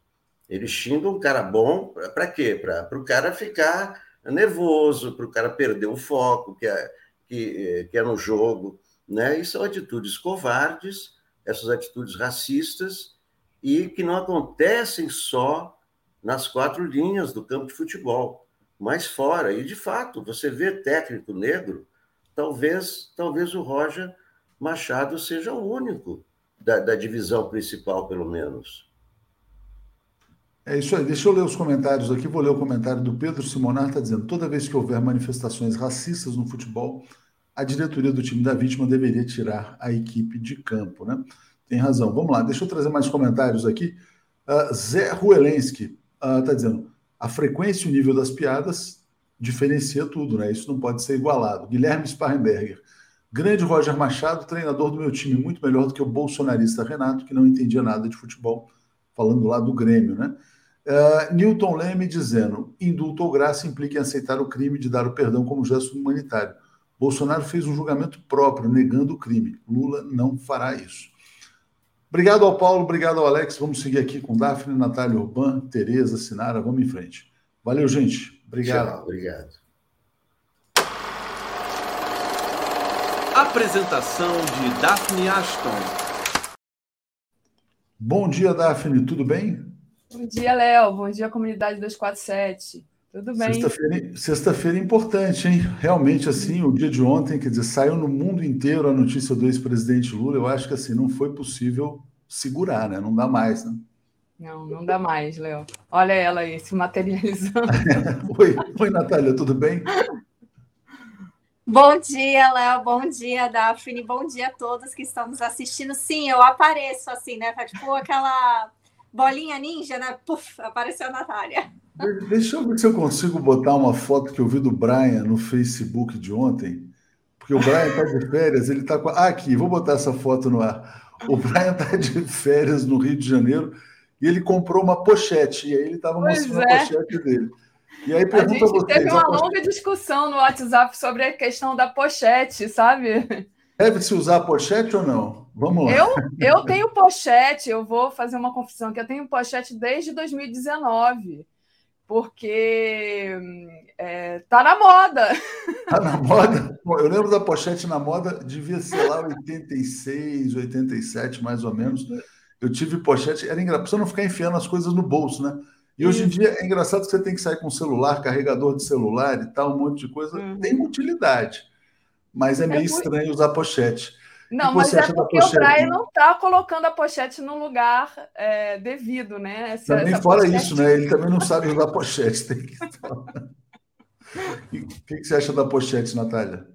Ele xinga um cara bom para quê? Para o cara ficar nervoso, para o cara perder o foco que é, que, que é no jogo. Né? E são atitudes covardes, essas atitudes racistas, e que não acontecem só nas quatro linhas do campo de futebol, mas fora. E, de fato, você vê técnico negro, talvez, talvez o Roger Machado seja o único da, da divisão principal, pelo menos. É isso aí. Deixa eu ler os comentários aqui. Vou ler o comentário do Pedro Simonar, está dizendo: toda vez que houver manifestações racistas no futebol, a diretoria do time da vítima deveria tirar a equipe de campo, né? Tem razão. Vamos lá, deixa eu trazer mais comentários aqui. Uh, Zé Ruelensky está uh, dizendo: a frequência e o nível das piadas diferencia tudo, né? Isso não pode ser igualado. Guilherme Sparrenberger. Grande Roger Machado, treinador do meu time, muito melhor do que o bolsonarista Renato, que não entendia nada de futebol, falando lá do Grêmio, né? Uh, Newton Leme dizendo: indulto ou graça implica em aceitar o crime de dar o perdão como gesto humanitário. Bolsonaro fez um julgamento próprio, negando o crime. Lula não fará isso. Obrigado ao Paulo, obrigado ao Alex. Vamos seguir aqui com Daphne, Natália Urban, Tereza, Sinara. Vamos em frente. Valeu, gente. Obrigado. Tchau, obrigado. Apresentação de Daphne Ashton. Bom dia, Daphne. Tudo bem? Bom dia, Léo. Bom dia, comunidade 247. Tudo bem? Sexta-feira sexta importante, hein? Realmente, assim, o dia de ontem, quer dizer, saiu no mundo inteiro a notícia do ex-presidente Lula. Eu acho que, assim, não foi possível segurar, né? Não dá mais, né? Não, não dá mais, Léo. Olha ela aí, se materializando. oi, oi, Natália, tudo bem? Bom dia, Léo. Bom dia, Daphne. Bom dia a todos que estão nos assistindo. Sim, eu apareço assim, né? Tá tipo aquela bolinha ninja, né? Puf, apareceu a Natália. Deixa eu ver se eu consigo botar uma foto que eu vi do Brian no Facebook de ontem. Porque o Brian está de férias, ele está com. Ah, aqui, vou botar essa foto no ar. O Brian está de férias no Rio de Janeiro e ele comprou uma pochete. E aí ele estava mostrando é. a pochete dele. E aí pergunta a gente vocês, teve uma longa discussão no WhatsApp sobre a questão da pochete, sabe? Deve se usar pochete ou não? Vamos lá. Eu, eu tenho pochete, eu vou fazer uma confissão que eu tenho pochete desde 2019, porque é, tá na moda. Tá na moda? Eu lembro da pochete na moda, devia ser lá 86, 87, mais ou menos. Eu tive pochete, era engraçado, você não ficar enfiando as coisas no bolso, né? E hoje em dia é engraçado que você tem que sair com celular, carregador de celular e tal, um monte de coisa. Uhum. Tem utilidade mas é meio é estranho usar pochete. Não, mas é porque o Brian não está colocando a pochete no lugar é, devido, né? Essa, também essa fora pochete... isso, né? Ele também não sabe usar pochete. Tem que... o que, que você acha da pochete, Natália?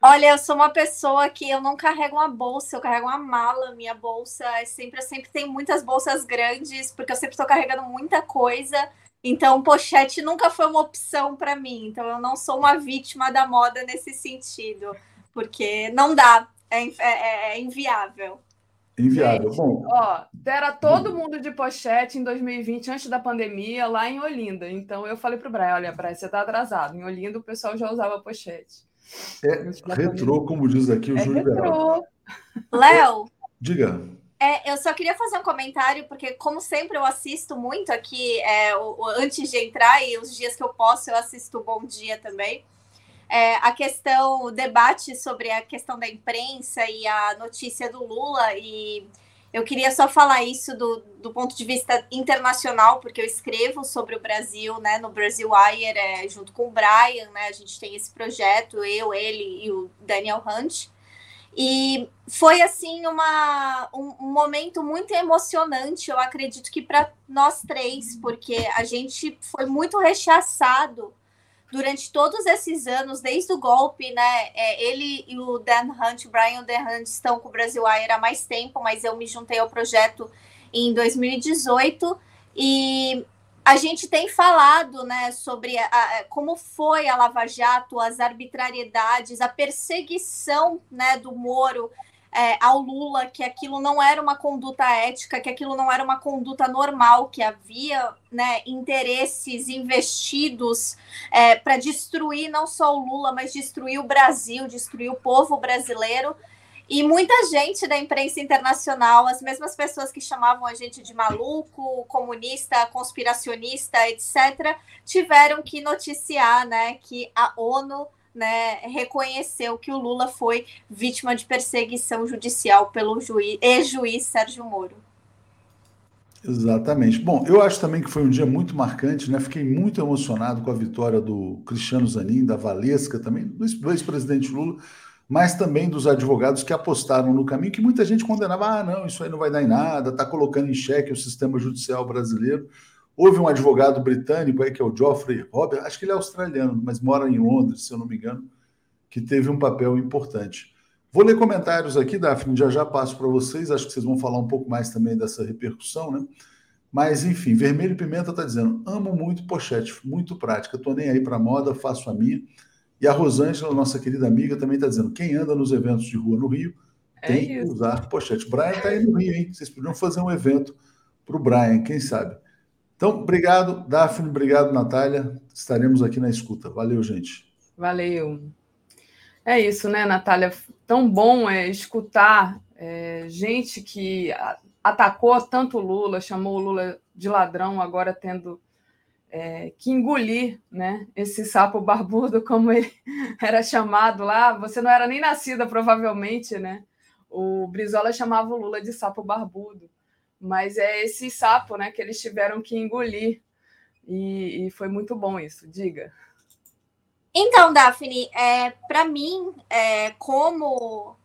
Olha, eu sou uma pessoa que eu não carrego uma bolsa, eu carrego uma mala. Minha bolsa é sempre, eu sempre tenho muitas bolsas grandes, porque eu sempre estou carregando muita coisa. Então, pochete nunca foi uma opção para mim. Então, eu não sou uma vítima da moda nesse sentido, porque não dá, é, é, é, é inviável. Inviável. Gente, Bom, ó, era todo mundo de pochete em 2020, antes da pandemia, lá em Olinda. Então eu falei para o Brian: olha, Brian, você está atrasado. Em Olinda o pessoal já usava pochete. É retrô, como diz aqui o É Júlio retrô. Léo, Diga. É, eu só queria fazer um comentário, porque, como sempre, eu assisto muito aqui, é, o- o- antes de entrar, e os dias que eu posso, eu assisto o Bom Dia também. É, a questão, o debate sobre a questão da imprensa e a notícia do Lula, e eu queria só falar isso do, do ponto de vista internacional, porque eu escrevo sobre o Brasil, né, no Brasil Wire, é, junto com o Brian, né, a gente tem esse projeto, eu, ele e o Daniel Hunt. E foi assim uma, um, um momento muito emocionante, eu acredito que para nós três, porque a gente foi muito rechaçado durante todos esses anos, desde o golpe, né? É, ele e o Dan Hunt, o Brian Dan Hunt, estão com o Brasil Air há mais tempo, mas eu me juntei ao projeto em 2018 e a gente tem falado né, sobre a, a, como foi a Lava Jato, as arbitrariedades, a perseguição né, do Moro é, ao Lula, que aquilo não era uma conduta ética, que aquilo não era uma conduta normal, que havia né, interesses investidos é, para destruir não só o Lula, mas destruir o Brasil, destruir o povo brasileiro. E muita gente da imprensa internacional, as mesmas pessoas que chamavam a gente de maluco, comunista, conspiracionista, etc., tiveram que noticiar né, que a ONU né, reconheceu que o Lula foi vítima de perseguição judicial pelo juiz, ex-juiz Sérgio Moro. Exatamente. Bom, eu acho também que foi um dia muito marcante, né? Fiquei muito emocionado com a vitória do Cristiano Zanin, da Valesca também, do ex-presidente Lula, mas também dos advogados que apostaram no caminho que muita gente condenava. Ah, não, isso aí não vai dar em nada, está colocando em xeque o sistema judicial brasileiro. Houve um advogado britânico aí, que é o Geoffrey Robert, acho que ele é australiano, mas mora em Londres, se eu não me engano, que teve um papel importante. Vou ler comentários aqui, Daphne, já já passo para vocês, acho que vocês vão falar um pouco mais também dessa repercussão, né? Mas, enfim, Vermelho Pimenta está dizendo: amo muito pochete, muito prática, estou nem aí para moda, faço a minha. E a Rosângela, nossa querida amiga, também está dizendo: quem anda nos eventos de rua no Rio tem é que usar pochete. Brian está aí no Rio, hein? Vocês podiam fazer um evento para o Brian, quem sabe? Então, obrigado, Daphne, obrigado, Natália. Estaremos aqui na escuta. Valeu, gente. Valeu. É isso, né, Natália? Tão bom é escutar é, gente que atacou tanto o Lula, chamou o Lula de ladrão, agora tendo é, que engolir né, esse sapo barbudo, como ele era chamado lá. Você não era nem nascida, provavelmente, né? O Brizola chamava o Lula de sapo barbudo. Mas é esse sapo né, que eles tiveram que engolir. E, e foi muito bom isso. Diga. Então, Daphne, é, para mim, é, como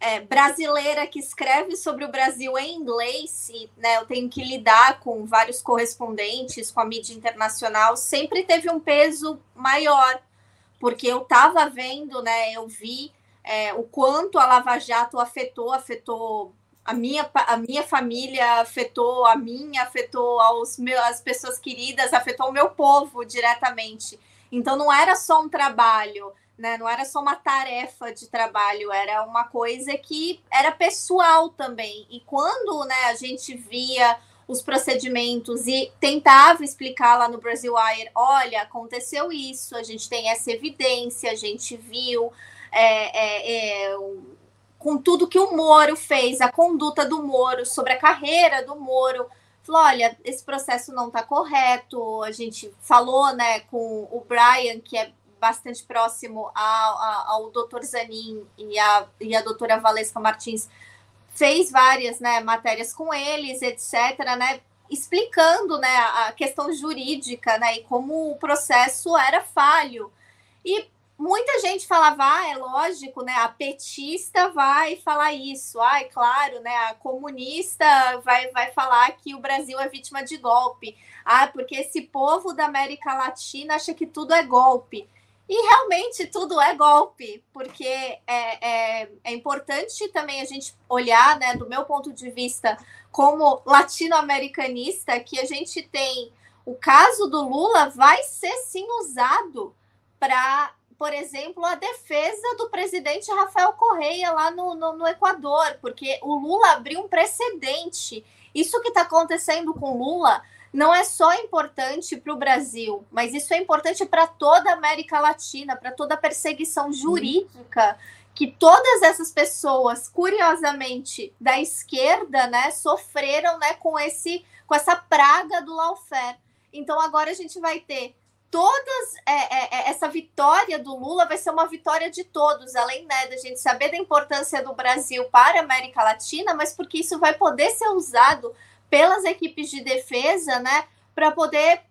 é, brasileira que escreve sobre o Brasil em inglês, e, né, eu tenho que lidar com vários correspondentes, com a mídia internacional, sempre teve um peso maior, porque eu estava vendo, né, eu vi é, o quanto a Lava Jato afetou, afetou a minha, a minha família, afetou a minha, afetou aos meus, as pessoas queridas, afetou o meu povo diretamente. Então não era só um trabalho, né? Não era só uma tarefa de trabalho, era uma coisa que era pessoal também. E quando, né, a gente via os procedimentos e tentava explicar lá no Brasil Wire, olha, aconteceu isso, a gente tem essa evidência, a gente viu é, é, é, com tudo que o Moro fez, a conduta do Moro sobre a carreira do Moro, falou, olha, esse processo não está correto. A gente falou, né, com o Brian, que é bastante próximo ao, ao, doutor Zanin e a, e a doutora Valesca Martins, fez várias né, matérias com eles, etc., né, explicando né, a questão jurídica né, e como o processo era falho. E muita gente falava, ah, é lógico, né? A petista vai falar isso, ah, é claro, né? A comunista vai, vai falar que o Brasil é vítima de golpe. Ah, porque esse povo da América Latina acha que tudo é golpe. E realmente tudo é golpe, porque é, é, é importante também a gente olhar, né, do meu ponto de vista, como latino-americanista, que a gente tem o caso do Lula vai ser sim usado para por exemplo, a defesa do presidente Rafael Correia lá no, no, no Equador, porque o Lula abriu um precedente. Isso que está acontecendo com Lula não é só importante para o Brasil, mas isso é importante para toda a América Latina, para toda a perseguição jurídica que todas essas pessoas, curiosamente, da esquerda, né, sofreram, né, com esse com essa praga do lawfare. Então agora a gente vai ter todas é, é, é, essa vitória do Lula vai ser uma vitória de todos, além né, da gente saber da importância do Brasil para a América Latina, mas porque isso vai poder ser usado pelas equipes de defesa, né, para poder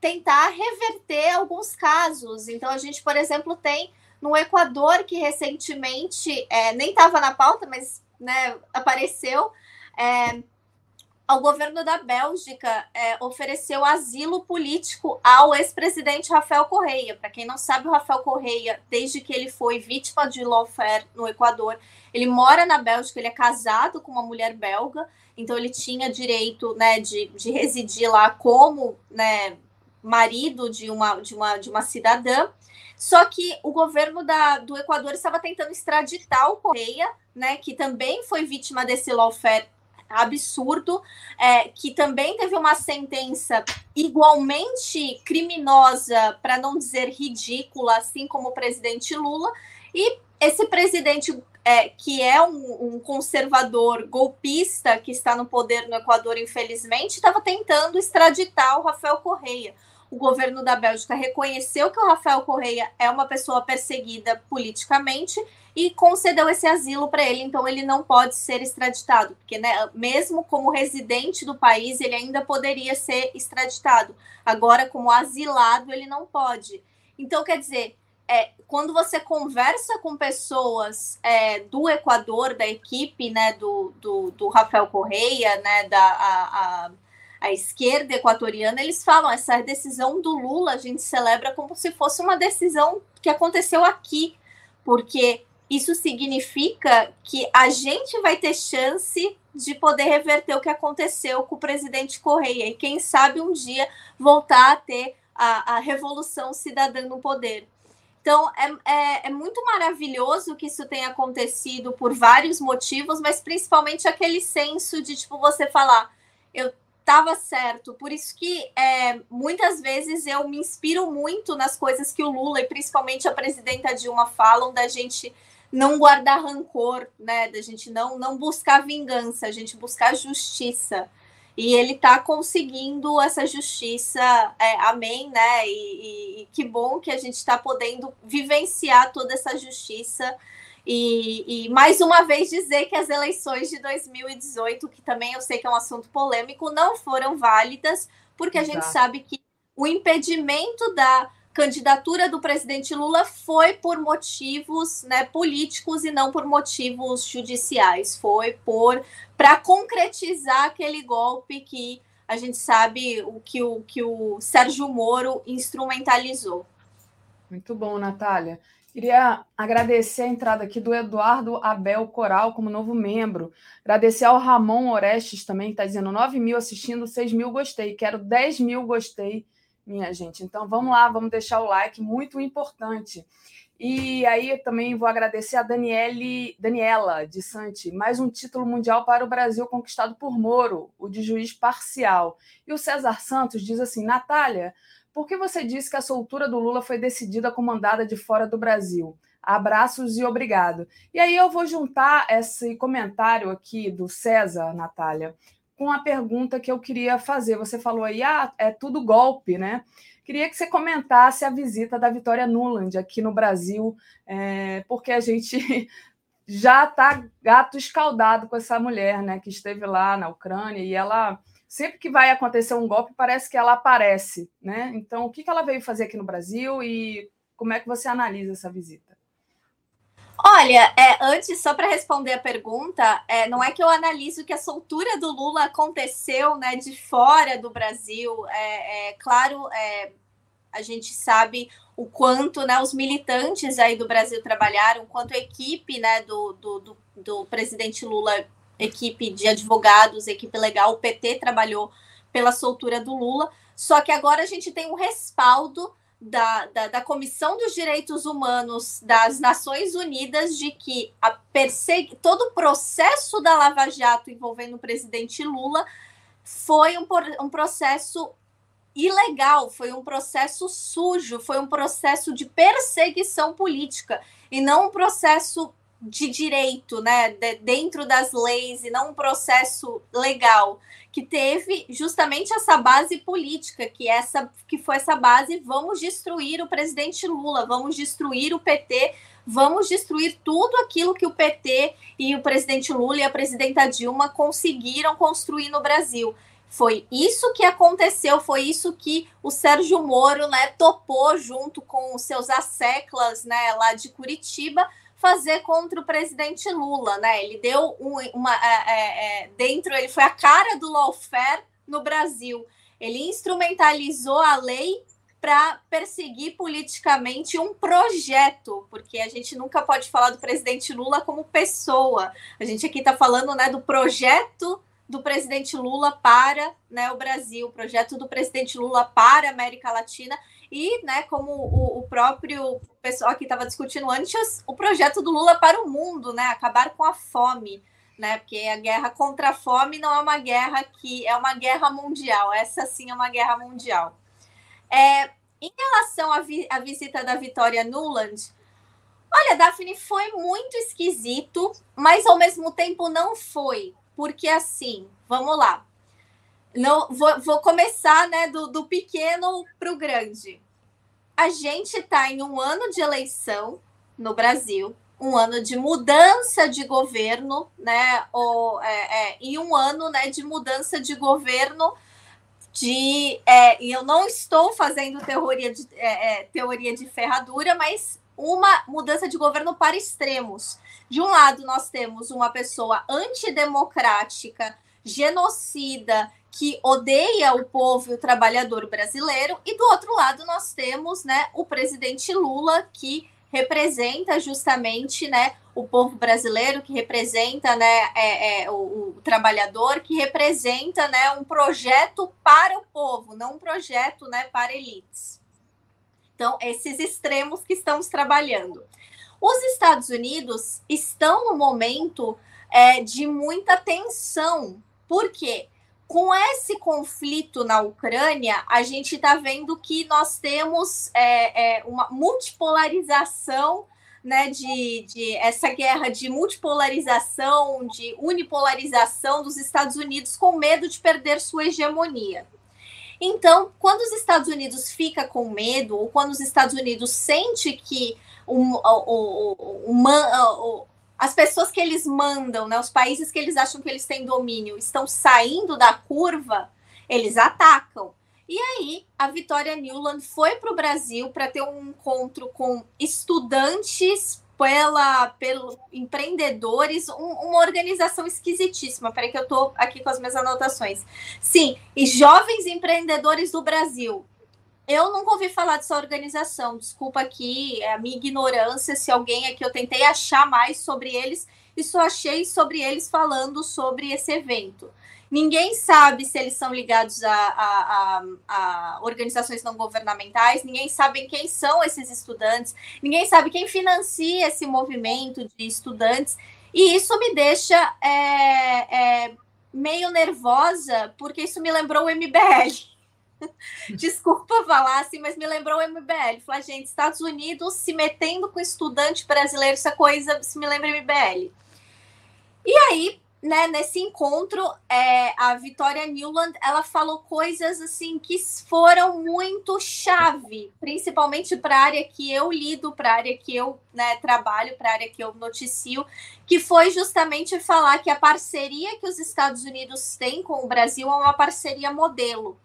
tentar reverter alguns casos. Então a gente, por exemplo, tem no Equador que recentemente é, nem estava na pauta, mas né, apareceu. Ao governo da Bélgica é, ofereceu asilo político ao ex-presidente Rafael Correia. Para quem não sabe, o Rafael Correia, desde que ele foi vítima de lawfare no Equador, ele mora na Bélgica, ele é casado com uma mulher belga, então ele tinha direito né, de, de residir lá como né, marido de uma, de, uma, de uma cidadã. Só que o governo da, do Equador estava tentando extraditar o Correia, né, que também foi vítima desse lawfare absurdo, é, que também teve uma sentença igualmente criminosa, para não dizer ridícula, assim como o presidente Lula, e esse presidente é, que é um, um, conservador golpista que está no poder no Equador, infelizmente, estava tentando extraditar o Rafael Correia. O governo da Bélgica reconheceu que o Rafael Correia é uma pessoa perseguida politicamente e concedeu esse asilo para ele, então ele não pode ser extraditado, porque né, mesmo como residente do país, ele ainda poderia ser extraditado. Agora, como asilado, ele não pode. Então, quer dizer, é, quando você conversa com pessoas é, do Equador, da equipe né, do, do, do Rafael Correia, né, da a, a, a, esquerda equatoriana, eles falam essa decisão do Lula a gente celebra como se fosse uma decisão que aconteceu aqui, porque isso significa que a gente vai ter chance de poder reverter o que aconteceu com o presidente Correia e, quem sabe, um dia voltar a ter a, a revolução cidadã no poder. Então, é, é, é, muito maravilhoso que isso tenha acontecido por vários motivos, mas principalmente aquele senso de, tipo, você falar, eu estava certo. Por isso que é, muitas vezes eu me inspiro muito nas coisas que o Lula e principalmente a presidenta Dilma falam da gente não guardar rancor, né? Da gente não, não buscar vingança, a gente buscar justiça. E ele está conseguindo essa justiça, é, amém, né? E, e, e, que bom que a gente está podendo vivenciar toda essa justiça. E, e, mais uma vez dizer que as eleições de 2018, que também eu sei que é um assunto polêmico, não foram válidas, porque a gente sabe que o impedimento da candidatura do presidente Lula foi por motivos né, políticos e não por motivos judiciais. Foi por para concretizar aquele golpe que a gente sabe o que o que o Sérgio Moro instrumentalizou. Muito bom, Natália. Queria agradecer a entrada aqui do Eduardo Abel Coral como novo membro. Agradecer ao Ramon Orestes também, que está dizendo 9 mil assistindo, 6 mil gostei. Quero 10 mil gostei minha gente. Então vamos lá, vamos deixar o like, muito importante. E aí também vou agradecer a Daniele, Daniela de Santi, mais um título mundial para o Brasil conquistado por Moro, o de juiz parcial. E o César Santos diz assim: Natália, por que você disse que a soltura do Lula foi decidida com mandada de fora do Brasil? Abraços e obrigado. E aí eu vou juntar esse comentário aqui do César, Natália, com a pergunta que eu queria fazer. Você falou aí, ah, é tudo golpe, né? Queria que você comentasse a visita da Vitória Nuland aqui no Brasil, é, porque a gente já está gato escaldado com essa mulher, né, que esteve lá na Ucrânia e ela sempre que vai acontecer um golpe parece que ela aparece, né? Então, o que ela veio fazer aqui no Brasil e como é que você analisa essa visita? Olha, é, antes, só para responder a pergunta, é, não é que eu analiso que a soltura do Lula aconteceu né, de fora do Brasil. É, é claro, é, a gente sabe o quanto né, os militantes aí do Brasil trabalharam, quanto a equipe né, do, do, do, do presidente Lula, equipe de advogados, equipe legal, o PT trabalhou pela soltura do Lula. Só que agora a gente tem um respaldo da, da, da, Comissão dos Direitos Humanos das Nações Unidas de que a persegu... todo o processo da Lava Jato envolvendo o presidente Lula foi um, um processo ilegal, foi um processo sujo, foi um processo de perseguição política e não um processo de direito, né, de, dentro das leis e não um processo legal que teve justamente essa base política, que essa que foi essa base, vamos destruir o presidente Lula, vamos destruir o PT, vamos destruir tudo aquilo que o PT e o presidente Lula e a presidenta Dilma conseguiram construir no Brasil. Foi isso que aconteceu, foi isso que o Sérgio Moro né, topou junto com os seus asseclas né, lá de Curitiba fazer contra o presidente Lula, né? Ele deu um, uma é, é, é, dentro, ele foi a cara do lawfare no Brasil. Ele instrumentalizou a lei para perseguir politicamente um projeto, porque a gente nunca pode falar do presidente Lula como pessoa. A gente aqui está falando né, do projeto do presidente Lula para né, o Brasil, o projeto do presidente Lula para a América Latina e, né, como o, o próprio pessoal que estava discutindo antes, o projeto do Lula para o mundo, né, acabar com a fome, né, porque a guerra contra a fome não é uma guerra que é uma guerra mundial, essa sim é uma guerra mundial. É, em relação à, vi, à visita da Vitória Nuland, olha, Daphne, foi muito esquisito, mas ao mesmo tempo não foi porque assim, vamos lá. Não, vou, vou começar né, do, do pequeno para o grande. A gente está em um ano de eleição no Brasil, um ano de mudança de governo, né? Ou, é, é, e um ano né, de mudança de governo de. É, eu não estou fazendo teoria de, é, é, teoria de ferradura, mas uma mudança de governo para extremos. De um lado, nós temos uma pessoa antidemocrática, genocida, que odeia o povo e o trabalhador brasileiro, e do outro lado, nós temos né, o presidente Lula, que representa justamente né, o povo brasileiro, que representa né, é, é, o, o, trabalhador, que representa né, um projeto para o povo, não um projeto né, para elites. Então, esses extremos que estamos trabalhando. Os Estados Unidos estão no momento é, de muita tensão, porque com esse conflito na Ucrânia, a gente está vendo que nós temos é, é, uma multipolarização, né, de, de essa guerra de multipolarização, de unipolarização dos Estados Unidos com medo de perder sua hegemonia. Então, quando os Estados Unidos fica com medo, ou quando os Estados Unidos sente que o, o, o, as pessoas que eles mandam, né, os países que eles acham que eles têm domínio, estão saindo da curva, eles atacam. E aí, a Vitória Newland foi para o Brasil para ter um encontro com estudantes pela, pelo empreendedores, um, uma organização esquisitíssima. Peraí que eu estou aqui com as minhas anotações. Sim, e jovens empreendedores do Brasil. Eu nunca ouvi falar dessa organização. Desculpa aqui é a minha ignorância. Se alguém aqui eu tentei achar mais sobre eles, e só achei sobre eles falando sobre esse evento. Ninguém sabe se eles são ligados a, a, a, a, organizações não governamentais, ninguém sabe quem são esses estudantes, ninguém sabe quem financia esse movimento de estudantes, e isso me deixa é, é, meio nervosa, porque isso me lembrou o MBL. Desculpa falar assim, mas me lembrou o MBL. Falei, gente, Estados Unidos se metendo com estudante brasileiro, essa coisa se me lembra MBL. E aí, né, nesse encontro, é, a Vitória Newland, ela falou coisas assim que foram muito chave, principalmente para a área que eu lido, para a área que eu né, trabalho, para a área que eu noticio, que foi justamente falar que a parceria que os Estados Unidos têm com o Brasil é uma parceria modelo.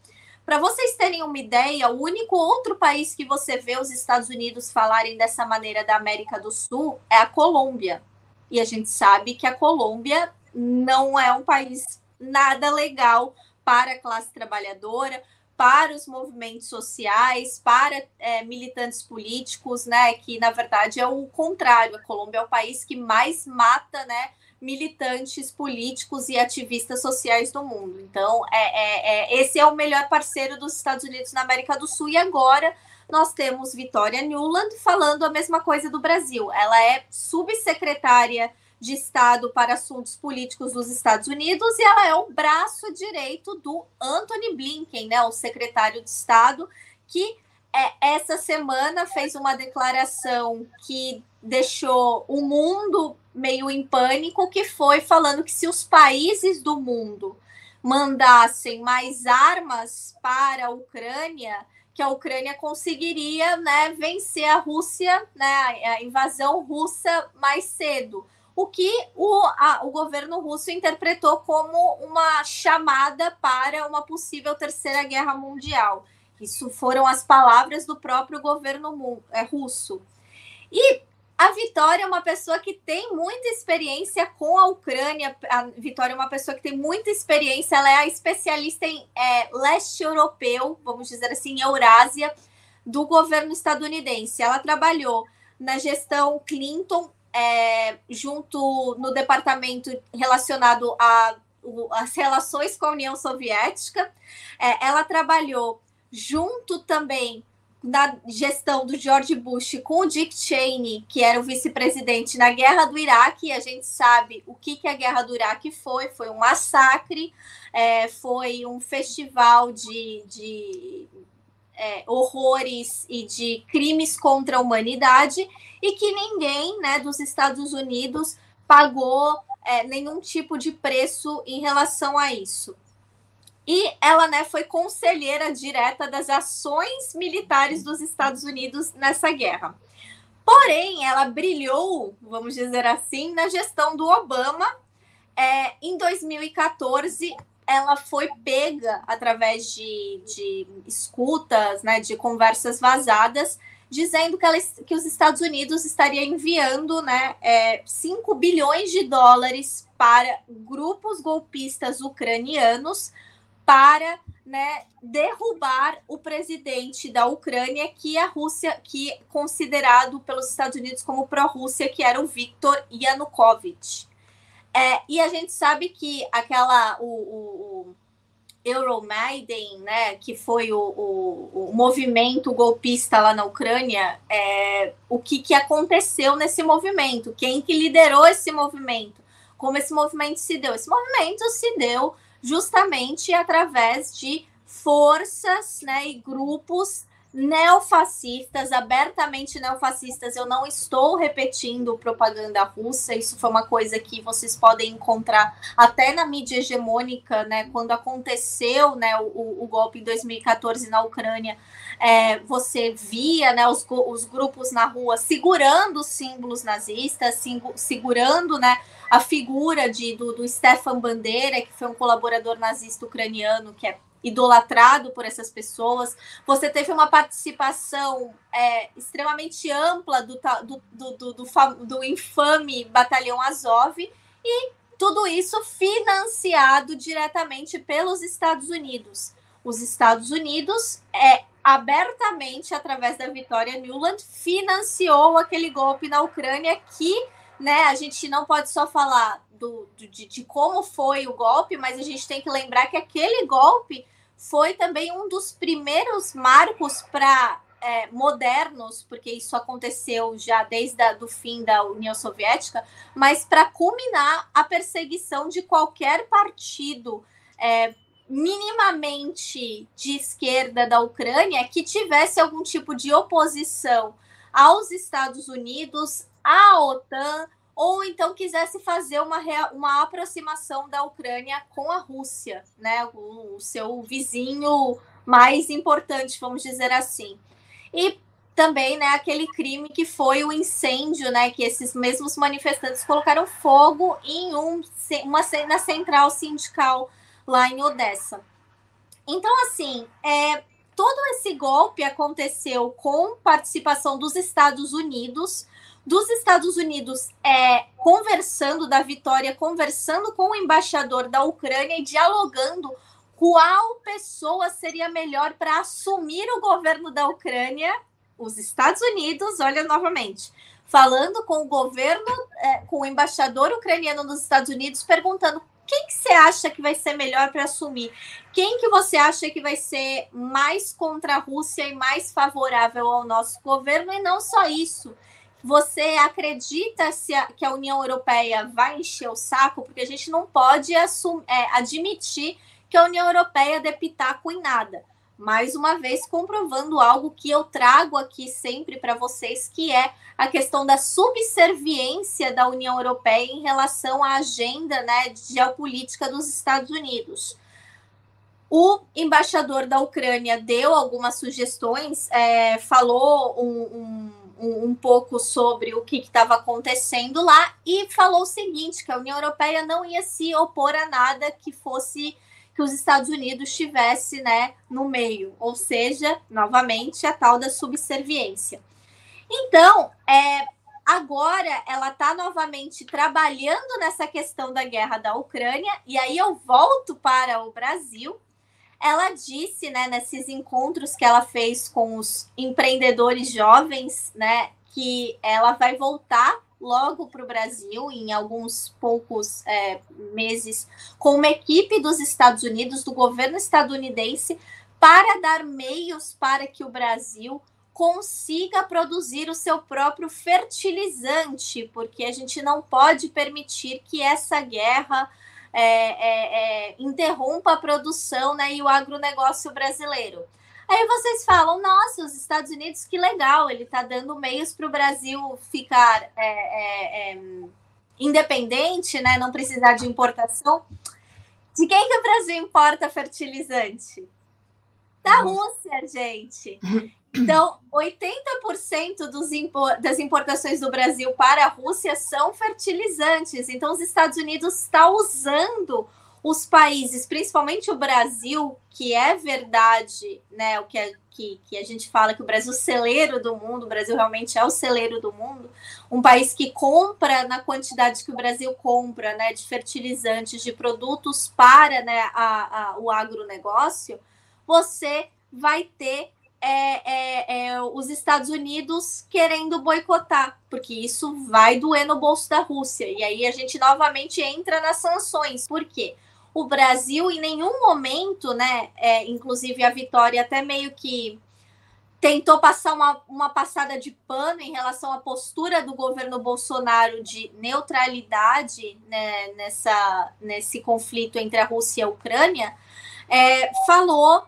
Para vocês terem uma ideia, o único outro país que você vê os Estados Unidos falarem dessa maneira da América do Sul é a Colômbia. E a gente sabe que a Colômbia não é um país nada legal para a classe trabalhadora, para os movimentos sociais, para é, militantes políticos, né? Que na verdade é o contrário. A Colômbia é o país que mais mata, né? Militantes políticos e ativistas sociais do mundo. Então, é, é, é, esse é o melhor parceiro dos Estados Unidos na América do Sul. E agora nós temos Vitória Newland falando a mesma coisa do Brasil. Ela é subsecretária de Estado para Assuntos Políticos dos Estados Unidos e ela é o braço direito do Anthony Blinken, né, o secretário de Estado, que essa semana fez uma declaração que deixou o mundo meio em pânico, que foi falando que se os países do mundo mandassem mais armas para a Ucrânia, que a Ucrânia conseguiria né, vencer a Rússia, né, a invasão russa mais cedo o que o, a, o governo russo interpretou como uma chamada para uma possível terceira guerra mundial. Isso foram as palavras do próprio governo é, russo. E a Vitória é uma pessoa que tem muita experiência com a Ucrânia. A Vitória é uma pessoa que tem muita experiência. Ela é a especialista em é, leste europeu, vamos dizer assim, Eurásia, do governo estadunidense. Ela trabalhou na gestão Clinton é, junto no departamento relacionado as relações com a União Soviética. É, ela trabalhou junto também na gestão do George Bush com o Dick Cheney, que era o vice-presidente na guerra do Iraque. E a gente sabe o que, que a guerra do Iraque foi: foi um massacre, é, foi um festival de, de é, horrores e de crimes contra a humanidade e que ninguém né, dos Estados Unidos pagou é, nenhum tipo de preço em relação a isso. E ela né, foi conselheira direta das ações militares dos Estados Unidos nessa guerra. Porém, ela brilhou, vamos dizer assim, na gestão do Obama. É, em 2014, ela foi pega através de, de escutas, né, de conversas vazadas, dizendo que, ela, que os Estados Unidos estaria enviando né, é, 5 bilhões de dólares para grupos golpistas ucranianos para né, derrubar o presidente da Ucrânia, que a Rússia, que é considerado pelos Estados Unidos como pró-Rússia, que era o Viktor Yanukovych. É, e a gente sabe que aquela o, o, o Euromaidan, né, que foi o, o, o, movimento golpista lá na Ucrânia, é, o que, que aconteceu nesse movimento? Quem que liderou esse movimento? Como esse movimento se deu? Esse movimento se deu justamente através de forças né, e grupos neofascistas, abertamente neofascistas. Eu não estou repetindo propaganda russa, isso foi uma coisa que vocês podem encontrar até na mídia hegemônica, né? Quando aconteceu né, o, o golpe em 2014 na Ucrânia, é, você via né, os, os grupos na rua segurando os símbolos nazistas, segurando né, a figura de, do, do Stefan Bandeira, que foi um colaborador nazista ucraniano que é idolatrado por essas pessoas. Você teve uma participação é, extremamente ampla do, do, do, do, do infame Batalhão Azov e tudo isso financiado diretamente pelos Estados Unidos. Os Estados Unidos é abertamente através da Vitória Newland financiou aquele golpe na Ucrânia que, né, a gente não pode só falar do, do de, de como foi o golpe, mas a gente tem que lembrar que aquele golpe foi também um dos primeiros marcos para é, modernos, porque isso aconteceu já desde o fim da União Soviética, mas para culminar a perseguição de qualquer partido é, minimamente de esquerda da Ucrânia que tivesse algum tipo de oposição aos Estados Unidos, à OTAN, ou então quisesse fazer uma, uma aproximação da Ucrânia com a Rússia, né, o, o seu vizinho mais importante, vamos dizer assim. E também, né, aquele crime que foi o incêndio, né, que esses mesmos manifestantes colocaram fogo em um, uma na central sindical lá em Odessa. Então, assim, é, todo esse golpe aconteceu com participação dos Estados Unidos, dos Estados Unidos é, conversando, da Vitória conversando com o embaixador da Ucrânia e dialogando qual pessoa seria melhor para assumir o governo da Ucrânia, os Estados Unidos, olha novamente, falando com o governo, é, com o embaixador ucraniano nos Estados Unidos, perguntando quem que você acha que vai ser melhor para assumir? Quem que você acha que vai ser mais contra a Rússia e mais favorável ao nosso governo? E não só isso, Você acredita a, que a União Europeia vai encher o saco? Porque a gente não pode assum, é, admitir que a União Europeia dê pitaco em nada. Mais uma vez, comprovando algo que eu trago aqui sempre para vocês, que é a questão da subserviência da União Europeia em relação à agenda né, geopolítica dos Estados Unidos. O embaixador da Ucrânia deu algumas sugestões, é, falou um, um, um, pouco sobre o que estava acontecendo lá e falou o seguinte: que a União Europeia não ia se opor a nada que fosse que os Estados Unidos estivesse né, no meio, ou seja, novamente, a tal da subserviência. Então, é, agora ela está novamente trabalhando nessa questão da guerra da Ucrânia, e aí eu volto para o Brasil. Ela disse, né, nesses encontros que ela fez com os empreendedores jovens, né, que ela vai voltar logo para o Brasil, em alguns poucos é, meses, com uma equipe dos Estados Unidos, do governo estadunidense, para dar meios para que o Brasil consiga produzir o seu próprio fertilizante, porque a gente não pode permitir que essa guerra é, é, é, interrompa a produção né, e o agronegócio brasileiro. Aí vocês falam, nossa, os Estados Unidos, que legal, ele está dando meios para o Brasil ficar é, é, independente, né, não precisar de importação. De quem que o Brasil importa fertilizante? Da Rússia, gente. Então, 80% dos impor das importações do Brasil para a Rússia são fertilizantes. Então, os Estados Unidos estão usando os países, principalmente o Brasil, que é verdade, né? O que, é, que, que a gente fala que o Brasil é o celeiro do mundo, o Brasil realmente é o celeiro do mundo, um país que compra na quantidade que o Brasil compra, né? De fertilizantes, de produtos para né, a, a o agronegócio, você vai ter é, é, os Estados Unidos querendo boicotar, porque isso vai doer no bolso da Rússia. E aí a gente novamente entra nas sanções. Por quê? O Brasil, em nenhum momento, né? É, inclusive a Vitória até meio que tentou passar uma, uma passada de pano em relação à postura do governo Bolsonaro de neutralidade né, nessa, nesse conflito entre a Rússia e a Ucrânia, é, falou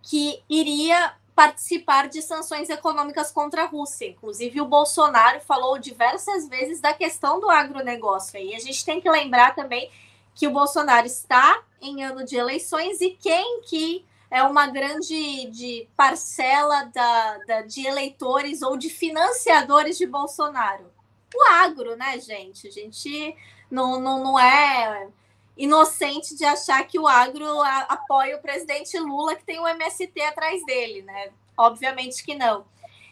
que iria participar de sanções econômicas contra a Rússia. Inclusive, o Bolsonaro falou diversas vezes da questão do agronegócio. E a gente tem que lembrar também que o Bolsonaro está em ano de eleições e quem que é uma grande de parcela da, da, de eleitores ou de financiadores de Bolsonaro? O agro, né, gente? A gente não, não, não é inocente de achar que o agro apoia o presidente Lula, que tem o MST atrás dele, né? Obviamente que não.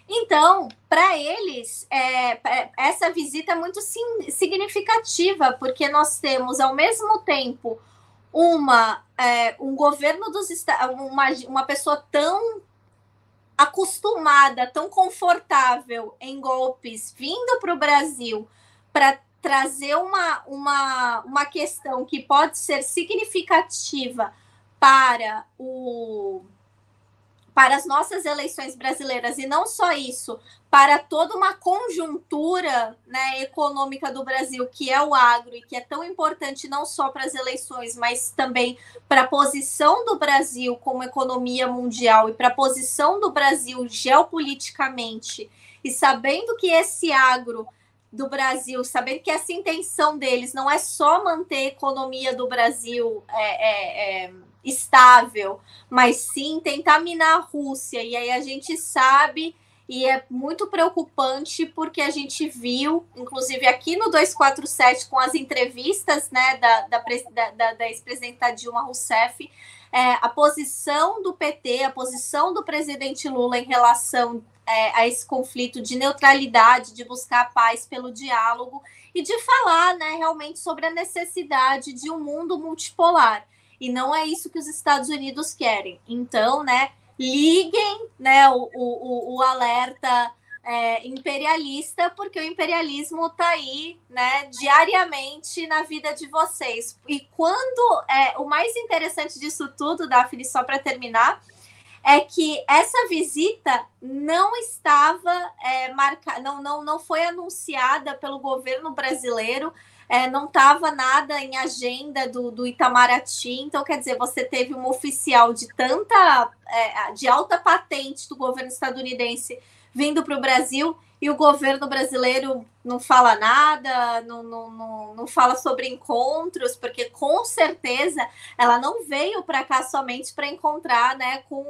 Então, para eles, é, é, essa visita é muito sim, significativa, porque nós temos, ao mesmo tempo, uma, é, um governo dos Estados uma, uma pessoa tão acostumada, tão confortável em golpes vindo para o Brasil para trazer uma, uma, uma questão que pode ser significativa para o para as nossas eleições brasileiras e não só isso, para toda uma conjuntura né, econômica do Brasil, que é o agro e que é tão importante não só para as eleições, mas também para a posição do Brasil como economia mundial e para a posição do Brasil geopoliticamente, e sabendo que esse agro do Brasil, sabendo que essa intenção deles não é só manter a economia do Brasil é, é, é, estável, mas sim tentar minar a Rússia. E aí a gente sabe, e é muito preocupante, porque a gente viu, inclusive aqui no 247, com as entrevistas né, da, da, da, da ex-presidenta Dilma Rousseff, é, a posição do PT, a posição do presidente Lula em relação é, a esse conflito de neutralidade, de buscar paz pelo diálogo e de falar né, realmente sobre a necessidade de um mundo multipolar. E não é isso que os Estados Unidos querem. Então, né, liguem né, o, o, o alerta é, imperialista, porque o imperialismo está aí né, diariamente na vida de vocês. E quando é o mais interessante disso tudo, Daphne, só para terminar, é que essa visita não estava é, marcada, não, não, não foi anunciada pelo governo brasileiro, é, não estava nada em agenda do, do Itamaraty. Então, quer dizer, você teve um oficial de tanta, é, de alta patente do governo estadunidense vindo para o Brasil e o governo brasileiro não fala nada, não, não, não, não fala sobre encontros, porque com certeza ela não veio para cá somente para encontrar né, com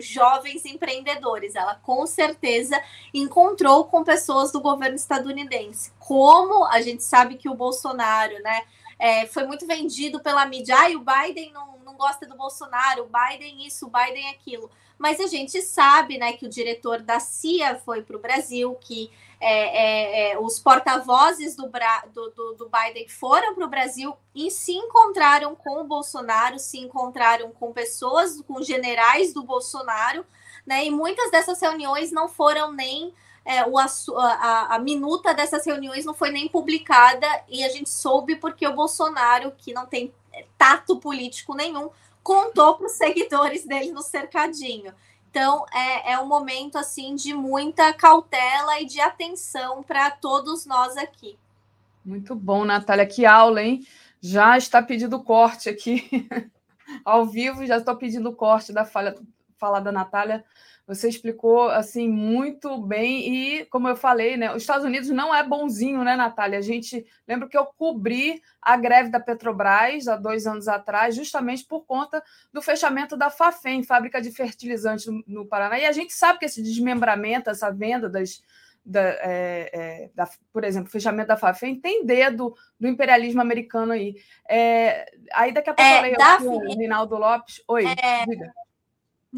jovens empreendedores, ela com certeza encontrou com pessoas do governo estadunidense. Como a gente sabe que o Bolsonaro né, é, foi muito vendido pela mídia, ah, o Biden não, não gosta do Bolsonaro, o Biden isso, o Biden aquilo mas a gente sabe né, que o diretor da CIA foi para o Brasil, que é, é, é, os porta-vozes do, do, do, Biden foram para o Brasil e se encontraram com o Bolsonaro, se encontraram com pessoas, com generais do Bolsonaro, né? E muitas dessas reuniões não foram nem é, o, a, a, minuta dessas reuniões não foi nem publicada e a gente soube porque o Bolsonaro, que não tem tato político nenhum, contou para os seguidores dele no cercadinho. Então é, é um momento assim de muita cautela e de atenção para todos nós aqui. Muito bom, Natália. Que aula, hein? Já está pedindo corte aqui ao vivo, já estou pedindo corte da fala, fala da Natália você explicou assim muito bem e, como eu falei, né, os Estados Unidos não é bonzinho, né, Natália? A gente lembra que eu cobri a greve da Petrobras há dois anos atrás, justamente por conta do fechamento da Fafem, fábrica de fertilizantes no, Paraná. E a gente sabe que esse desmembramento, essa venda das, da, é, é, da, por exemplo, fechamento da Fafem tem dedo do imperialismo americano aí. É, aí daqui a pouco é, eu leio o Reinaldo Lopes. Oi, é, diga.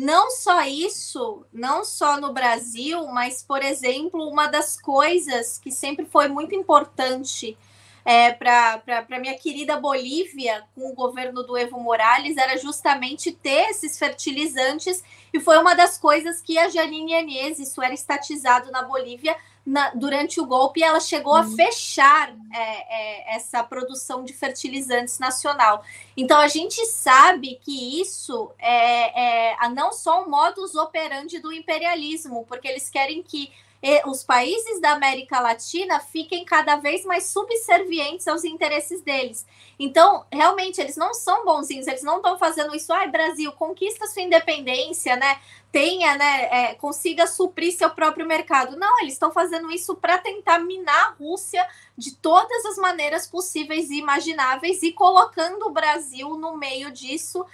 Não só isso, não só no Brasil, mas, por exemplo, uma das coisas que sempre foi muito importante é, para minha querida Bolívia, com o governo do Evo Morales, era justamente ter esses fertilizantes, e foi uma das coisas que a Janine Anhes, isso era estatizado na Bolívia, na, durante o golpe, ela chegou uhum. a fechar é, é, essa produção de fertilizantes nacional. Então, a gente sabe que isso é, é não só um modus operandi do imperialismo, porque eles querem que os países da América Latina fiquem cada vez mais subservientes aos interesses deles. Então, realmente, eles não são bonzinhos, eles não estão fazendo isso, ai, Brasil, conquista sua independência, né? Tenha, né? É, consiga suprir seu próprio mercado. Não, eles estão fazendo isso para tentar minar a Rússia de todas as maneiras possíveis e imagináveis e colocando o Brasil no meio disso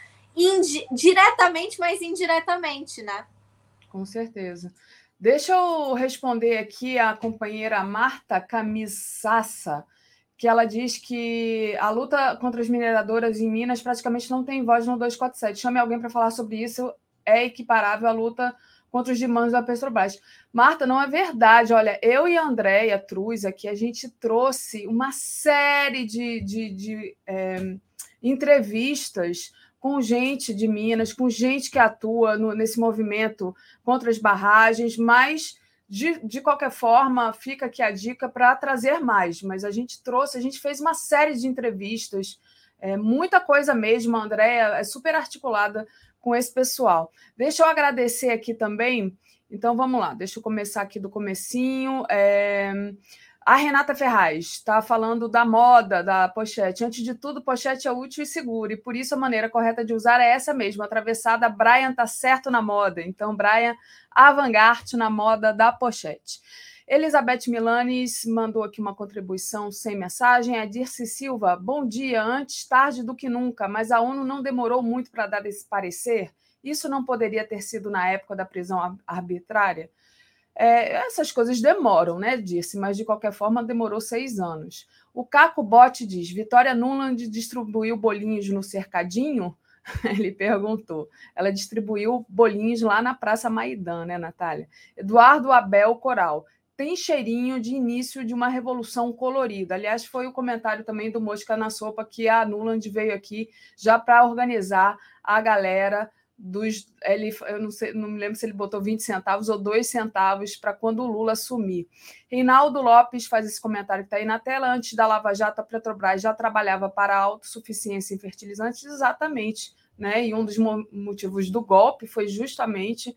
diretamente, mas indiretamente, né? Com certeza. Deixa eu responder aqui a companheira Marta Camisassa, que ela diz que a luta contra as mineradoras em Minas praticamente não tem voz no 247. Chame alguém para falar sobre isso, é equiparável à luta contra os demandos da Petrobras. Marta, não é verdade. Olha, eu e a Andréia Truz aqui, a gente trouxe uma série de, de, de é, entrevistas com gente de Minas, com gente que atua no, nesse movimento contra as barragens, mas de, de qualquer forma, fica aqui a dica para trazer mais. Mas a gente trouxe, a gente fez uma série de entrevistas, é, muita coisa mesmo, a Andréia é super articulada com esse pessoal. Deixa eu agradecer aqui também. Então vamos lá, deixa eu começar aqui do comecinho. É... A Renata Ferraz está falando da moda da pochete. Antes de tudo, pochete é útil e seguro, e por isso a maneira correta de usar é essa mesmo, atravessada. Brian tá certo na moda. Então, Brian, avant-garde na moda da pochete. Elizabeth Milanes mandou aqui uma contribuição sem mensagem. A Dirce Silva, bom dia. Antes tarde do que nunca, mas a ONU não demorou muito para dar esse parecer. Isso não poderia ter sido na época da prisão arbitrária? É, essas coisas demoram, né? Disse, mas de qualquer forma demorou seis anos. O Caco Bote diz: Vitória Nuland distribuiu bolinhos no cercadinho? Ele perguntou. Ela distribuiu bolinhos lá na Praça Maidan, né, Natália? Eduardo Abel Coral. Tem cheirinho de início de uma revolução colorida. Aliás, foi o comentário também do Mosca na Sopa que a Nuland veio aqui já para organizar a galera dos. Ele, eu não, sei, não me lembro se ele botou 20 centavos ou 2 centavos para quando o Lula assumir. Reinaldo Lopes faz esse comentário que está aí na tela. Antes da Lava Jato, a Petrobras já trabalhava para a autossuficiência em fertilizantes, exatamente. né? E um dos motivos do golpe foi justamente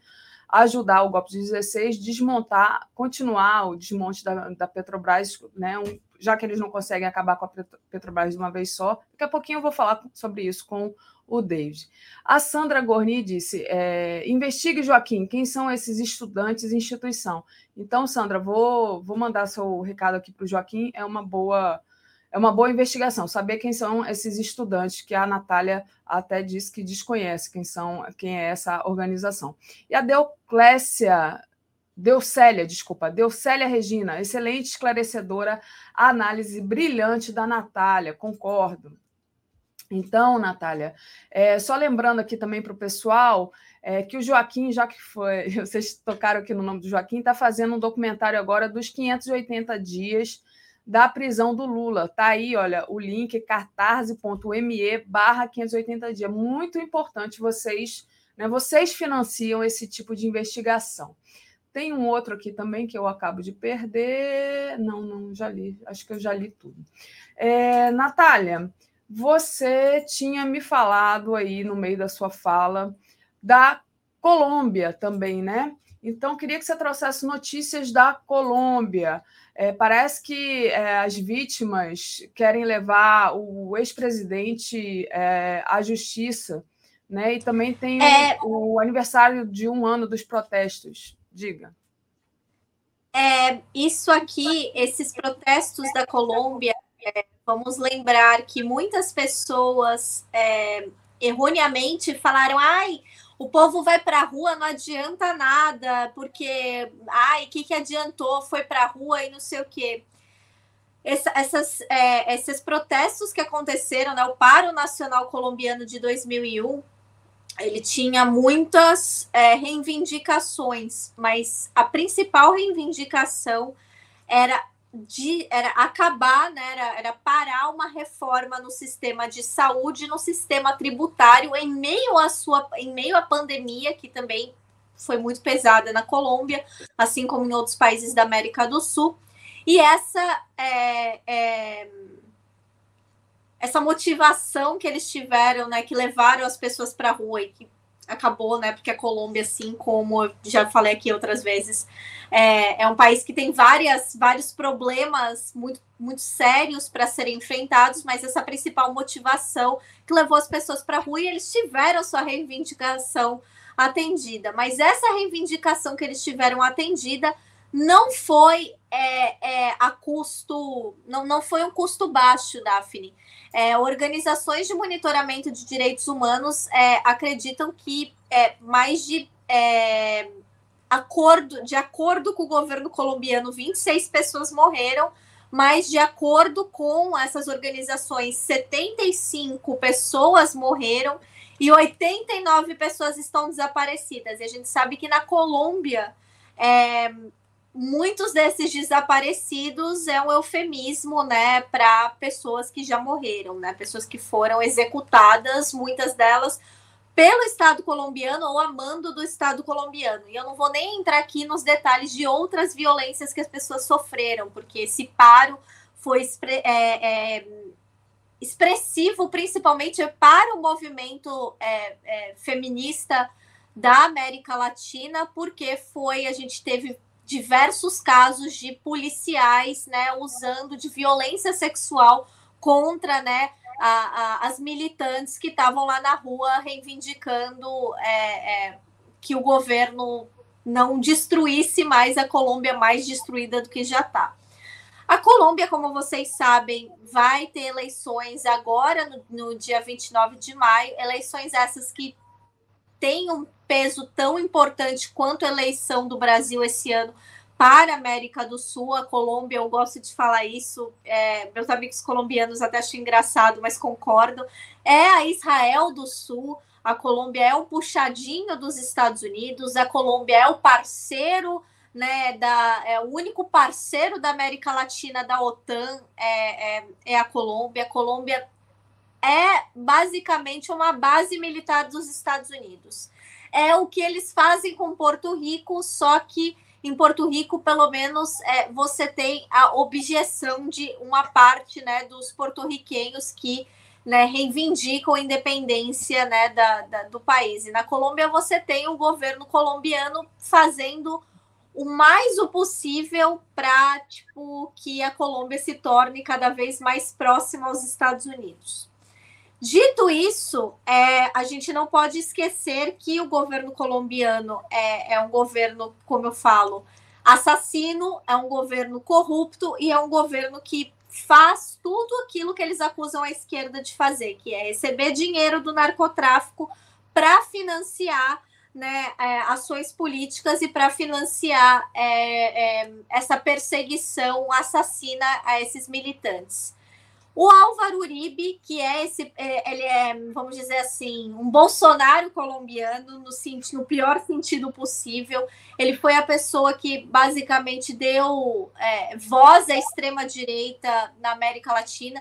ajudar o golpe de 16 desmontar, continuar o desmonte da, da Petrobras, né? Um, já que eles não conseguem acabar com a Petrobras de uma vez só. Daqui a pouquinho eu vou falar sobre isso com o David. A Sandra Gorni disse: é, investigue, Joaquim, quem são esses estudantes e instituição. Então, Sandra, vou, vou mandar seu recado aqui para o Joaquim. É uma boa é uma boa investigação, saber quem são esses estudantes, que a Natália até disse que desconhece quem são, quem é essa organização. E a Deuclécia, Deucélia, desculpa, Deucélia Regina, excelente esclarecedora, análise brilhante da Natália, concordo. Então, Natália, é, só lembrando aqui também para o pessoal é, que o Joaquim, já que foi, vocês tocaram aqui no nome do Joaquim, está fazendo um documentário agora dos 580 dias da prisão do Lula. Tá aí, olha, o link cartarse.me barra 580 dias. Muito importante vocês, né? Vocês financiam esse tipo de investigação. Tem um outro aqui também que eu acabo de perder. Não, não, já li. Acho que eu já li tudo. É, Natália, você tinha me falado aí no meio da sua fala da Colômbia também, né? Então, queria que você trouxesse notícias da Colômbia. É, parece que é, as vítimas querem levar o ex-presidente é, à justiça, né? E também tem é... o, o, aniversário de um ano dos protestos. Diga. É, isso aqui, esses protestos da Colômbia, é, vamos lembrar que muitas pessoas é, erroneamente falaram: ai, o povo vai para a rua, não adianta nada, porque, ai, o que, que adiantou? Foi para a rua e não sei o quê. Essa, essas, é, esses protestos que aconteceram, né, o Paro Nacional Colombiano de 2001, ele tinha muitas é, reivindicações, mas a principal reivindicação era de era acabar, né, era, era parar uma reforma no sistema de saúde, no sistema tributário, em meio à sua, em meio à pandemia, que também foi muito pesada na Colômbia, assim como em outros países da América do Sul. E essa é, é, essa motivação que eles tiveram, né, que levaram as pessoas para a rua e que acabou, né? Porque a Colômbia, assim como já falei aqui outras vezes, é, é um país que tem várias, vários problemas muito, muito sérios para serem enfrentados, mas essa principal motivação que levou as pessoas para a rua e eles tiveram sua reivindicação atendida. Mas essa reivindicação que eles tiveram atendida não foi é, é, a custo, não, não foi um custo baixo, Daphne. É, organizações de monitoramento de direitos humanos é, acreditam que é, mais de é, acordo, de acordo com o governo colombiano, 26 pessoas morreram, mas de acordo com essas organizações, 75 pessoas morreram e 89 pessoas estão desaparecidas. E a gente sabe que na Colômbia é, muitos desses desaparecidos é um eufemismo, né, para pessoas que já morreram, né, pessoas que foram executadas, muitas delas pelo Estado colombiano ou a mando do Estado colombiano. E eu não vou nem entrar aqui nos detalhes de outras violências que as pessoas sofreram, porque esse paro foi é, é, expressivo, principalmente para o movimento é, é, feminista da América Latina, porque foi a gente teve diversos casos de policiais, né, usando de violência sexual contra, né, a, a, as militantes que estavam lá na rua reivindicando é, é, que o governo não destruísse mais a Colômbia mais destruída do que já está. A Colômbia, como vocês sabem, vai ter eleições agora, no, no dia 29 de maio, eleições essas que têm um peso tão importante quanto a eleição do Brasil esse ano para a América do Sul, a Colômbia, eu gosto de falar isso, é, meus amigos colombianos até acham engraçado, mas concordam, é a Israel do Sul, a Colômbia é o puxadinho dos Estados Unidos, a Colômbia é o parceiro, né, da, é o único parceiro da América Latina da OTAN é, é, é a Colômbia, a Colômbia é basicamente uma base militar dos Estados Unidos é o que eles fazem com Porto Rico, só que em Porto Rico, pelo menos, é, você tem a objeção de uma parte né, dos porto-riquenhos que né, reivindicam a independência né, da, da, do país. E na Colômbia você tem o governo colombiano fazendo o mais o possível para tipo, que a Colômbia se torne cada vez mais próxima aos Estados Unidos. Dito isso, é, a gente não pode esquecer que o governo colombiano é, é um governo, como eu falo, assassino, é um governo corrupto e é um governo que faz tudo aquilo que eles acusam a esquerda de fazer, que é receber dinheiro do narcotráfico para financiar né, é, ações políticas e para financiar é, é, essa perseguição assassina a esses militantes. O Álvaro Uribe, que é esse, é, ele é, vamos dizer assim, um Bolsonaro colombiano, no, no pior sentido possível. Ele foi a pessoa que basicamente deu é, voz à extrema-direita na América Latina.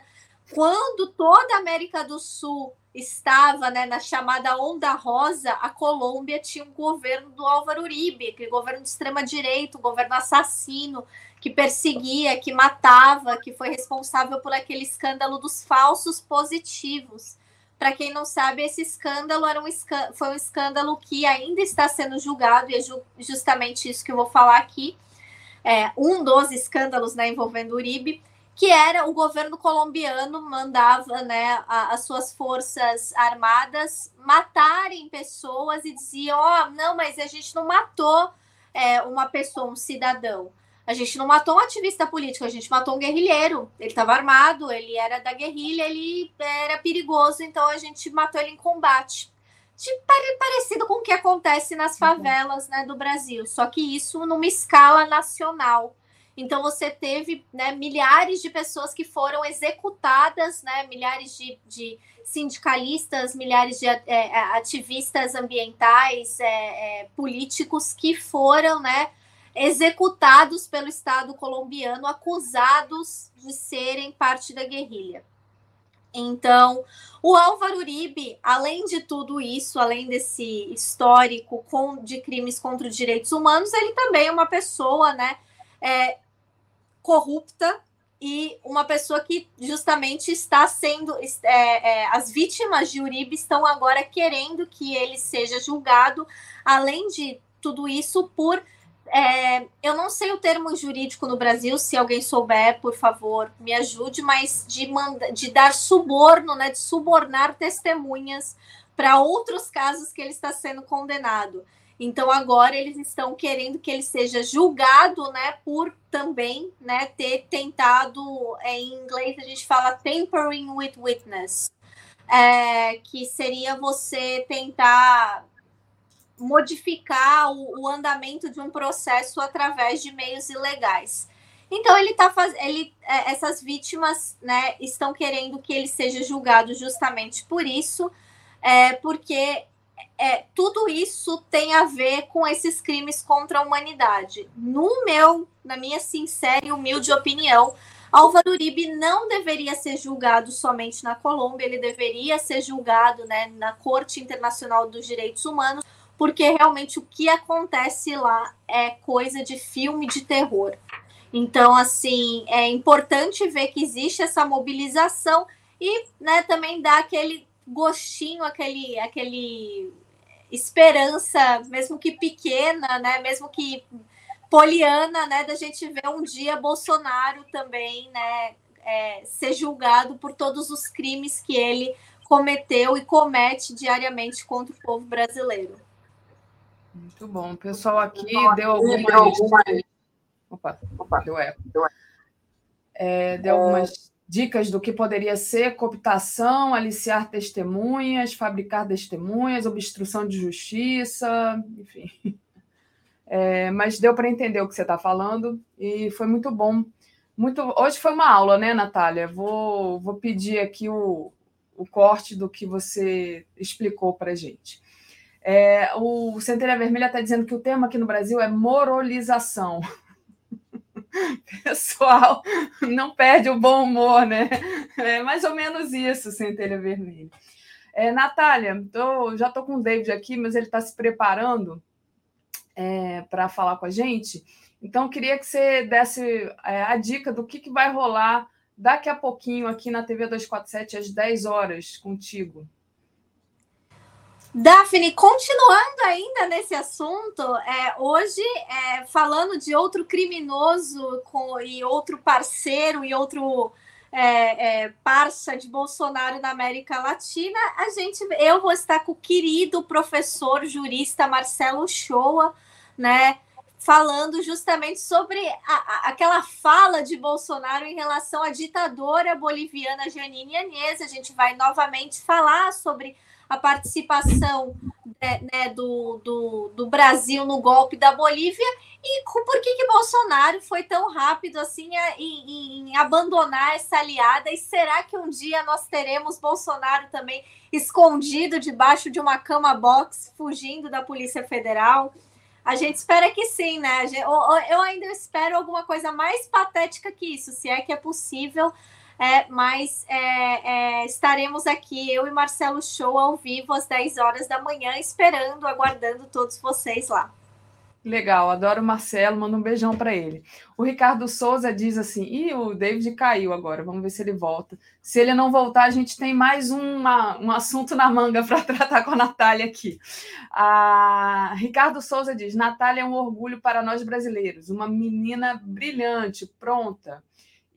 Quando toda a América do Sul estava né, na chamada Onda Rosa, a Colômbia tinha um governo do Álvaro Uribe, aquele governo de extrema-direita, um governo assassino, que perseguia, que matava, que foi responsável por aquele escândalo dos falsos positivos. Para quem não sabe, esse escândalo era um foi um escândalo que ainda está sendo julgado, e é ju justamente isso que eu vou falar aqui. É, um dos escândalos né, envolvendo Uribe, que era o governo colombiano mandava né, a, as suas forças armadas matarem pessoas e diziam: ó, oh, não, mas a gente não matou é, uma pessoa, um cidadão. A gente não matou um ativista político, a gente matou um guerrilheiro. Ele estava armado, ele era da guerrilha, ele era perigoso, então a gente matou ele em combate. De, parecido com o que acontece nas uhum. favelas né, do Brasil, só que isso numa escala nacional. Então você teve né, milhares de pessoas que foram executadas, né, milhares de, de sindicalistas, milhares de é, é ativistas ambientais, é, é, políticos que foram né, executados pelo Estado colombiano, acusados de serem parte da guerrilha. Então, o Álvaro Uribe, além de tudo isso, além desse histórico de crimes contra os direitos humanos, ele também é uma pessoa, né, é, corrupta e uma pessoa que justamente está sendo, é, é, as vítimas de Uribe estão agora querendo que ele seja julgado, além de tudo isso, por é, eu não sei o termo jurídico no Brasil, se alguém souber, por favor, me ajude, mas de, manda, de dar suborno, né, de subornar testemunhas para outros casos que ele está sendo condenado. Então agora eles estão querendo que ele seja julgado, né, por também, né, ter tentado, é, em inglês a gente fala tampering with witness, é, que seria você tentar modificar o, o, andamento de um processo através de meios ilegais. Então ele está fazendo, ele, é, essas vítimas, né, estão querendo que ele seja julgado justamente por isso, é, porque é, tudo isso tem a ver com esses crimes contra a humanidade. No meu, na minha sincera e humilde opinião, Álvaro Uribe não deveria ser julgado somente na Colômbia, ele deveria ser julgado né, na Corte Internacional dos Direitos Humanos, porque realmente o que acontece lá é coisa de filme de terror. Então, assim, é importante ver que existe essa mobilização e né, também dá aquele gostinho, aquele, aquele esperança, mesmo que pequena, né, mesmo que poliana, né, da gente ver um dia Bolsonaro também, né, é, ser julgado por todos os crimes que ele cometeu e comete diariamente contra o povo brasileiro. Muito bom. O pessoal aqui deu algumas. Opa, opa, deu eco. É, deu algumas dicas do que poderia ser cooptação, aliciar testemunhas, fabricar testemunhas, obstrução de justiça, enfim. É, mas deu para entender o que você está falando e foi muito bom. Muito, hoje foi uma aula, né, Natália? Vou, vou pedir aqui o, o corte do que você explicou para a gente. É, o Centelha Vermelha está dizendo que o termo aqui no Brasil é moralização. Pessoal, não perde o bom humor, né? É mais ou menos isso, Centelha Vermelha. É, Natália, tô, já estou com o David aqui, mas ele está se preparando é, para falar com a gente. Então, queria que você desse é, a dica do que, que vai rolar daqui a pouquinho aqui na TV 247 às 10 horas contigo. Daphne, continuando ainda nesse assunto, é, hoje, é, falando de outro criminoso com, e outro parceiro e outro é, é, parça de Bolsonaro na América Latina, a gente, eu vou estar com o querido professor jurista Marcelo Shoa, né? Falando justamente sobre a, a, aquela fala de Bolsonaro em relação à ditadora boliviana Janine Anhes. A gente vai novamente falar sobre a participação né, do, do, do, Brasil no golpe da Bolívia e por que, que Bolsonaro foi tão rápido assim em, em, abandonar essa aliada? E será que um dia nós teremos Bolsonaro também escondido debaixo de uma cama box, fugindo da Polícia Federal? A gente espera que sim, né? Eu ainda espero alguma coisa mais patética que isso, se é que é possível é, mas é, é, estaremos aqui, eu e Marcelo Show, ao vivo às 10 horas da manhã, esperando, aguardando todos vocês lá. Legal, adoro o Marcelo, manda um beijão para ele. O Ricardo Souza diz assim: e o David caiu agora, vamos ver se ele volta. Se ele não voltar, a gente tem mais uma, um assunto na manga para tratar com a Natália aqui. A Ricardo Souza diz: Natália é um orgulho para nós brasileiros, uma menina brilhante, pronta.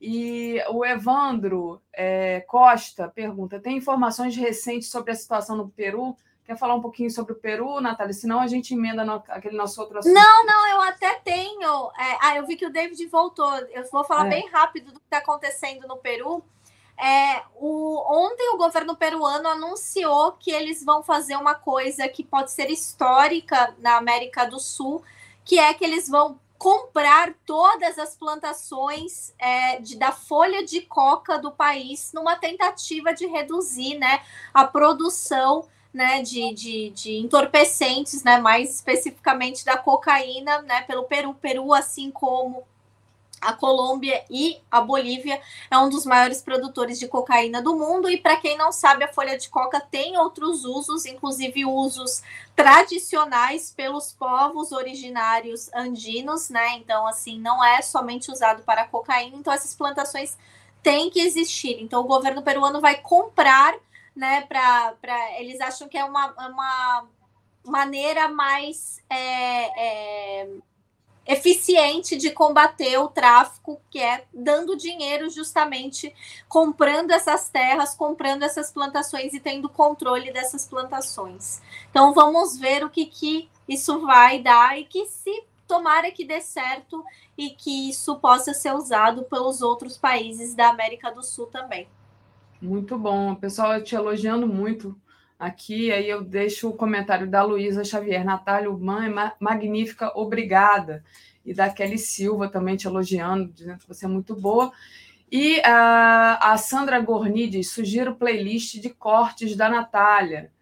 E o Evandro é, Costa pergunta: tem informações recentes sobre a situação no Peru? Quer falar um pouquinho sobre o Peru, Natália? Senão a gente emenda no, aquele nosso outro assunto. Não, não, eu até tenho. É, ah, eu vi que o David voltou. Eu vou falar é. bem rápido do que está acontecendo no Peru. É, o, ontem o governo peruano anunciou que eles vão fazer uma coisa que pode ser histórica na América do Sul, que é que eles vão comprar todas as plantações é, de, da folha de coca do país numa tentativa de reduzir né, a produção né, de, de, de entorpecentes, né, mais especificamente da cocaína né, pelo Peru. Peru, assim como a Colômbia e a Bolívia é um dos maiores produtores de cocaína do mundo. E para quem não sabe, a folha de coca tem outros usos, inclusive usos tradicionais pelos povos originários andinos, né? Então, assim, não é somente usado para cocaína. Então, essas plantações têm que existir. Então, o governo peruano vai comprar, né? Para eles acham que é uma, uma maneira mais é, é, eficiente de combater o tráfico, que é dando dinheiro justamente comprando essas terras, comprando essas plantações e tendo controle dessas plantações. Então vamos ver o que, que isso vai dar e que se tomara que dê certo e que isso possa ser usado pelos outros países da América do Sul também. Muito bom, pessoal, te elogiando muito aqui, aí eu deixo o comentário da Luísa Xavier, Natália Urbana é magnífica, obrigada. E da Kelly Silva também te elogiando, dizendo que você é muito boa. E a, a Sandra Gorni diz: sugiro playlist de cortes da Natália.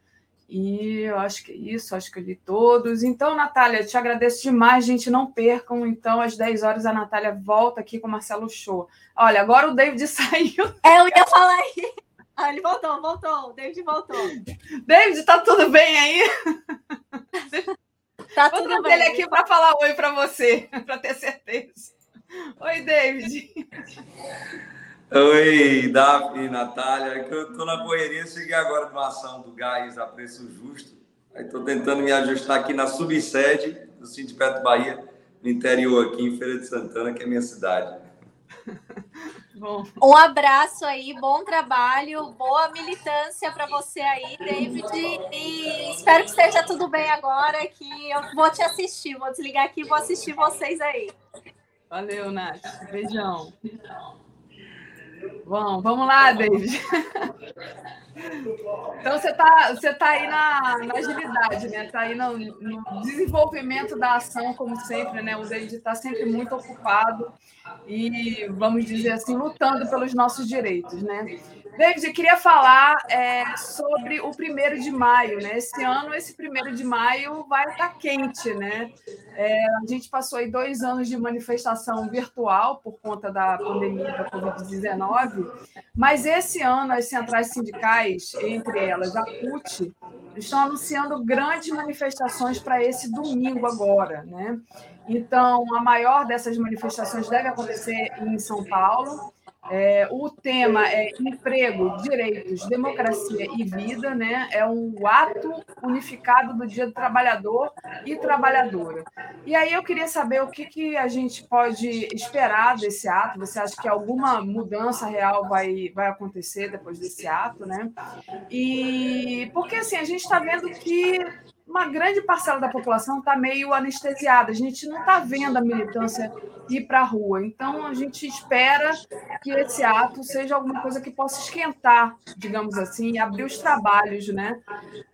E eu acho que é isso, acho que eu li todos. Então, Natália, te agradeço demais, gente. Não percam. Então, às 10 horas, a Natália volta aqui com o Marcelo Show. Olha, agora o David saiu. É, eu ia falar aí. Ah, ele voltou, voltou. O David voltou. David, tá tudo bem aí? Tá Vou tudo bem. ele aqui para falar oi para você, para ter certeza. Oi, David. Oi, Davi, Natália. Eu estou na correria, cheguei agora de uma ação do gás a preço justo. Aí estou tentando me ajustar aqui na subsede do Sindicato Bahia, no interior aqui em Feira de Santana, que é a minha cidade. Bom. Um abraço aí, bom trabalho, boa militância para você aí, David. E espero que esteja tudo bem agora, que eu vou te assistir, vou desligar aqui e vou assistir vocês aí. Valeu, Nath. Beijão. Bom, vamos lá, David. Então você está você tá aí na, na agilidade, né? Está aí no, no, desenvolvimento da ação, como sempre, né? O David está sempre muito ocupado e, vamos dizer assim, lutando pelos nossos direitos, né? David, eu queria falar é, sobre o primeiro de maio, né? Esse ano, esse primeiro de maio vai estar tá quente, né? É, a gente passou aí dois anos de manifestação virtual por conta da pandemia da Covid-19, mas esse ano as centrais sindicais, entre elas a CUT, estão anunciando grandes manifestações para esse domingo agora, né? Então, a maior dessas manifestações deve acontecer em São Paulo, É, o tema é emprego, direitos, democracia e vida, né? É um ato unificado do Dia do Trabalhador e Trabalhadora. E aí eu queria saber o que, que a gente pode esperar desse ato. Você acha que alguma mudança real vai, vai acontecer depois desse ato, né? E porque assim a gente está vendo que uma grande parcela da população está meio anestesiada. A gente não está vendo a militância ir para a rua. Então, a gente espera que esse ato seja alguma coisa que possa esquentar, digamos assim, abrir os trabalhos né,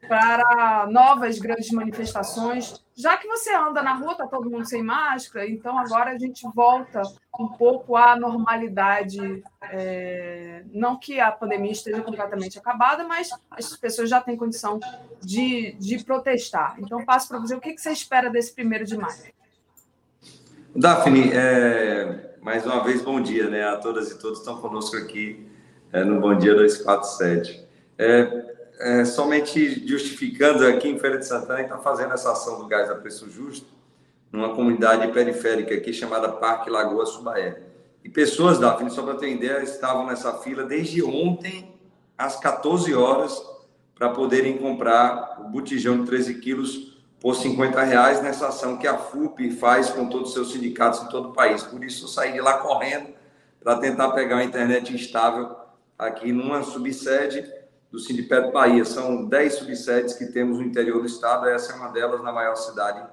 para novas grandes manifestações. Já que você anda na rua, está todo mundo sem máscara, então agora a gente volta um pouco à normalidade. É... não que a pandemia esteja completamente acabada, mas as pessoas já têm condição de, de protestar. Então, passo para você, o que você espera desse primeiro de maio? Daphne, é, mais uma vez, bom dia né, a todas e todos que estão conosco aqui é, no Bom Dia 247. É, é, somente justificando, aqui em Feira de Santana, está fazendo essa ação do gás a preço justo numa comunidade periférica aqui chamada Parque Lagoa Subaé. E pessoas, Daphne, só para ter ideia, estavam nessa fila desde ontem às 14 horas para poderem comprar o botijão de 13 quilos por 50 reais nessa ação que a FUP faz com todos os seus sindicatos em todo o país. Por isso, eu saí de lá correndo para tentar pegar uma internet instável aqui numa subsede do Sindipet Bahia. São 10 subsedes que temos no interior do estado, essa é uma delas na maior cidade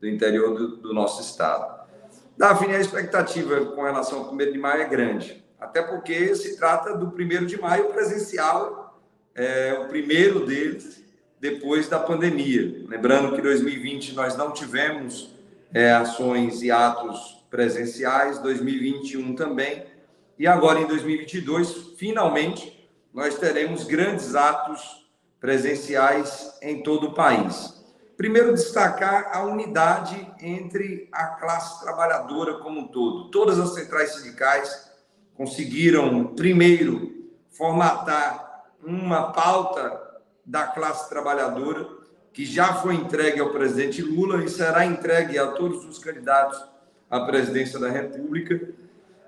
do interior do, do nosso estado. Daphne, a expectativa com relação ao 1 de maio é grande, até porque se trata do 1 de maio presencial, é, o primeiro deles, depois da pandemia. Lembrando que 2020 nós não tivemos é, ações e atos presenciais, 2021 também, e agora em 2022, finalmente, nós teremos grandes atos presenciais em todo o país. Primeiro, destacar a unidade entre a classe trabalhadora como um todo. Todas as centrais sindicais conseguiram, primeiro, formatar uma pauta da classe trabalhadora, que já foi entregue ao presidente Lula e será entregue a todos os candidatos à presidência da República.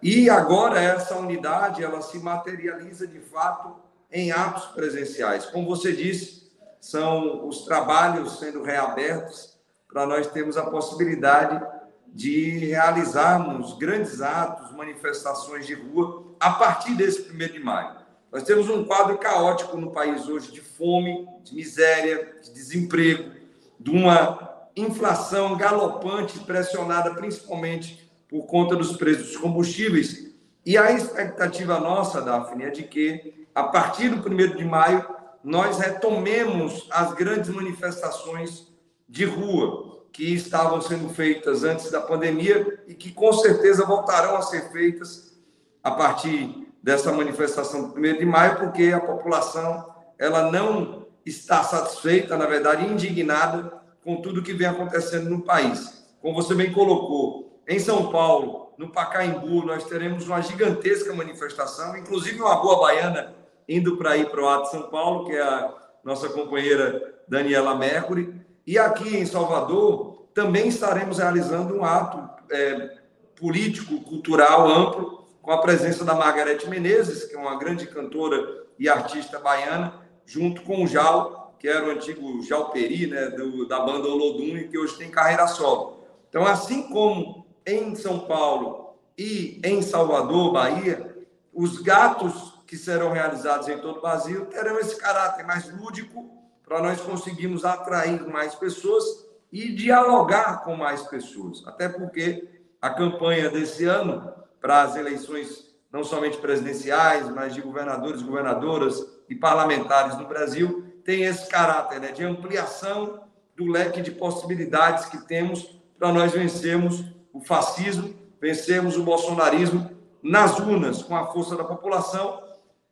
E agora essa unidade ela se materializa de fato em atos presenciais. Como você disse, são os trabalhos sendo reabertos para nós termos a possibilidade de realizarmos grandes atos, manifestações de rua a partir desse primeiro de maio. Nós temos um quadro caótico no país hoje de fome, de miséria, de desemprego, de uma inflação galopante, pressionada principalmente por conta dos preços dos combustíveis. E a expectativa nossa, Daphne, é de que, a partir do 1 de maio, nós retomemos as grandes manifestações de rua que estavam sendo feitas antes da pandemia e que com certeza voltarão a ser feitas a partir dessa manifestação do 1 de maio, porque a população ela não está satisfeita, na verdade, indignada com tudo que vem acontecendo no país. Como você bem colocou, em São Paulo, no Pacaembu, nós teremos uma gigantesca manifestação, inclusive uma boa baiana indo para ir para o Ato São Paulo, que é a nossa companheira Daniela Mercury. E aqui em Salvador, também estaremos realizando um ato é, político, cultural amplo, com a presença da Margarete Menezes, que é uma grande cantora e artista baiana, junto com o Jal, que era o antigo Jal Peri, né, do, da banda Olodum, e que hoje tem carreira solo. Então, assim como em São Paulo e em Salvador, Bahia, os gatos que serão realizados em todo o Brasil terão esse caráter mais lúdico para nós conseguirmos atrair mais pessoas e dialogar com mais pessoas. Até porque a campanha desse ano para as eleições não somente presidenciais, mas de governadores, governadoras e parlamentares no Brasil, tem esse caráter né, de ampliação do leque de possibilidades que temos para nós vencermos o fascismo, vencermos o bolsonarismo nas urnas, com a força da população,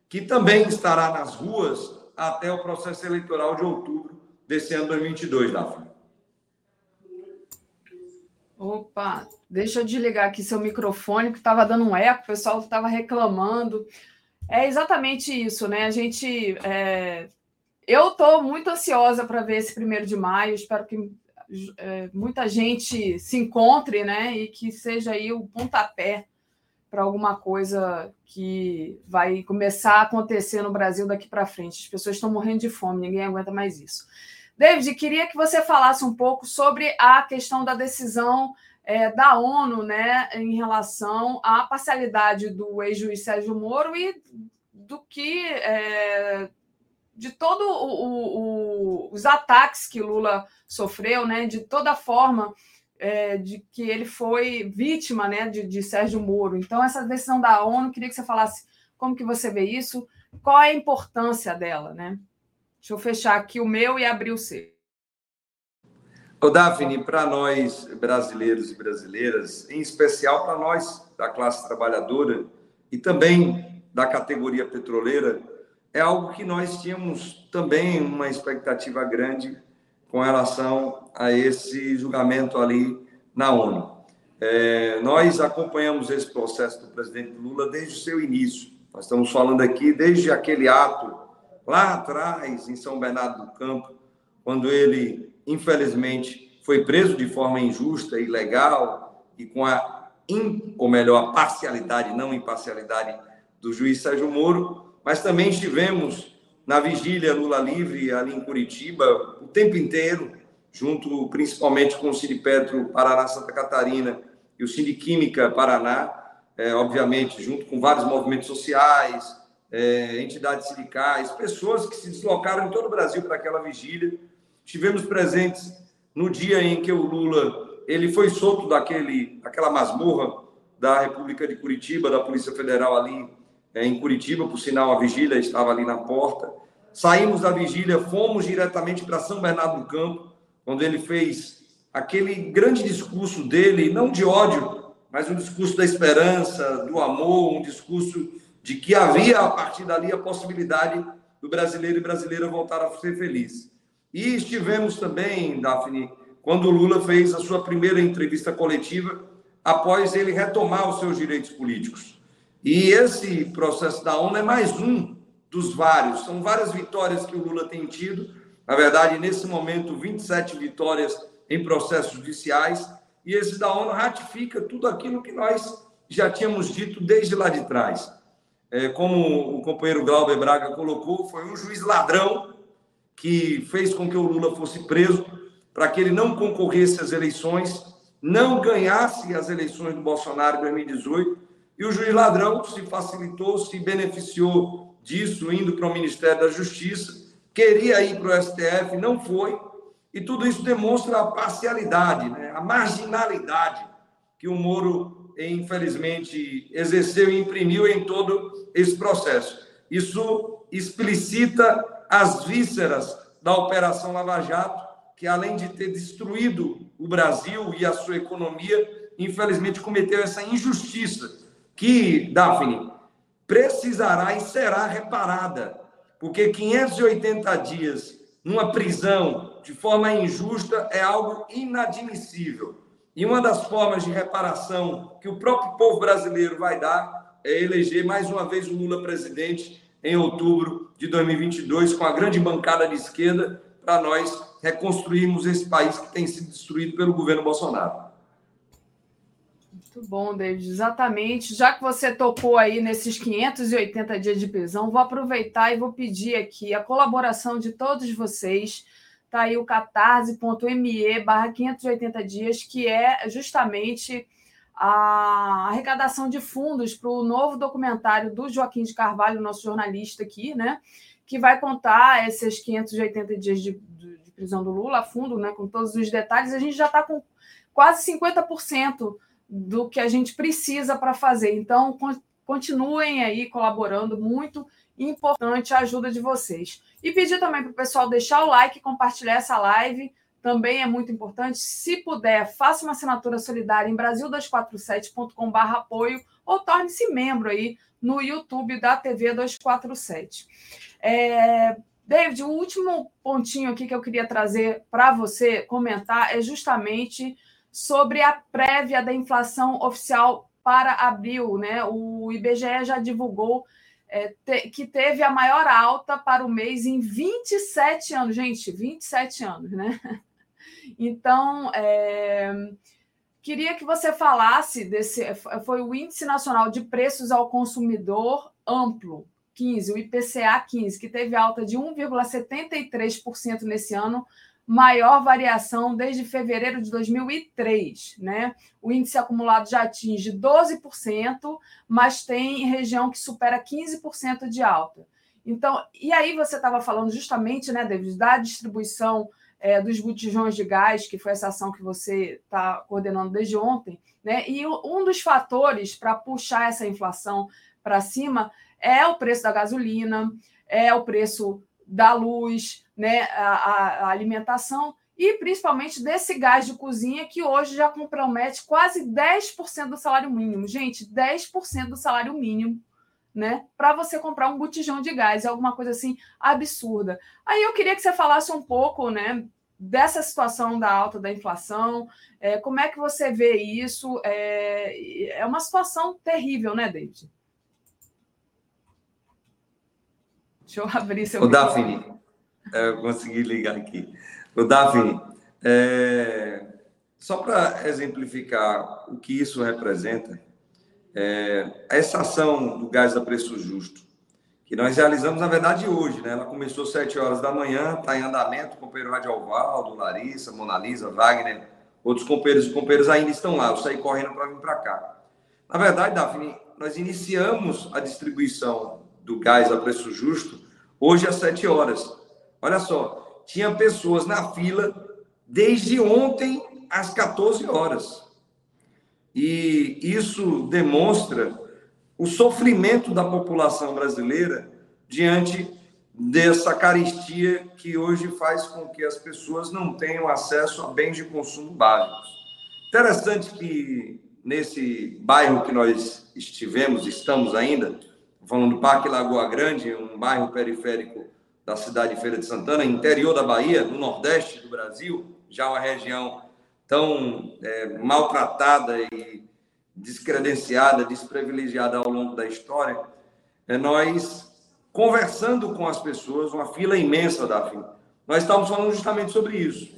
que também estará nas ruas até o processo eleitoral de outubro desse ano 2022, Daphne. Opa, deixa eu desligar aqui seu microfone, que estava dando um eco, o pessoal estava reclamando. É exatamente isso, né? A gente. É... Eu estou muito ansiosa para ver esse primeiro de maio, espero que é, muita gente se encontre, né? E que seja aí o pontapé para alguma coisa que vai começar a acontecer no Brasil daqui para frente. As pessoas estão morrendo de fome, ninguém aguenta mais isso. David, queria que você falasse um pouco sobre a questão da decisão é, da ONU né, em relação à parcialidade do ex-juiz Sérgio Moro e do que. É, de todos os ataques que Lula sofreu, né, de toda forma é, de que ele foi vítima né, de, de Sérgio Moro. Então, essa decisão da ONU, queria que você falasse como que você vê isso, qual é a importância dela, né? Deixa eu fechar aqui o meu e abrir o seu. Ô, Daphne, para nós brasileiros e brasileiras, em especial para nós da classe trabalhadora e também da categoria petroleira, é algo que nós tínhamos também uma expectativa grande com relação a esse julgamento ali na ONU. É, nós acompanhamos esse processo do presidente Lula desde o seu início. Nós estamos falando aqui desde aquele ato lá atrás, em São Bernardo do Campo, quando ele, infelizmente, foi preso de forma injusta, ilegal e com a, ou melhor, a parcialidade, não imparcialidade, do juiz Sérgio Moro, mas também estivemos na vigília Lula Livre, ali em Curitiba, o tempo inteiro, junto principalmente com o Sinipetro Paraná Santa Catarina e o Sindiquímica Paraná, é, obviamente, junto com vários movimentos sociais, é, entidades sindicais, pessoas que se deslocaram em todo o Brasil para aquela vigília. Estivemos presentes no dia em que o Lula ele foi solto daquele, daquela masmorra da República de Curitiba, da Polícia Federal ali em Curitiba, por sinal a vigília estava ali na porta. Saímos da vigília, fomos diretamente para São Bernardo do Campo, quando ele fez aquele grande discurso dele, não de ódio, mas um discurso da esperança, do amor, um discurso de que havia a partir dali a possibilidade do brasileiro e brasileira voltar a ser feliz. E estivemos também, Daphne, quando o Lula fez a sua primeira entrevista coletiva após ele retomar os seus direitos políticos. E esse processo da ONU é mais um dos vários. São várias vitórias que o Lula tem tido. Na verdade, nesse momento, 27 vitórias em processos judiciais. E esse da ONU ratifica tudo aquilo que nós já tínhamos dito desde lá de trás. É, como o companheiro Glauber Braga colocou, foi um juiz ladrão que fez com que o Lula fosse preso para que ele não concorresse às eleições, não ganhasse as eleições do Bolsonaro em 2018 e o juiz ladrão se facilitou, se beneficiou disso, indo para o Ministério da Justiça, queria ir para o STF, não foi. E tudo isso demonstra a parcialidade, né? a marginalidade que o Moro, infelizmente, exerceu e imprimiu em todo esse processo. Isso explicita as vísceras da Operação Lava Jato, que além de ter destruído o Brasil e a sua economia, infelizmente cometeu essa injustiça que, Daphne, precisará e será reparada, porque 580 dias numa prisão de forma injusta é algo inadmissível. E uma das formas de reparação que o próprio povo brasileiro vai dar é eleger mais uma vez o Lula presidente em outubro de 2022, com a grande bancada de esquerda, para nós reconstruirmos esse país que tem sido destruído pelo governo Bolsonaro. Muito bom, David. Exatamente. Já que você tocou aí nesses 580 dias de prisão, vou aproveitar e vou pedir aqui a colaboração de todos vocês. Está aí o catarse.me barra 580 dias, que é justamente a arrecadação de fundos para o novo documentário do Joaquim de Carvalho, nosso jornalista aqui, né? Que vai contar esses 580 dias de, de, prisão do Lula a fundo, né? Com todos os detalhes. A gente já está com quase 50% do que a gente precisa para fazer. Então, continuem aí colaborando, muito importante a ajuda de vocês. E pedir também para o pessoal deixar o like, compartilhar essa live, também é muito importante. Se puder, faça uma assinatura solidária em brasil247.com.br apoio ou torne-se membro aí no YouTube da TV 247. É, David, o último pontinho aqui que eu queria trazer para você comentar é justamente sobre a prévia da inflação oficial para abril. Né? O IBGE já divulgou é, te, que teve a maior alta para o mês em 27 anos. Gente, 27 anos, né? Então, é, queria que você falasse desse. Foi o Índice Nacional de Preços ao Consumidor Amplo, 15, o IPCA 15, que teve alta de 1,73% nesse ano, maior variação desde fevereiro de 2003. Né? O índice acumulado já atinge 12%, mas tem região que supera 15% de alta. Então, e aí você estava falando justamente, né, David, da distribuição é, dos botijões de gás, que foi essa ação que você está coordenando desde ontem, né? E um dos fatores para puxar essa inflação para cima é o preço da gasolina, é o preço da luz, né, a, a, alimentação e principalmente desse gás de cozinha que hoje já compromete quase 10% do salário mínimo. Gente, 10% do salário mínimo, né? Para você comprar um botijão de gás, é alguma coisa assim absurda. Aí eu queria que você falasse um pouco, né, dessa situação da alta da inflação, é, como é que você vê isso? É, é uma situação terrível, né, David? Deixa eu abrir seu. O Daphne, é, eu consegui ligar aqui. O Daphne, é, só para exemplificar o que isso representa, é, essa ação do gás a preço justo, que nós realizamos, na verdade, hoje, né? Ela começou às 7 horas da manhã, está em andamento, o companheiro Radialvaldo, Larissa, Monalisa, Wagner, outros companheiros e companheiras ainda estão lá. Eu saí correndo para vir para cá. Na verdade, Daphne, nós iniciamos a distribuição do gás a preço justo hoje às 7 horas. Olha só, tinha pessoas na fila desde ontem às 14 horas. E isso demonstra o sofrimento da população brasileira diante dessa caristia que hoje faz com que as pessoas não tenham acesso a bens de consumo básicos. Interessante que nesse bairro que nós estivemos, estamos ainda, falando do Parque Lagoa Grande, um bairro periférico da cidade de Feira de Santana, interior da Bahia, no nordeste do Brasil, já uma região tão é, maltratada e descredenciada, desprivilegiada ao longo da história, é nós conversando com as pessoas, uma fila imensa da fila. Nós estamos falando justamente sobre isso.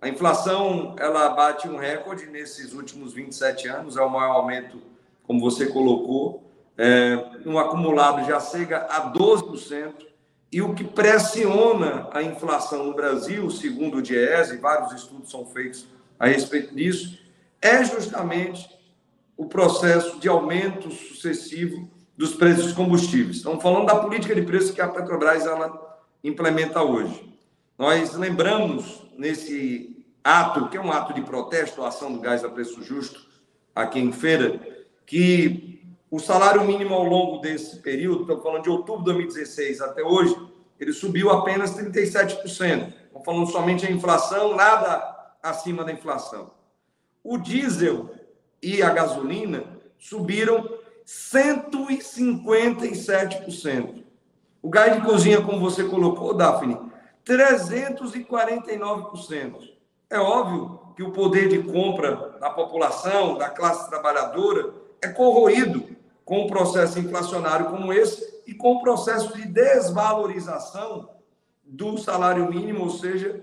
A inflação, ela bate um recorde nesses últimos 27 anos, é o maior aumento, como você colocou, é, um acumulado já chega a 12%, e o que pressiona a inflação no Brasil, segundo o DIEESE, vários estudos são feitos a respeito disso, é justamente o processo de aumento sucessivo dos preços dos combustíveis. Estamos falando da política de preços que a Petrobras ela implementa hoje. Nós lembramos nesse ato, que é um ato de protesto, a ação do gás a preço justo aqui em Feira, que o salário mínimo ao longo desse período, estou falando de outubro de 2016 até hoje, ele subiu apenas 37%. Estamos falando somente a inflação, nada acima da inflação. O diesel e a gasolina subiram 157%. O gás de cozinha, como você colocou, Daphne, 349%. É óbvio que o poder de compra da população, da classe trabalhadora, é corroído com um processo inflacionário como esse e com o um processo de desvalorização do salário mínimo, ou seja,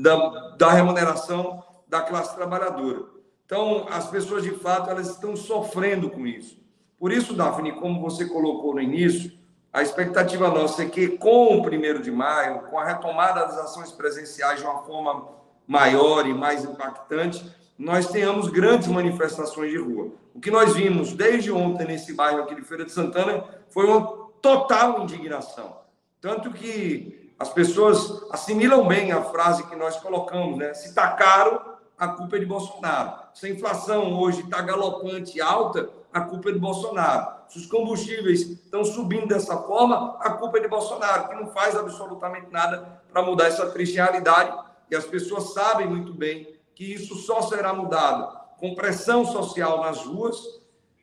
da, da remuneração da classe trabalhadora. Então, as pessoas, de fato, elas estão sofrendo com isso. Por isso, Daphne, como você colocou no início, a expectativa nossa é que, com o primeiro de maio, com a retomada das ações presenciais de uma forma maior e mais impactante, nós tenhamos grandes manifestações de rua. O que nós vimos desde ontem nesse bairro aqui de Feira de Santana foi uma total indignação. Tanto que as pessoas assimilam bem a frase que nós colocamos, né? Se está caro, a culpa é de Bolsonaro. Se a inflação hoje está galopante e alta, a culpa é de Bolsonaro. Se os combustíveis estão subindo dessa forma, a culpa é de Bolsonaro, que não faz absolutamente nada para mudar essa triste realidade. E as pessoas sabem muito bem que isso só será mudado com pressão social nas ruas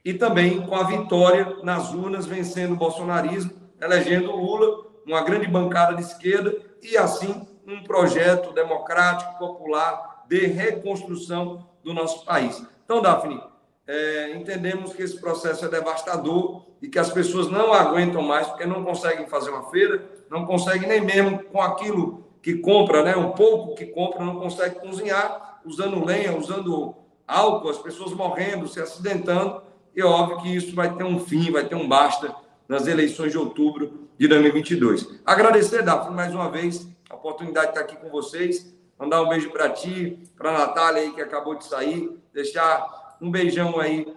e também com a vitória nas urnas, vencendo o bolsonarismo, elegendo Lula, uma grande bancada de esquerda e, assim, um projeto democrático, popular, de reconstrução do nosso país. Então, Daphne, é, entendemos que esse processo é devastador e que as pessoas não aguentam mais porque não conseguem fazer uma feira, não conseguem nem mesmo com aquilo que compra, né, um pouco que compra, não consegue cozinhar usando lenha, usando álcool, as pessoas morrendo, se acidentando, e é óbvio que isso vai ter um fim, vai ter um basta nas eleições de outubro de 2022. Agradecer, Daphne, mais uma vez, a oportunidade de estar aqui com vocês, mandar um beijo para ti, para a Natália aí, que acabou de sair, deixar um beijão aí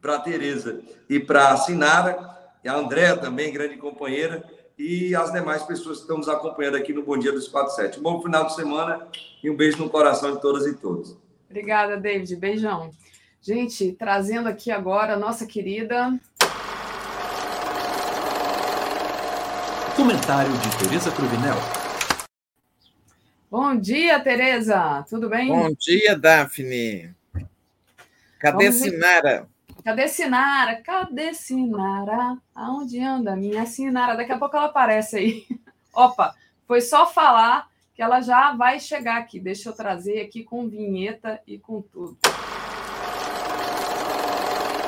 para a Tereza e para a Sinara, e a Andréa também, grande companheira, e as demais pessoas que estão nos acompanhando aqui no Bom Dia dos 47. Um bom final de semana e um beijo no coração de todas e todos. Obrigada, David. Beijão. Gente, trazendo aqui agora a nossa querida. Comentário de Tereza Cruvinel. Bom dia, Tereza. Tudo bem? Bom dia, Daphne. Cadê Sinara? Cadê Sinara? Cadê Sinara? Aonde anda minha Sinara? Daqui a pouco ela aparece aí. Opa, foi só falar que ela já vai chegar aqui. Deixa eu trazer aqui com vinheta e com tudo.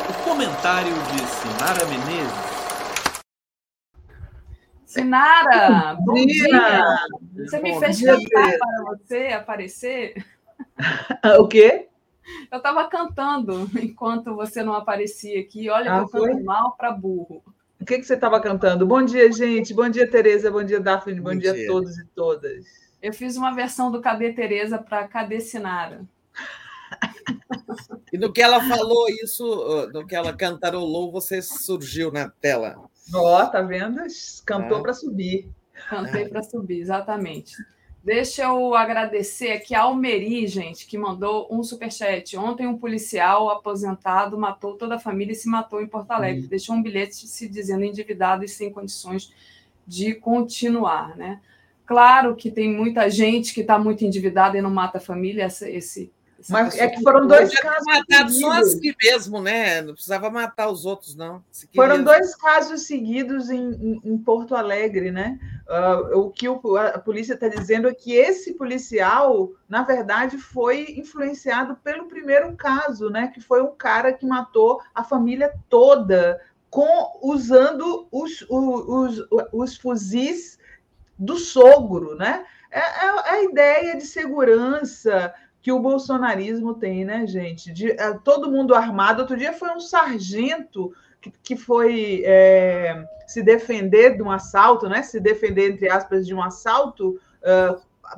O comentário de Sinara Menezes. Sinara, bom dia. Você me fez cantar para você aparecer? O quê? Eu estava cantando enquanto você não aparecia aqui. Olha, ah, eu canto mal para burro. O que, que você estava cantando? Bom dia, gente. Bom dia, Tereza. Bom dia, Daphne. Bom, Bom dia. dia a todos e todas. Eu fiz uma versão do Cadê Tereza para Cadê Sinara. E no que ela falou isso, no que ela cantarolou, você surgiu na tela. Ó, oh, tá vendo? Cantou ah. para subir. Cantei para subir, exatamente. Deixa eu agradecer aqui a Almeri, gente, que mandou um superchat. Ontem um policial aposentado matou toda a família e se matou em Porto Alegre. Hum. Deixou um bilhete se dizendo endividado e sem condições de continuar, né? Claro que tem muita gente que está muito endividada e não mata a família. Esse, esse mas é que foram dois casos matar só assim mesmo, né? Não precisava matar os outros, não. Foram dois casos seguidos em, em, em Porto Alegre, né? Uh, o que o, a polícia está dizendo é que esse policial, na verdade, foi influenciado pelo primeiro caso, né? Que foi um cara que matou a família toda com usando os, os, os, os fuzis do sogro, né? É, é, é a ideia de segurança que o bolsonarismo tem, né, gente? De, é, todo mundo armado. Outro dia foi um sargento que, que foi é, se defender de um assalto, né? Se defender, entre aspas, de um assalto,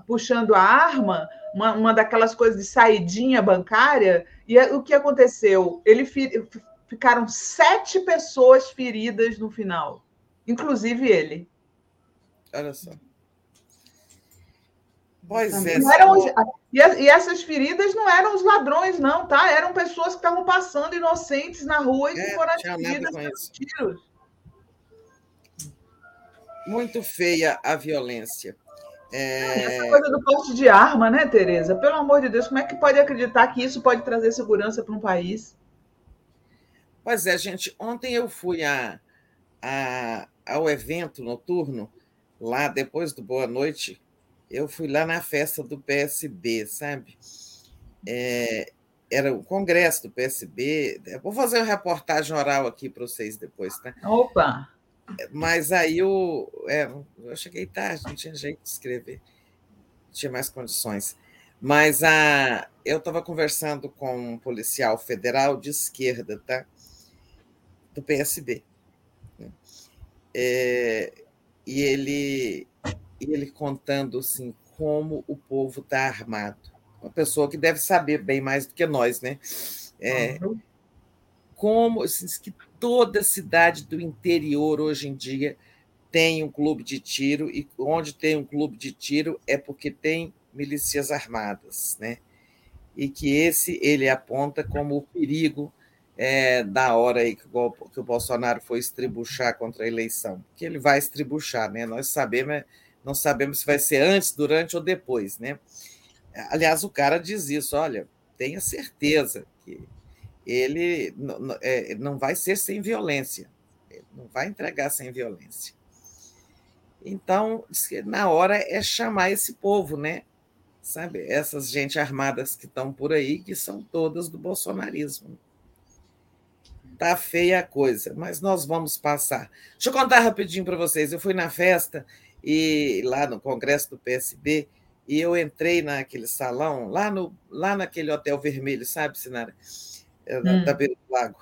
puxando a arma, uma, uma daquelas coisas de saidinha bancária. E o que aconteceu? Ele ficaram sete pessoas feridas no final, inclusive ele. Olha só. Pois é. Os, e, e, essas feridas não eram os ladrões, não, tá? Eram pessoas que estavam passando inocentes na rua e que é, foram atingidas pelos tiros. Muito feia a violência. É... Essa coisa do porte de arma, né, Tereza? Pelo amor de Deus, como é que pode acreditar que isso pode trazer segurança para um país? Pois é, gente. Ontem eu fui a, a, ao evento noturno, lá depois do Boa Noite, eu fui lá na festa do PSB, sabe? É, era o congresso do PSB. Vou fazer uma reportagem oral aqui para vocês depois, tá? Opa! Mas aí eu, é, eu cheguei tarde, não tinha jeito de escrever, não tinha mais condições. Mas a, eu estava conversando com um policial federal de esquerda, tá? Do PSB. Né? É, e ele ele contando assim como o povo está armado. Uma pessoa que deve saber bem mais do que nós, né? É, uhum. Como assim, que toda cidade do interior hoje em dia tem um clube de tiro e onde tem um clube de tiro é porque tem milícias armadas, né? E que esse ele aponta como o perigo é, da hora aí que o, que o Bolsonaro foi estribuchar contra a eleição, que ele vai estribuchar, né? Nós sabemos não sabemos se vai ser antes, durante ou depois, né? Aliás, o cara diz isso, olha, tenha certeza que ele não, é, não vai ser sem violência, ele não vai entregar sem violência. Então, na hora é chamar esse povo, né? Sabe, essas gente armadas que estão por aí, que são todas do bolsonarismo. Tá feia a coisa, mas nós vamos passar. Deixa eu contar rapidinho para vocês. Eu fui na festa e lá no congresso do PSB e eu entrei naquele salão, lá, no, lá naquele hotel vermelho, sabe, Sinara? É, hum. Da beira do lago,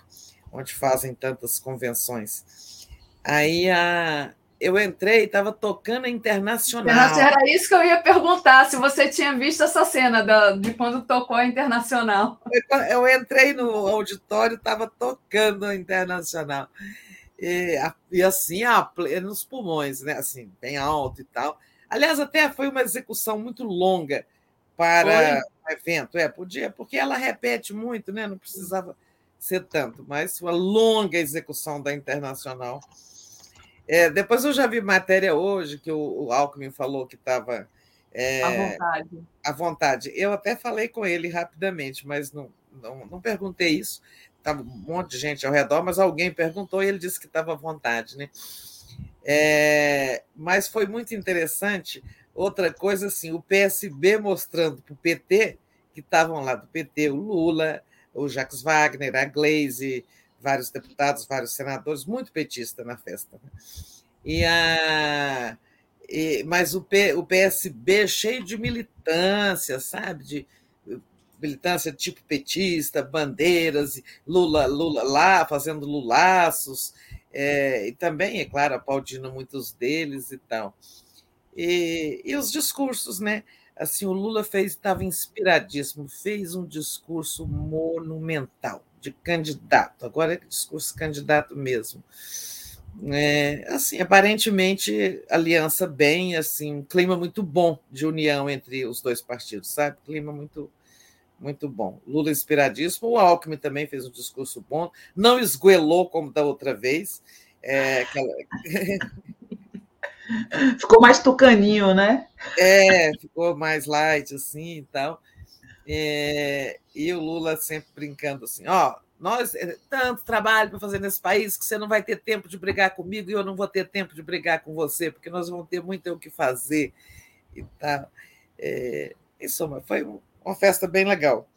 onde fazem tantas convenções. Aí a, eu entrei e estava tocando a Internacional. Era isso que eu ia perguntar, se você tinha visto essa cena da, de quando tocou a Internacional. Eu entrei no auditório, estava tocando a Internacional. E, e assim, a, nos pulmões, né? Assim, bem alto e tal. Aliás, até foi uma execução muito longa para o evento. É, podia, porque ela repete muito, né? Não precisava ser tanto, mas uma longa execução da Internacional. É, depois eu já vi matéria hoje que o, o Alckmin falou que estava. É, à vontade. À vontade. Eu até falei com ele rapidamente, mas não, não, não perguntei isso. Estava um monte de gente ao redor, mas alguém perguntou e ele disse que estava à vontade. Né? É, mas foi muito interessante. Outra coisa, assim, o PSB mostrando para o PT, que estavam lá do PT, o Lula, o Jacques Wagner, a Glaze, vários deputados, vários senadores, muito petista na festa. Né? E a, e, mas o, P, o PSB é cheio de militância, sabe? De militância tipo petista, bandeiras, Lula, Lula lá, fazendo lulaços, é, e também, é claro, aplaudindo muitos deles e tal. E, e os discursos, né? Assim, o Lula fez, estava inspiradíssimo, fez um discurso monumental de candidato, agora é discurso candidato mesmo. É, assim, aparentemente aliança bem, assim, um clima muito bom de união entre os dois partidos, sabe? Clima muito muito bom. Lula inspiradíssimo, o Alckmin também fez um discurso bom, não esguelou como da outra vez. É, aquela... ficou mais tucaninho, né? É, ficou mais light assim e tal. É, e o Lula sempre brincando assim: ó, nós é, tanto trabalho para fazer nesse país que você não vai ter tempo de brigar comigo e eu não vou ter tempo de brigar com você, porque nós vamos ter muito o que fazer e tal. É, em suma, foi uma festa bem legal,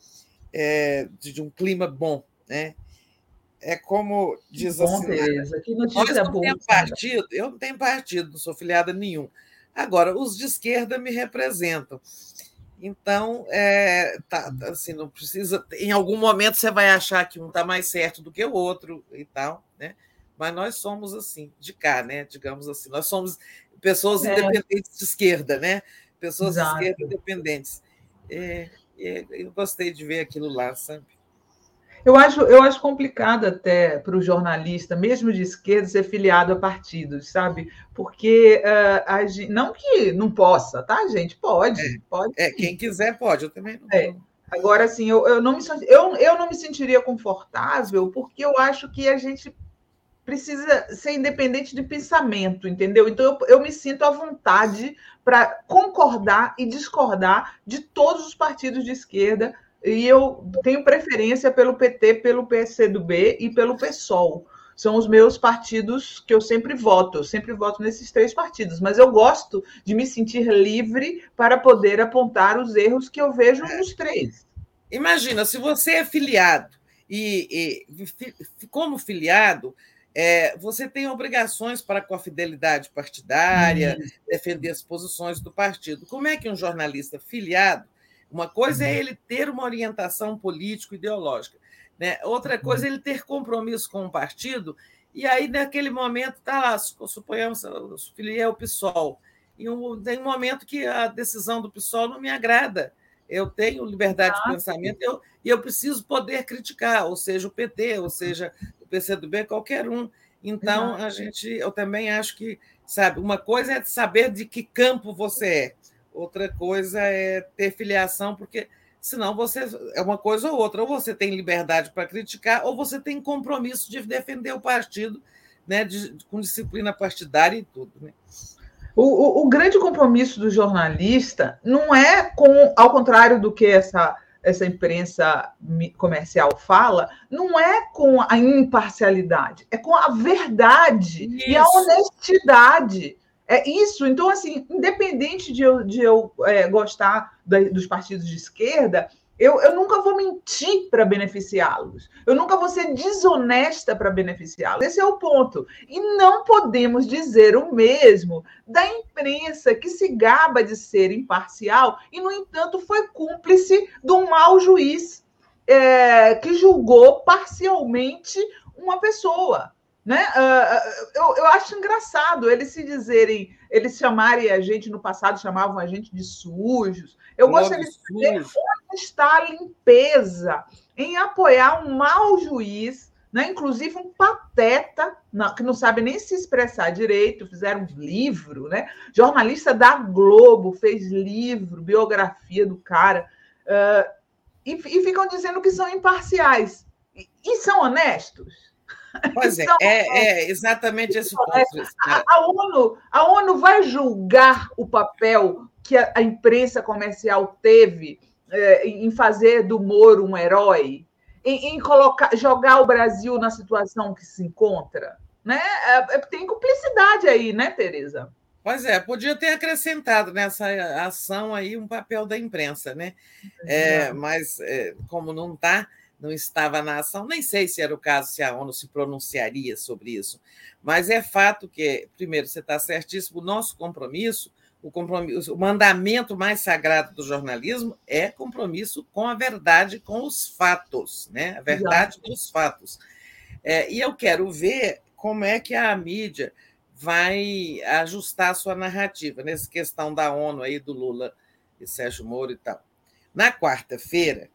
é, de, de, um clima bom, né? É como diz bom, assim, Tereza, que nós não boa, temos partido, eu não tenho partido, não sou filiada nenhum. Agora, os de esquerda me representam. Então, é, tá, assim, não precisa. Em algum momento você vai achar que um está mais certo do que o outro e tal, né? Mas nós somos assim, de cá, né? Digamos assim, nós somos pessoas é. independentes de esquerda, né? Pessoas Exato. de esquerda independentes. É, é, eu gostei de ver aquilo lá, sabe? Eu acho, eu acho complicado até para o jornalista, mesmo de esquerda, ser filiado a partidos, sabe? Porque uh, a gente, não que não possa, tá, gente? Pode, é, pode. É, quem quiser pode, eu também não. É. Agora, assim, eu, eu, não me, eu, eu não me sentiria confortável, porque eu acho que a gente precisa ser independente de pensamento, entendeu? Então eu, eu me sinto à vontade para concordar e discordar de todos os partidos de esquerda e eu tenho preferência pelo PT, pelo PSCdoB e pelo PSOL. São os meus partidos que eu sempre voto. Eu sempre voto nesses três partidos, mas eu gosto de me sentir livre para poder apontar os erros que eu vejo nos três. Imagina, se você é filiado e, e como filiado, é, você tem obrigações para com a fidelidade partidária, hum. defender as posições do partido. Como é que um jornalista filiado uma coisa é uhum. ele ter uma orientação político-ideológica, né? outra coisa é ele ter compromisso com o um partido, e aí, naquele momento, está lá, suponhamos, eu filiei ao PSOL, e um, tem um momento que a decisão do PSOL não me agrada. Eu tenho liberdade ah, de pensamento eu, e eu preciso poder criticar, ou seja, o PT, ou seja, o PCdoB, qualquer um. Então, a gente, eu também acho que, sabe, uma coisa é saber de que campo você é, outra coisa é ter filiação, porque senão você é uma coisa ou outra. Ou você tem liberdade para criticar, ou você tem compromisso de defender o partido né, de, com disciplina partidária e tudo. Né? O, o, o, grande compromisso do jornalista não é com, ao contrário do que essa, essa imprensa comercial fala, não é com a imparcialidade, é com a verdade Isso. e a honestidade. É isso. Então, assim, independente de eu, de eu é, gostar da, dos partidos de esquerda, Eu, eu nunca vou mentir para beneficiá-los. Eu nunca vou ser desonesta para beneficiá-los. Esse é o ponto. E não podemos dizer o mesmo da imprensa que se gaba de ser imparcial e, no entanto, foi cúmplice de um mau juiz é, que julgou parcialmente uma pessoa. Né? Uh, eu, eu acho engraçado eles se dizerem, eles chamarem a gente no passado, chamavam a gente de sujos. Eu gostaria de saber onde está a limpeza em apoiar um mau juiz, né? inclusive um pateta, que não sabe nem se expressar direito, fizeram um livro, né? jornalista da Globo fez livro, biografia do cara, uh, e, e ficam dizendo que são imparciais. E, e são honestos? Pois é, então, é, é, exatamente esse ponto. A, a, ONU, a ONU vai julgar o papel que a, a imprensa comercial teve é, em fazer do Moro um herói, em, em, colocar, jogar o Brasil na situação que se encontra. Né? É, é tem cumplicidade aí, né, Tereza? Pois é, podia ter acrescentado nessa ação aí um papel da imprensa, né? É, mas é, como não está não estava na ação, nem sei se era o caso, se a ONU se pronunciaria sobre isso, mas é fato que, primeiro, você está certíssimo, o nosso compromisso, o compromisso, o mandamento mais sagrado do jornalismo é compromisso com a verdade, com os fatos, né? A verdade Exato. dos fatos. É, e eu quero ver como é que a mídia vai ajustar a sua narrativa nessa questão da ONU aí do Lula e Sérgio Moro e tal. Na quarta-feira,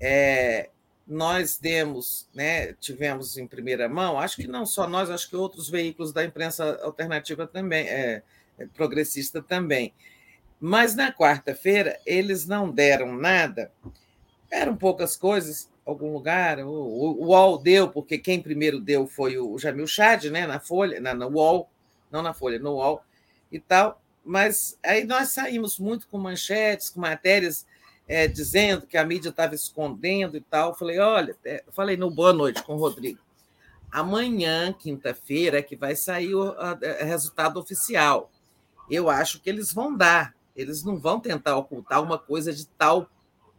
é, nós demos, né, tivemos em primeira mão, acho que não só nós, acho que outros veículos da imprensa alternativa também, é, é progressista também. Mas na quarta-feira eles não deram nada, eram poucas coisas, algum lugar, o, o, UOL deu, porque quem primeiro deu foi o Jamil Chad, né, na Folha, na, na UOL, não na Folha, no UOL e tal, mas aí nós saímos muito com manchetes, com matérias é, dizendo que a mídia estava escondendo e tal. Falei, olha, é, falei no Boa Noite com o Rodrigo. Amanhã, quinta-feira, é que vai sair o a, a é, resultado oficial. Eu acho que eles vão dar. Eles não vão tentar ocultar uma coisa de tal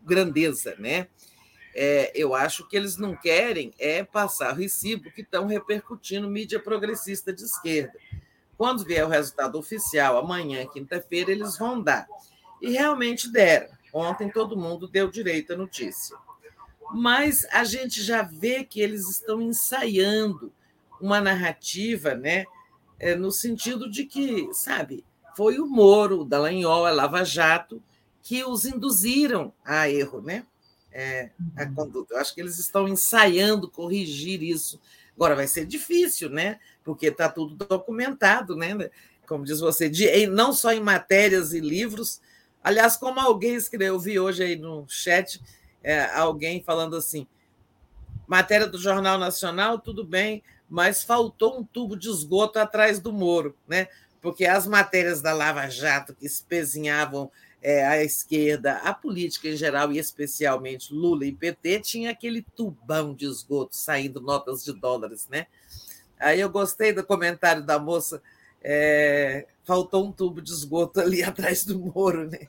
grandeza, né? É, eu acho que eles não querem é passar o recibo que estão repercutindo mídia progressista de esquerda. Quando vier o resultado oficial, amanhã, quinta-feira, eles vão dar. E realmente deram. Ontem todo mundo deu direito à notícia. Mas a gente já vê que eles estão ensaiando uma narrativa, né, é, no sentido de que, sabe, foi o Moro, o Dallagnol, a Lava Jato, que os induziram a erro, né? É, a uhum. conduta. Eu acho que eles estão ensaiando corrigir isso. Agora vai ser difícil, né? Porque está tudo documentado, né? Como diz você, de, não só em matérias e livros, Aliás, como alguém escreveu, eu vi hoje aí no chat, é, alguém falando assim: matéria do Jornal Nacional, tudo bem, mas faltou um tubo de esgoto atrás do Moro, né? Porque as matérias da Lava Jato que espezinhavam é, a esquerda, a política em geral, e especialmente Lula e PT, tinha aquele tubão de esgoto saindo notas de dólares, né? Aí eu gostei do comentário da moça é, faltou um tubo de esgoto ali atrás do Moro, né?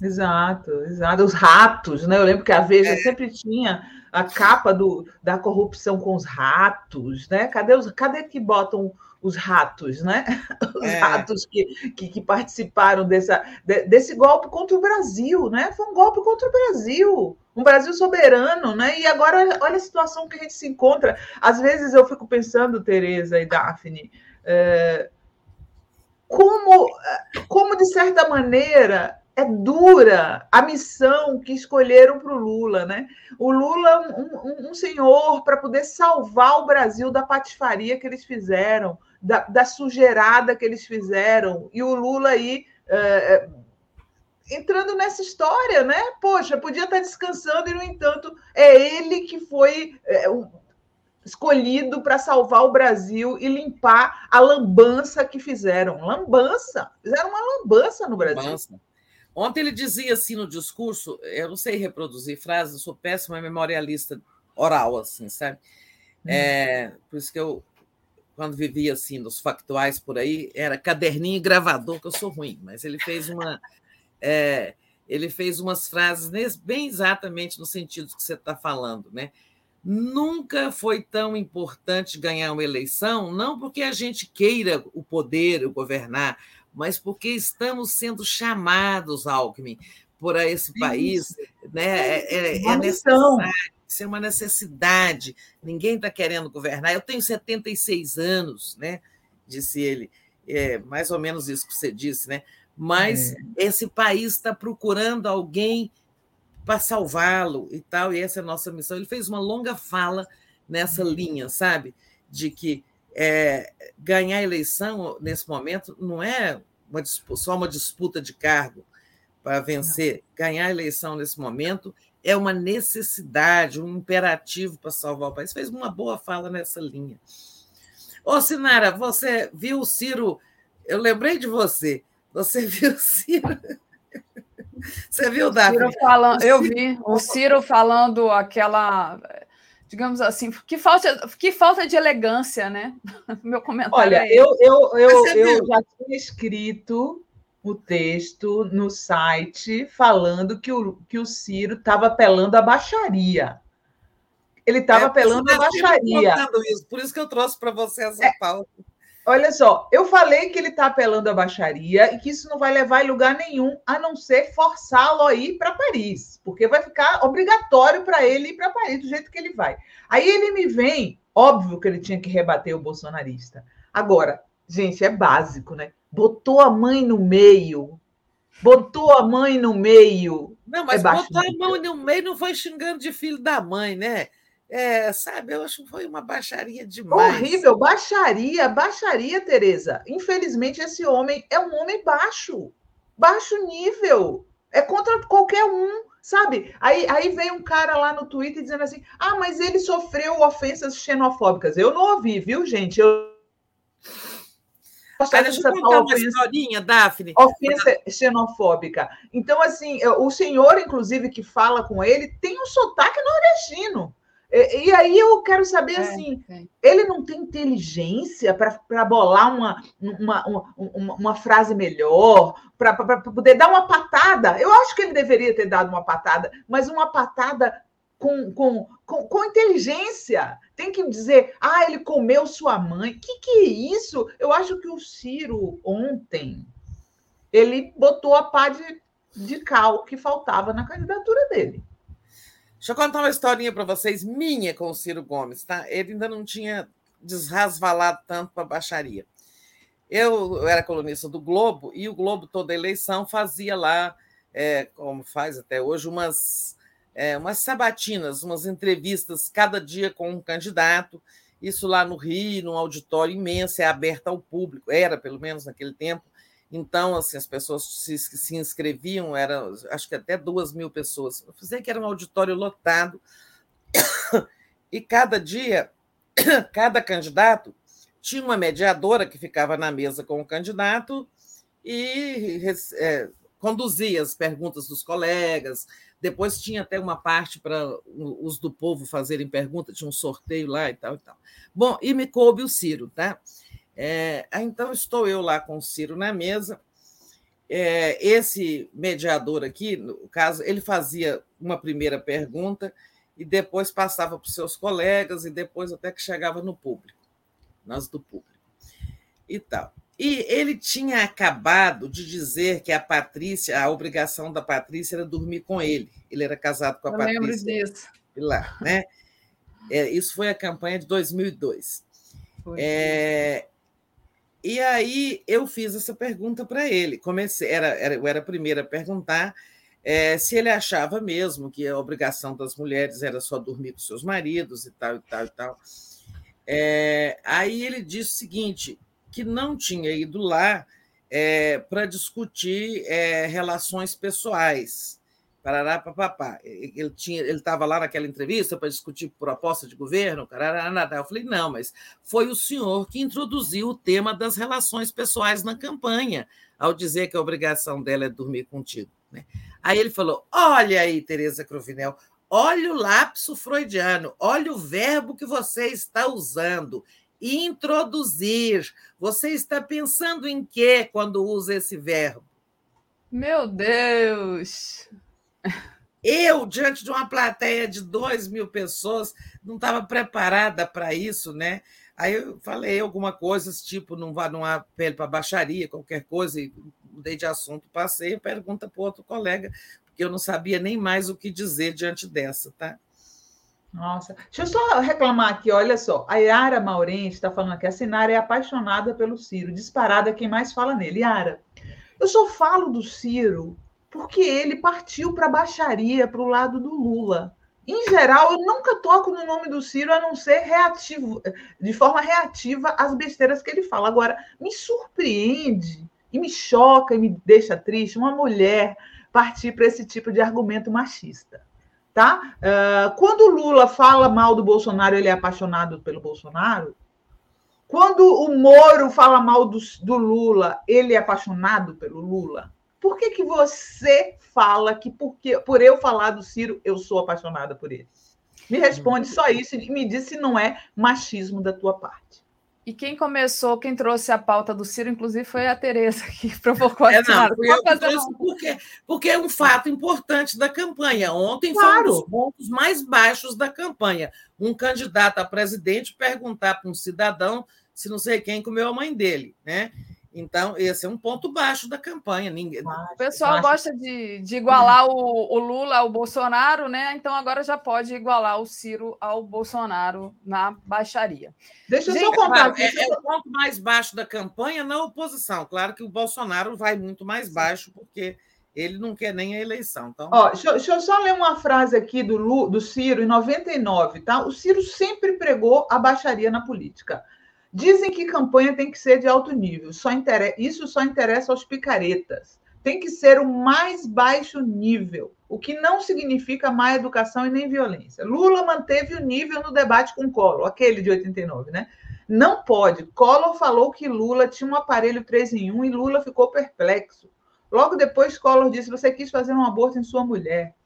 Exato, exato. Os ratos, né? Eu lembro que a Veja é. sempre tinha a capa do, da corrupção com os ratos, né? Cadê os, cadê que botam os ratos, né? Os é. ratos que, que, que, participaram dessa, desse golpe contra o Brasil, né? Foi um golpe contra o Brasil, um Brasil soberano, né? E agora olha a situação que a gente se encontra. Às vezes eu fico pensando, Tereza e Daphne, é, como, como, de certa maneira, é dura a missão que escolheram para o Lula, né? O Lula, um, um senhor para poder salvar o Brasil da patifaria que eles fizeram, da, da sujeirada que eles fizeram, e o Lula aí é, é entrando nessa história, né? Poxa, podia estar descansando e, no entanto, é ele que foi é, escolhido para salvar o Brasil e limpar a lambança que fizeram. Lambança! Fizeram uma lambança no Brasil. Lambança. Ontem ele dizia assim no discurso, eu não sei reproduzir frases, sou péssima memorialista oral, assim, sabe? Hum. É, por isso que eu, quando vivia assim, nos factuais por aí, era caderninho e gravador, que eu sou ruim, mas ele fez uma. É, ele fez umas frases bem exatamente no sentido que você está falando, né? Nunca foi tão importante ganhar uma eleição, não porque a gente queira o poder, o governar, mas porque estamos sendo chamados, Alckmin, por esse país, né? É, é, é necessidade, isso é uma necessidade. Ninguém está querendo governar. Eu tenho 76 anos, né? Disse ele. É mais ou menos isso que você disse, né? Mas é. esse país está procurando alguém para salvá-lo e tal, e essa é a nossa missão. Ele fez uma longa fala nessa linha, sabe? De que é, ganhar a eleição nesse momento não é uma disputa, só uma disputa de cargo para vencer. Ganhar a eleição nesse momento é uma necessidade, um imperativo para salvar o país. Fez uma boa fala nessa linha. Ô, Sinara, você viu o Ciro? Eu lembrei de você. Você viu o Ciro? Você viu, Davi? Ciro falando, eu vi o Ciro falando aquela, digamos assim, que falta, que falta de elegância, né? Meu comentário. Olha, é eu, eu, eu, eu já tinha escrito o texto no site falando que o, que o Ciro estava apelando à baixaria. Ele estava é, apelando à baixaria. Isso, por isso que eu trouxe para você essa é, pauta. Olha só, eu falei que ele está apelando à baixaria e que isso não vai levar em lugar nenhum, a não ser forçá-lo a ir para Paris, porque vai ficar obrigatório para ele ir para Paris do jeito que ele vai. Aí ele me vem, óbvio que ele tinha que rebater o bolsonarista. Agora, gente, é básico, né? Botou a mãe no meio, botou a mãe no meio. Não, mas é botou a mãe no meio não foi xingando de filho da mãe, né? É, sabe, eu acho que foi uma baixaria demais. Horrível, baixaria, baixaria, Tereza. Infelizmente, esse homem é um homem baixo, baixo nível. É contra qualquer um, sabe? Aí, aí vem um cara lá no Twitter dizendo assim: ah, mas ele sofreu ofensas xenofóbicas. Eu não ouvi, viu, gente? Eu. Deixa eu contar uma historinha, Daphne. Ofensa xenofóbica. Então, assim, o senhor, inclusive, que fala com ele, tem um sotaque nordestino. E, e aí eu quero saber, é, assim, é. ele não tem inteligência para bolar uma, uma, uma, uma, frase melhor, para poder dar uma patada. Eu acho que ele deveria ter dado uma patada, mas uma patada com, com, com, com, inteligência. Tem que dizer, ah, ele comeu sua mãe. O que, que é isso? Eu acho que o Ciro, ontem, ele botou a pá de, de cal que faltava na candidatura dele. Deixa eu contar uma historinha para vocês, minha com o Ciro Gomes, tá? Ele ainda não tinha desrasvalado tanto para a baixaria. Eu, eu, era colunista do Globo e o Globo, toda eleição, fazia lá, é, como faz até hoje, umas, é, umas sabatinas, umas entrevistas cada dia com um candidato. Isso lá no Rio, num auditório imenso, é aberto ao público, era pelo menos naquele tempo. Então, assim, as pessoas se, se inscreviam, era, acho que até duas mil pessoas. Eu sei que era um auditório lotado, e cada dia, cada candidato tinha uma mediadora que ficava na mesa com o candidato e é, conduzia as perguntas dos colegas. Depois tinha até uma parte para os do povo fazerem perguntas, tinha um sorteio lá e tal e tal. Bom, e me coube o Ciro, tá? É, então, estou eu lá com o Ciro na mesa. É, esse mediador aqui, no caso, ele fazia uma primeira pergunta e depois passava para os seus colegas e depois até que chegava no público, nós do público e tal. E ele tinha acabado de dizer que a Patrícia, a obrigação da Patrícia era dormir com ele. Ele era casado com a eu Patrícia. Lembro disso. Lá, né? É, isso foi a campanha de 2002. É, e aí eu fiz essa pergunta para ele. Comecei, era, era, eu era a primeira a perguntar é, se ele achava mesmo que a obrigação das mulheres era só dormir com seus maridos e tal, e tal, e tal. É, aí ele disse o seguinte: que não tinha ido lá é, para discutir relações pessoais parará, papapá. Ele tinha, ele estava lá naquela entrevista para discutir proposta de governo, carará, nada. Eu falei, não, mas foi o senhor que introduziu o tema das relações pessoais na campanha, ao dizer que a obrigação dela é dormir contigo. Né? Aí ele falou: olha aí, Tereza Cruvinel, olha o lapso freudiano, olha o verbo que você está usando. Introduzir. Você está pensando em quê quando usa esse verbo? Meu Deus! Eu, diante de uma plateia de 2 mil pessoas, não estava preparada para isso, né? Aí eu falei alguma coisa, tipo, não vá não apelo para baixaria, qualquer coisa, e mudei de assunto, passei, pergunta para outro colega, porque eu não sabia nem mais o que dizer diante dessa, tá? Nossa, deixa eu só reclamar aqui, olha só. A Yara Maurente está falando aqui, a Sinara é apaixonada pelo Ciro, disparada quem mais fala nele. Yara, eu só falo do Ciro porque ele partiu para a baixaria, para o lado do Lula. Em geral, eu nunca toco no nome do Ciro a não ser reativo, de forma reativa às besteiras que ele fala. Agora, me surpreende e me choca e me deixa triste uma mulher partir para esse tipo de argumento machista. Tá? Uh, quando o Lula fala mal do Bolsonaro, ele é apaixonado pelo Bolsonaro. Quando o Moro fala mal do, do Lula, ele é apaixonado pelo Lula. Por que, que você fala que porque, por eu falar do Ciro, eu sou apaixonada por ele? Me responde só isso e me diz se não é machismo da tua parte. E quem começou, quem trouxe a pauta do Ciro, inclusive, foi a Tereza, que provocou a é, não, eu porque, porque é um fato importante da campanha. Ontem claro. foi um dos pontos mais baixos da campanha. Um candidato a presidente perguntar para um cidadão se não sei quem comeu a mãe dele, né? Então, esse é um ponto baixo da campanha. Ninguém... O pessoal gosta de, de igualar o, o, Lula ao Bolsonaro, né? Então agora já pode igualar o Ciro ao Bolsonaro na baixaria. Deixa eu só contar. Claro, é, é, o ponto mais baixo da campanha na oposição. Claro que o Bolsonaro vai muito mais baixo, porque ele não quer nem a eleição. Então... Ó, deixa, deixa eu só ler uma frase aqui do, Lu, do Ciro, em 99, tá? O Ciro sempre pregou a baixaria na política. Dizem que campanha tem que ser de alto nível. Só interessa, isso só interessa aos picaretas. Tem que ser o mais baixo nível, o que não significa má educação e nem violência. Lula manteve o nível no debate com Collor, aquele de 89, né? Não pode. Collor falou que Lula tinha um aparelho 3 em 1 e Lula ficou perplexo. Logo depois, Collor disse: Você quis fazer um aborto em sua mulher.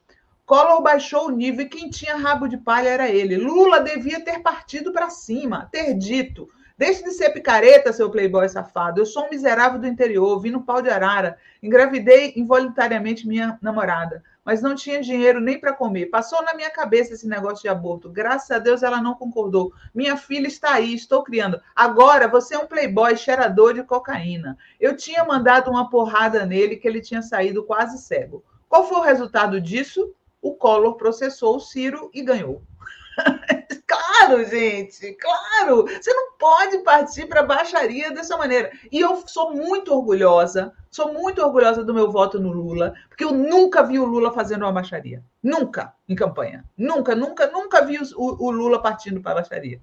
Collor baixou o nível e quem tinha rabo de palha era ele. Lula devia ter partido para cima, ter dito: Deixe de ser picareta, seu playboy safado. Eu sou um miserável do interior, vim no pau de arara, engravidei involuntariamente minha namorada, mas não tinha dinheiro nem para comer. Passou na minha cabeça esse negócio de aborto. Graças a Deus ela não concordou. Minha filha está aí, estou criando. Agora você é um playboy cheirador de cocaína. Eu tinha mandado uma porrada nele que ele tinha saído quase cego. Qual foi o resultado disso? O Collor processou o Ciro e ganhou. claro, gente, claro. Você não pode partir para baixaria dessa maneira. E eu sou muito orgulhosa, sou muito orgulhosa do meu voto no Lula, porque eu nunca vi o Lula fazendo uma baixaria. Nunca em campanha. Nunca, nunca, nunca vi o, o Lula partindo para baixaria.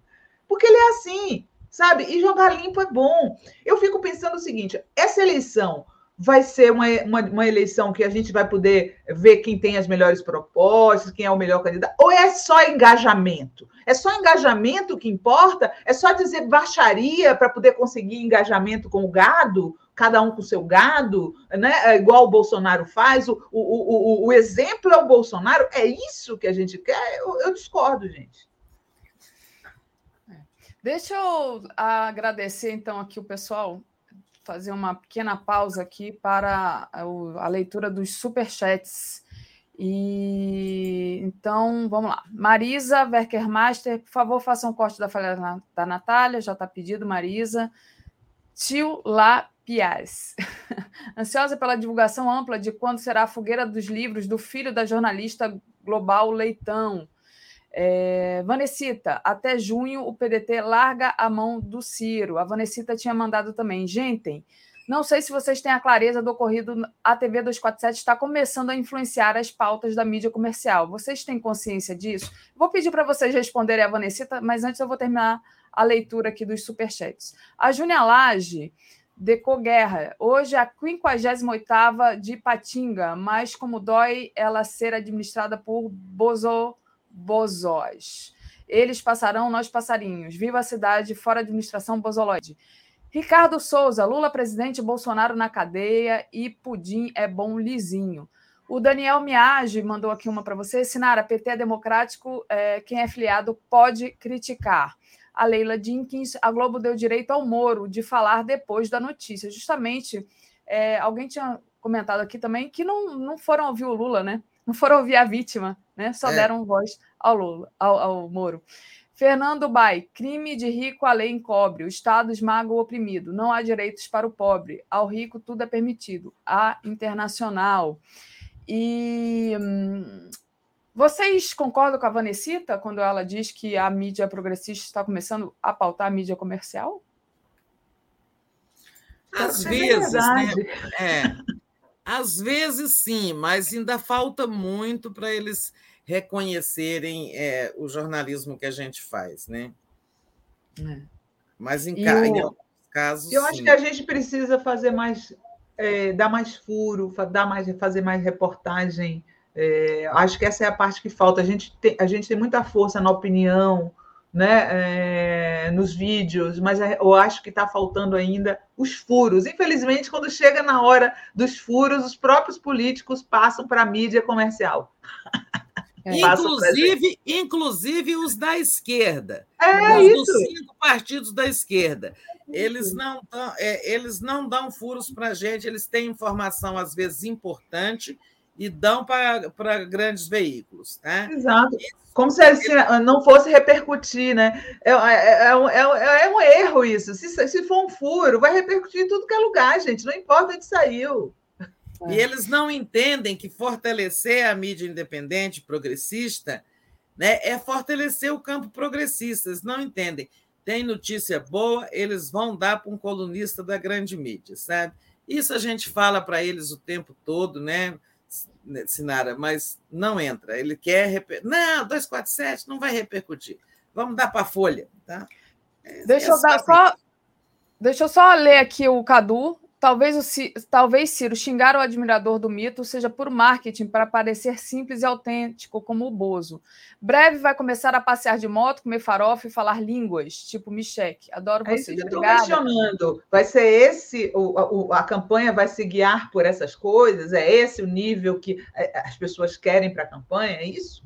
Porque ele é assim, sabe? E jogar limpo é bom. Eu fico pensando o seguinte: essa eleição vai ser uma, uma, uma, eleição que a gente vai poder ver quem tem as melhores propostas, quem é o melhor candidato, ou é só engajamento? É só engajamento que importa? É só dizer baixaria para poder conseguir engajamento com o gado? Cada um com o seu gado, né? É igual o Bolsonaro faz, o, o, o, o exemplo é o Bolsonaro. É isso que a gente quer? Eu, eu discordo, gente. Deixa eu agradecer, então, aqui o pessoal fazer uma pequena pausa aqui para a, leitura dos superchats. E então, vamos lá. Marisa Werkermaster, por favor, faça um corte da falha da Natália, já está pedido, Marisa. Tio La. Ansiosa pela divulgação ampla de quando será a fogueira dos livros do filho da jornalista global Leitão. É, Vanessita, até junho o PDT larga a mão do Ciro. A Vanessita tinha mandado também. Gente, não sei se vocês têm a clareza do ocorrido. A TV 247 está começando a influenciar as pautas da mídia comercial. Vocês têm consciência disso? Vou pedir para vocês responderem a Vanessita, mas antes eu vou terminar a leitura aqui dos superchats. A Júnia Lage decou guerra. Hoje é a 58 de Patinga, mas como dói ela ser administrada por Bozo Bozós. Eles passarão, nós passarinhos. Viva a cidade, fora administração bozoloide. Ricardo Souza, Lula presidente, Bolsonaro na cadeia e Pudim é bom lisinho. O Daniel Miage mandou aqui uma para você. Sinara, PT é democrático, é, quem é filiado pode criticar. A Leila Jenkins, a Globo deu direito ao Moro de falar depois da notícia. Justamente, é, alguém tinha comentado aqui também, que não, não foram ouvir o Lula, né? Não foram ouvir a vítima, né? Só é. deram voz ao Lula, ao, ao Moro. Fernando Bai, crime de rico a lei encobre, o Estado esmaga o oprimido, não há direitos para o pobre, ao rico tudo é permitido, a internacional. E hum, vocês concordam com a Vanessita quando ela diz que a mídia progressista está começando a pautar a mídia comercial? Às é vezes, né? É, às vezes sim, mas ainda falta muito para eles reconhecerem é, o jornalismo que a gente faz, né? É. Mas em, ca... o... em, alguns casos. Eu sim. acho que a gente precisa fazer mais, é, dar mais furo, dar mais, fazer mais reportagem. É, acho que essa é a parte que falta. A gente tem, a gente tem muita força na opinião, né, é, nos vídeos, mas é, eu acho que está faltando ainda os furos. Infelizmente, quando chega na hora dos furos, os próprios políticos passam para a mídia comercial. É. Inclusive, inclusive os da esquerda. É os isso. cinco partidos da esquerda. Eles não, dão, é, eles não dão furos para a gente, eles têm informação, às vezes, importante e dão para grandes veículos. Tá? Exato. Como se não fosse repercutir, né? É, é, é, um, é, um erro isso. Se, se for um furo, vai repercutir em tudo que é lugar, gente. Não importa onde saiu. E é. eles não entendem que fortalecer a mídia independente, progressista, né, é fortalecer o campo progressista. Eles não entendem. Tem notícia boa, eles vão dar para um colunista da grande mídia, sabe? Isso a gente fala para eles o tempo todo, né, Sinara? Mas não entra. Ele quer. Reper... Não, 247 não vai repercutir. Vamos dar para a Folha, tá? É, deixa, eu dar só, deixa eu só ler aqui o Cadu, Talvez, o, talvez Ciro xingar o admirador do mito seja por marketing para parecer simples e autêntico, como o Bozo. Breve vai começar a passear de moto, comer farofa e falar línguas, tipo Michek. Adoro é vocês. Isso que eu questionando. Vai ser esse, o, a, a campanha vai se guiar por essas coisas? É esse o nível que é, as pessoas querem para a campanha? É isso?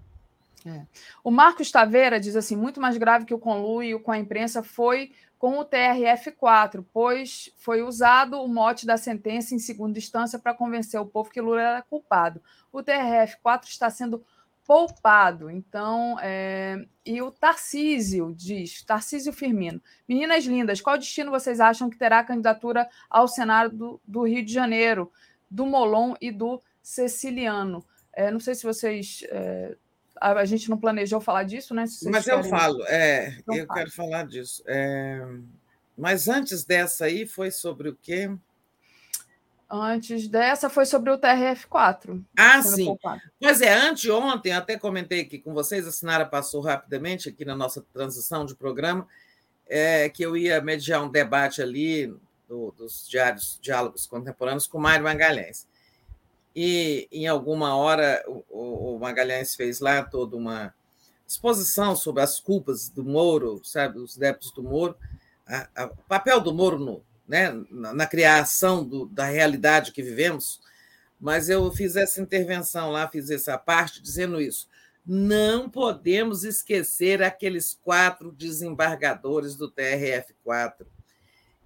É. O Marcos Taveira diz assim: muito mais grave que o conluio com a imprensa foi com o TRF4, pois foi usado o mote da sentença em segunda instância para convencer o povo que Lula era culpado. O TRF4 está sendo poupado. Então, é... e o Tarcísio diz, Tarcísio Firmino, meninas lindas, qual destino vocês acham que terá a candidatura ao Senado do, do Rio de Janeiro, do Molon e do Ceciliano? É, não sei se vocês é, a, gente não planejou falar disso, né? Mas eu falo, é, então, eu fala. quero falar disso. É, mas antes dessa aí foi sobre o quê? Antes dessa foi sobre o TRF4. Ah, sim. Poupado. Pois é, anteontem, até comentei aqui com vocês, a Sinara passou rapidamente aqui na nossa transição de programa, é, que eu ia mediar um debate ali do, dos diários, diálogos contemporâneos com Mário Magalhães e em alguma hora o, o Magalhães fez lá toda uma exposição sobre as culpas do Moro, sabe, os débitos do Moro, o papel do Moro no, né, na, na criação do, da realidade que vivemos, mas eu fiz essa intervenção lá, fiz essa parte dizendo isso. Não podemos esquecer aqueles quatro desembargadores do TRF4,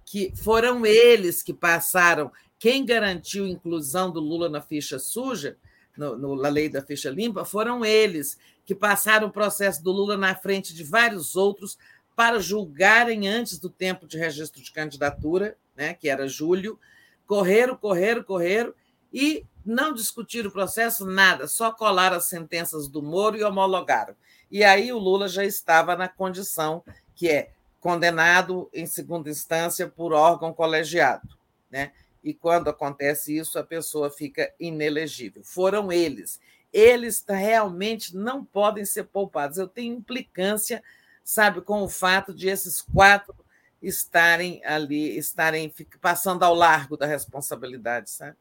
que foram eles que passaram quem garantiu a inclusão do Lula na ficha suja, no, no, na lei da ficha limpa, foram eles que passaram o processo do Lula na frente de vários outros para julgarem antes do tempo de registro de candidatura, né, que era julho, correram, correram, correram e não discutiram o processo, nada, só colaram as sentenças do Moro e homologaram. E aí o Lula já estava na condição que é condenado em segunda instância por órgão colegiado, né? E quando acontece isso, a pessoa fica inelegível. Foram eles. Eles realmente não podem ser poupados. Eu tenho implicância, sabe, com o fato de esses quatro estarem ali, estarem passando ao largo da responsabilidade, sabe?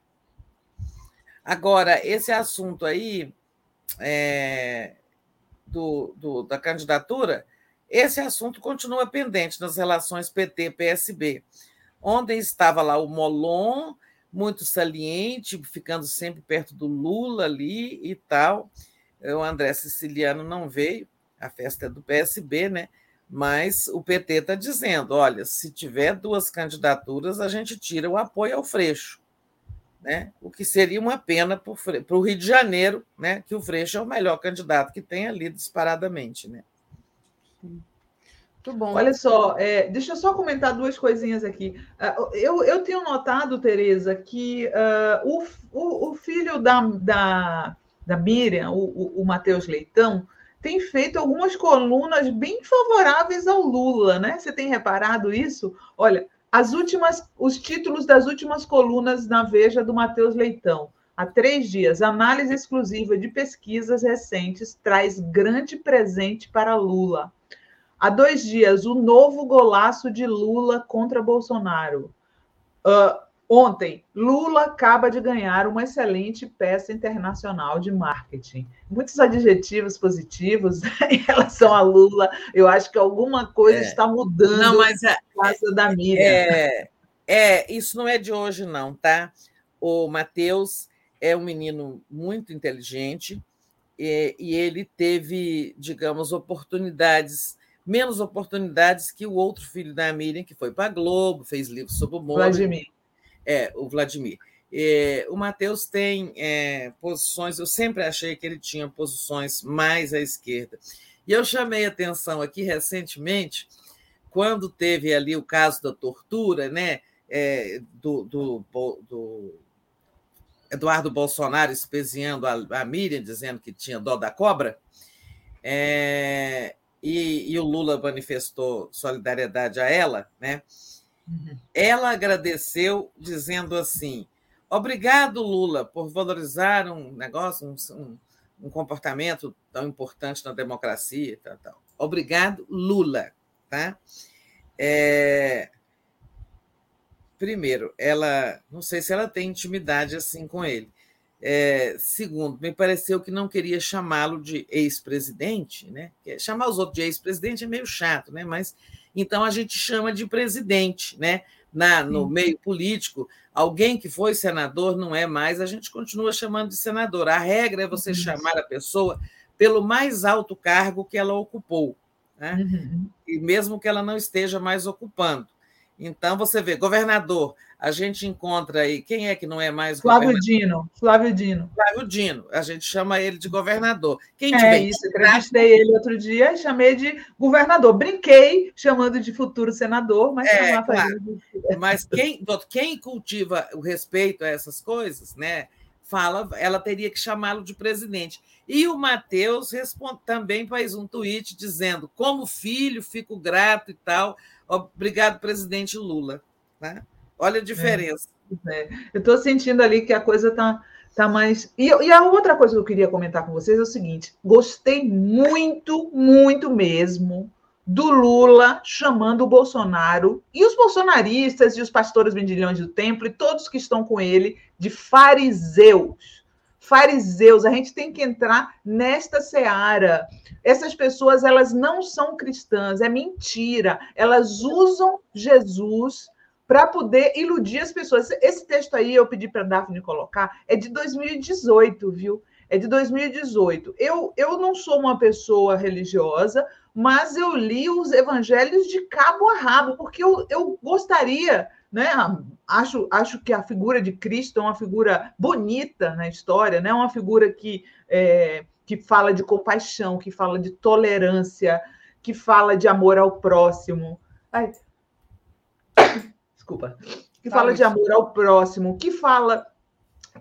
Agora, esse assunto aí é, do, do, da candidatura, esse assunto continua pendente nas relações PT-PSB. Ontem estava lá o Molon, muito saliente, ficando sempre perto do Lula ali e tal. O André Siciliano não veio, a festa é do PSB, né? Mas o PT está dizendo: olha, se tiver duas candidaturas, a gente tira o apoio ao Freixo. né? o que seria uma pena para o Rio de Janeiro, né? que o Freixo é o melhor candidato que tem ali disparadamente. Né? Muito bom. Olha só, é, deixa eu só comentar duas coisinhas aqui. Uh, eu, eu tenho notado, Tereza, que uh, o, o, o, filho da, da, da Miriam, o, o, o Matheus Leitão, tem feito algumas colunas bem favoráveis ao Lula, né? Você tem reparado isso? Olha, as últimas, os títulos das últimas colunas na Veja do Matheus Leitão. Há três dias, análise exclusiva de pesquisas recentes traz grande presente para Lula. Há dois dias, o novo golaço de Lula contra Bolsonaro. Uh, ontem, Lula acaba de ganhar uma excelente peça internacional de marketing. Muitos adjetivos positivos em relação a Lula. Eu acho que alguma coisa é. está mudando não, mas é, casa da Miriam. É, é, isso não é de hoje, não, tá? O Matheus é um menino muito inteligente e, e ele teve, digamos, oportunidades menos oportunidades que o outro filho da Miriam, que foi para a Globo, fez livros sobre o mundo. Vladimir. É, o Vladimir. É, o Matheus tem é, posições, eu sempre achei que ele tinha posições mais à esquerda. E eu chamei atenção aqui recentemente, quando teve ali o caso da tortura, né, é, do, do, do, Eduardo Bolsonaro espeziando a, a Miriam, dizendo que tinha dó da cobra. É, e, e o Lula manifestou solidariedade a ela, né? Uhum. Ela agradeceu dizendo assim: obrigado, Lula, por valorizar um negócio, um, um comportamento tão importante na democracia. Tal, tal. Obrigado, Lula. Tá? É... Primeiro, ela não sei se ela tem intimidade assim com ele, é, segundo, me pareceu que não queria chamá-lo de ex-presidente, né? Chamar os outros de ex-presidente é meio chato, né? Mas então a gente chama de presidente, né? Na, no meio político, alguém que foi senador não é mais, a gente continua chamando de senador. A regra é você uhum. chamar a pessoa pelo mais alto cargo que ela ocupou, né? Uhum. e mesmo que ela não esteja mais ocupando. Então, você vê, governador, a gente encontra aí, quem é que não é mais Flávio governador? Dino, Flávio Dino. Flávio Dino, a gente chama ele de governador. Quem é isso, entrevistei ele outro dia e chamei de governador. Brinquei chamando de futuro senador, mas é, claro. de... Mas quem, quem cultiva o respeito a essas coisas, né? Fala, ela teria que chamá-lo de presidente. E o Matheus também faz um tweet dizendo: como filho, fico grato e tal Obrigado, presidente Lula. Né? Olha a diferença. É, é. Eu estou sentindo ali que a coisa está tá mais. E, e, a outra coisa que eu queria comentar com vocês é o seguinte: gostei muito, muito mesmo do Lula chamando o Bolsonaro e os bolsonaristas e os pastores vendilhões do templo e todos que estão com ele de fariseus fariseus, a gente tem que entrar nesta seara. Essas pessoas, elas não são cristãs, é mentira. Elas usam Jesus para poder iludir as pessoas. Esse texto aí, eu pedi para a Daphne colocar, é de 2018, viu? É de 2018. Eu, eu não sou uma pessoa religiosa, mas eu li os evangelhos de cabo a rabo, porque eu, eu gostaria né? Acho, acho que a figura de Cristo é uma figura bonita na história, né? Uma figura que, é, que fala de compaixão, que fala de tolerância, que fala de amor ao próximo. Ai. Desculpa. Que fala de amor ao próximo, que fala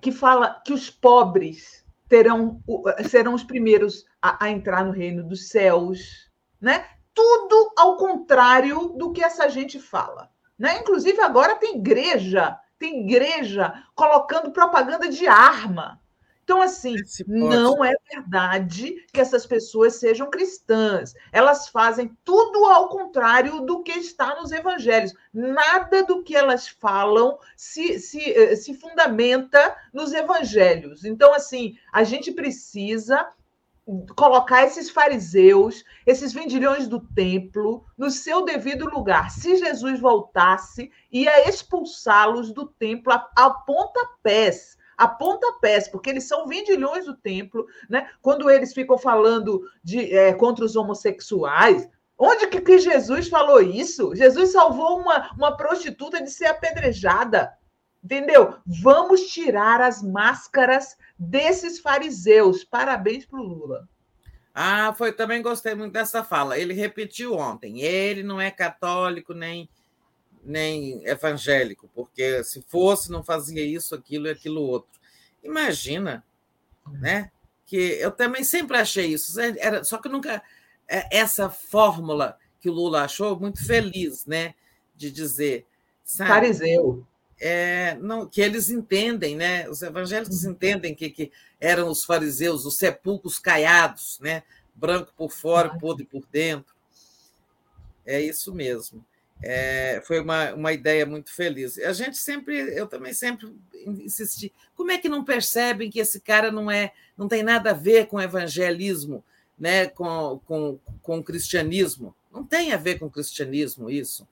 que fala que os pobres terão serão os primeiros a, a entrar no reino dos céus, né? Tudo ao contrário do que essa gente fala. Né? Inclusive, agora tem igreja, tem igreja colocando propaganda de arma. Então, assim, não é verdade que essas pessoas sejam cristãs. Elas fazem tudo ao contrário do que está nos evangelhos. Nada do que elas falam se, se, eh, se fundamenta nos evangelhos. Então, assim, a gente precisa colocar esses fariseus, esses vendilhões do templo, no seu devido lugar. Se Jesus voltasse, ia expulsá-los do templo a, a pontapés a pontapés, porque eles são vendilhões do templo, né? Quando eles ficam falando de é, contra os homossexuais, onde que, que, Jesus falou isso? Jesus salvou uma, uma prostituta de ser apedrejada. Entendeu? Vamos tirar as máscaras desses fariseus. Parabéns para o Lula. Ah, foi também gostei muito dessa fala. Ele repetiu ontem. Ele não é católico nem nem evangélico, porque se fosse não fazia isso, aquilo e aquilo outro. Imagina, né? Que eu também sempre achei isso. Era só que nunca é, essa fórmula que o Lula achou muito feliz, né? De dizer, sabe, fariseu. É, não, que eles entendem, né? Os evangélicos uhum. entendem que, que eram os fariseus, os sepulcros caiados, né? Branco por fora, podre por dentro. É isso mesmo. É, foi uma, uma ideia muito feliz. A gente sempre, eu também sempre insisti. Como é que não percebem que esse cara não é, não tem nada a ver com evangelismo, né? Com, com, com o cristianismo? Não tem a ver com o cristianismo isso.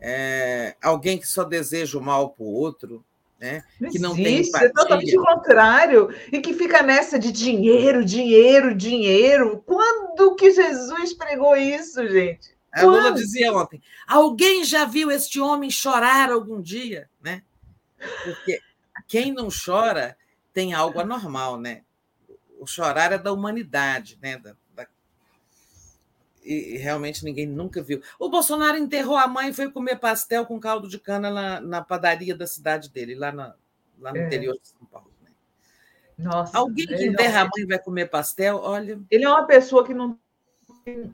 É, alguém que só deseja o mal para o outro, né? Não que não existe, tem empatia. é totalmente o contrário, e que fica nessa de dinheiro, dinheiro, dinheiro. Quando que Jesus pregou isso, gente? A Lula dizia ontem: alguém já viu este homem chorar algum dia, né? Porque quem não chora tem algo anormal, né? O chorar é da humanidade, né? E, realmente ninguém nunca viu. O Bolsonaro enterrou a mãe e foi comer pastel com caldo de cana na, na padaria da cidade dele, lá, na, lá no é. interior de São Paulo. Né? Nossa, Alguém que enterra não... a mãe vai comer pastel, olha. Ele é uma pessoa que não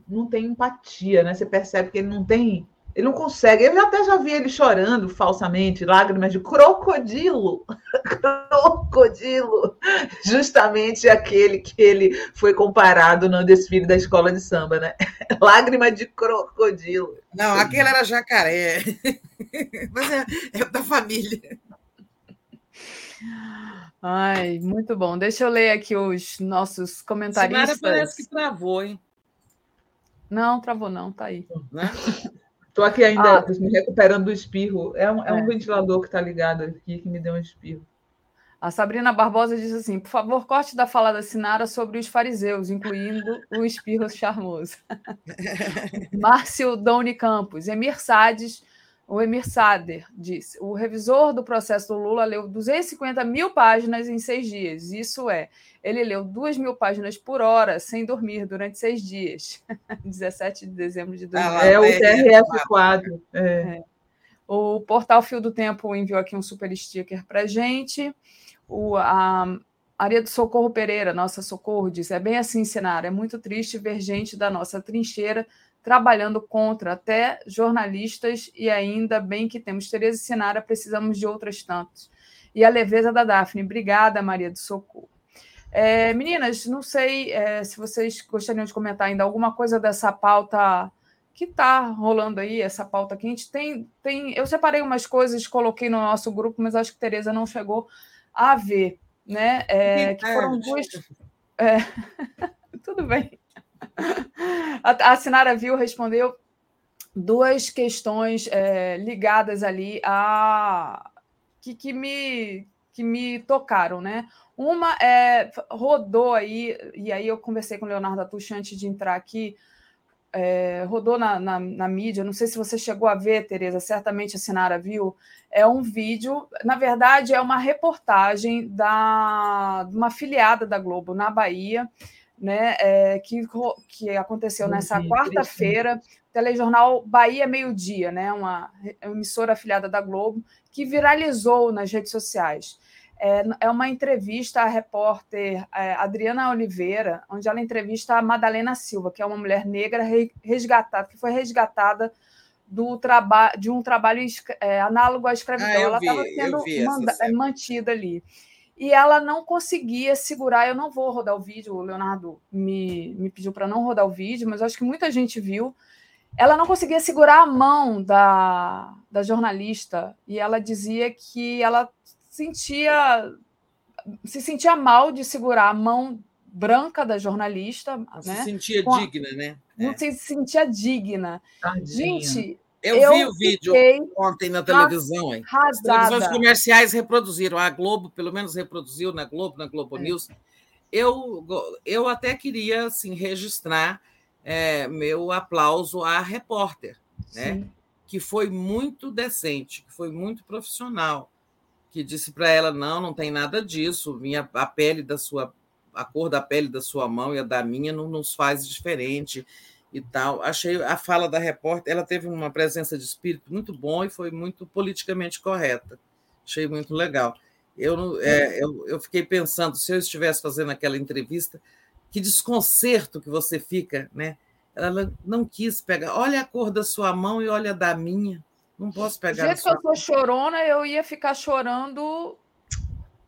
não tem empatia, né? Você percebe que ele não tem, ele não consegue. Eu até já vi ele chorando falsamente, lágrimas de crocodilo, crocodilo, justamente aquele que ele foi comparado no desfile da escola de samba, né? Lágrima de crocodilo. Não, aquele era jacaré, mas é, é da família. Ai, muito bom. Deixa eu ler aqui os nossos comentaristas. Parece que travou, hein? Não, travou não, tá aí. Estou aqui ainda ah, me recuperando do espirro. É um, é um é. ventilador que está ligado aqui que me deu um espirro. A Sabrina Barbosa diz assim: por favor, corte da fala da Sinara sobre os fariseus, incluindo o espirro charmoso. Márcio Doni Campos, Emir Sades o Emir Sader disse: o revisor do processo do Lula leu 250 mil páginas em seis dias. Isso é, ele leu duas mil páginas por hora, sem dormir, durante seis dias. 17 de dezembro de 2020. Ah, é o TRF4. É. É. O portal Fio do Tempo enviou aqui um super sticker para gente. O, a Maria do Socorro Pereira, nossa Socorro, diz: é bem assim, Sinara. É muito triste ver gente da nossa trincheira trabalhando contra até jornalistas, e ainda bem que temos Tereza Sinara, precisamos de outras tantas. E a leveza da Daphne. Obrigada, Maria do Socorro. É, meninas, não sei é, se vocês gostariam de comentar ainda alguma coisa dessa pauta que está rolando aí, essa pauta quente. Tem, tem, eu separei umas coisas, coloquei no nosso grupo, mas acho que Tereza não chegou a ver, né? É, que foram duas. É, tudo bem. A, Sinara viu, respondeu duas questões é, ligadas ali a que, que, me, que me tocaram, né? Uma é rodou aí, e aí eu conversei com o Leonardo Atucci antes de entrar aqui, é, rodou na, na, na, mídia, não sei se você chegou a ver, Tereza, certamente a Sinara viu, é um vídeo, na verdade é uma reportagem da, de uma filiada da Globo na Bahia, né, é, que, que aconteceu nessa quarta-feira, telejornal Bahia Meio Dia, né, uma emissora afiliada da Globo, que viralizou nas redes sociais. É, é uma entrevista à repórter é, Adriana Oliveira, onde ela entrevista a Madalena Silva, que é uma mulher negra resgatada, que foi resgatada do de um trabalho é, análogo à escravidão. Ah, ela estava sendo mantida ali e ela não conseguia segurar. Eu não vou rodar o vídeo, o Leonardo me, me pediu para não rodar o vídeo, mas acho que muita gente viu. Ela não conseguia segurar a mão da, da jornalista e ela dizia que ela sentia se sentia mal de segurar a mão branca da jornalista, não né? Se sentia digna, né? Não é. se sentia digna. Tadinha. Gente, eu, eu vi o vídeo ontem na televisão. Hein? As televisões comerciais reproduziram. A Globo, pelo menos, reproduziu na Globo, na Globo é. News. Eu, eu até queria assim, registrar é, meu aplauso à repórter, né? que foi muito decente, que foi muito profissional, que disse para ela: não, não tem nada disso, minha, a pele da sua, a cor da pele da sua mão e a da minha não nos faz diferente e tal. Achei a fala da repórter, ela teve uma presença de espírito muito bom e foi muito politicamente correta. Achei muito legal. Eu, é, eu, eu fiquei pensando, se eu estivesse fazendo aquela entrevista, que desconcerto que você fica, né? Ela não quis pegar. Olha a cor da sua mão e olha a da minha. Não posso pegar. Do jeito que eu sou chorona, eu ia ficar chorando.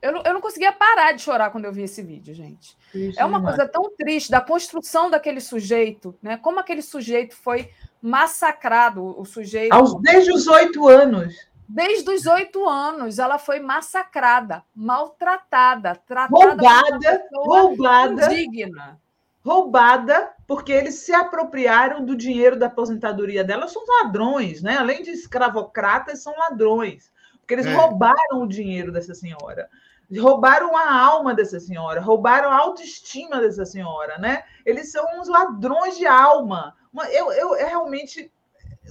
Eu não, eu não conseguia parar de chorar quando eu vi esse vídeo, gente. Isso, é uma coisa tão triste da construção daquele sujeito, né? Como aquele sujeito foi massacrado, o sujeito. Aos, desde os oito anos. Desde os oito anos, ela foi massacrada, maltratada, tratada roubada, roubada, indigna. Roubada, porque eles se apropriaram do dinheiro da aposentadoria dela. São ladrões, né? Além de escravocratas, são ladrões. Porque eles é. roubaram o dinheiro dessa senhora roubaram a alma dessa senhora, roubaram a autoestima dessa senhora, né? Eles são uns ladrões de alma. Eu, eu, eu realmente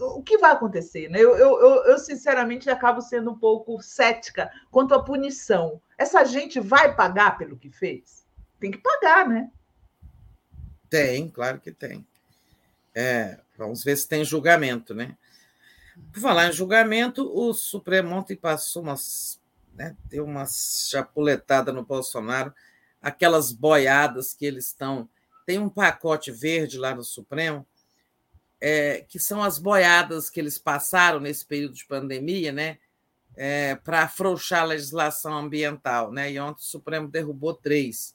o que vai acontecer? Né? Eu, eu, eu, sinceramente, acabo sendo um pouco cética quanto à punição. Essa gente vai pagar pelo que fez? Tem que pagar, né? Tem, claro que tem. É, vamos ver se tem julgamento, né? Por falar em julgamento, o Supremo ontem passou umas. Né, deu uma chapuletada no Bolsonaro, aquelas boiadas que eles estão. Tem um pacote verde lá no Supremo é, que são as boiadas que eles passaram nesse período de pandemia, né, é, para afrouxar a legislação ambiental. Né? E ontem o Supremo derrubou três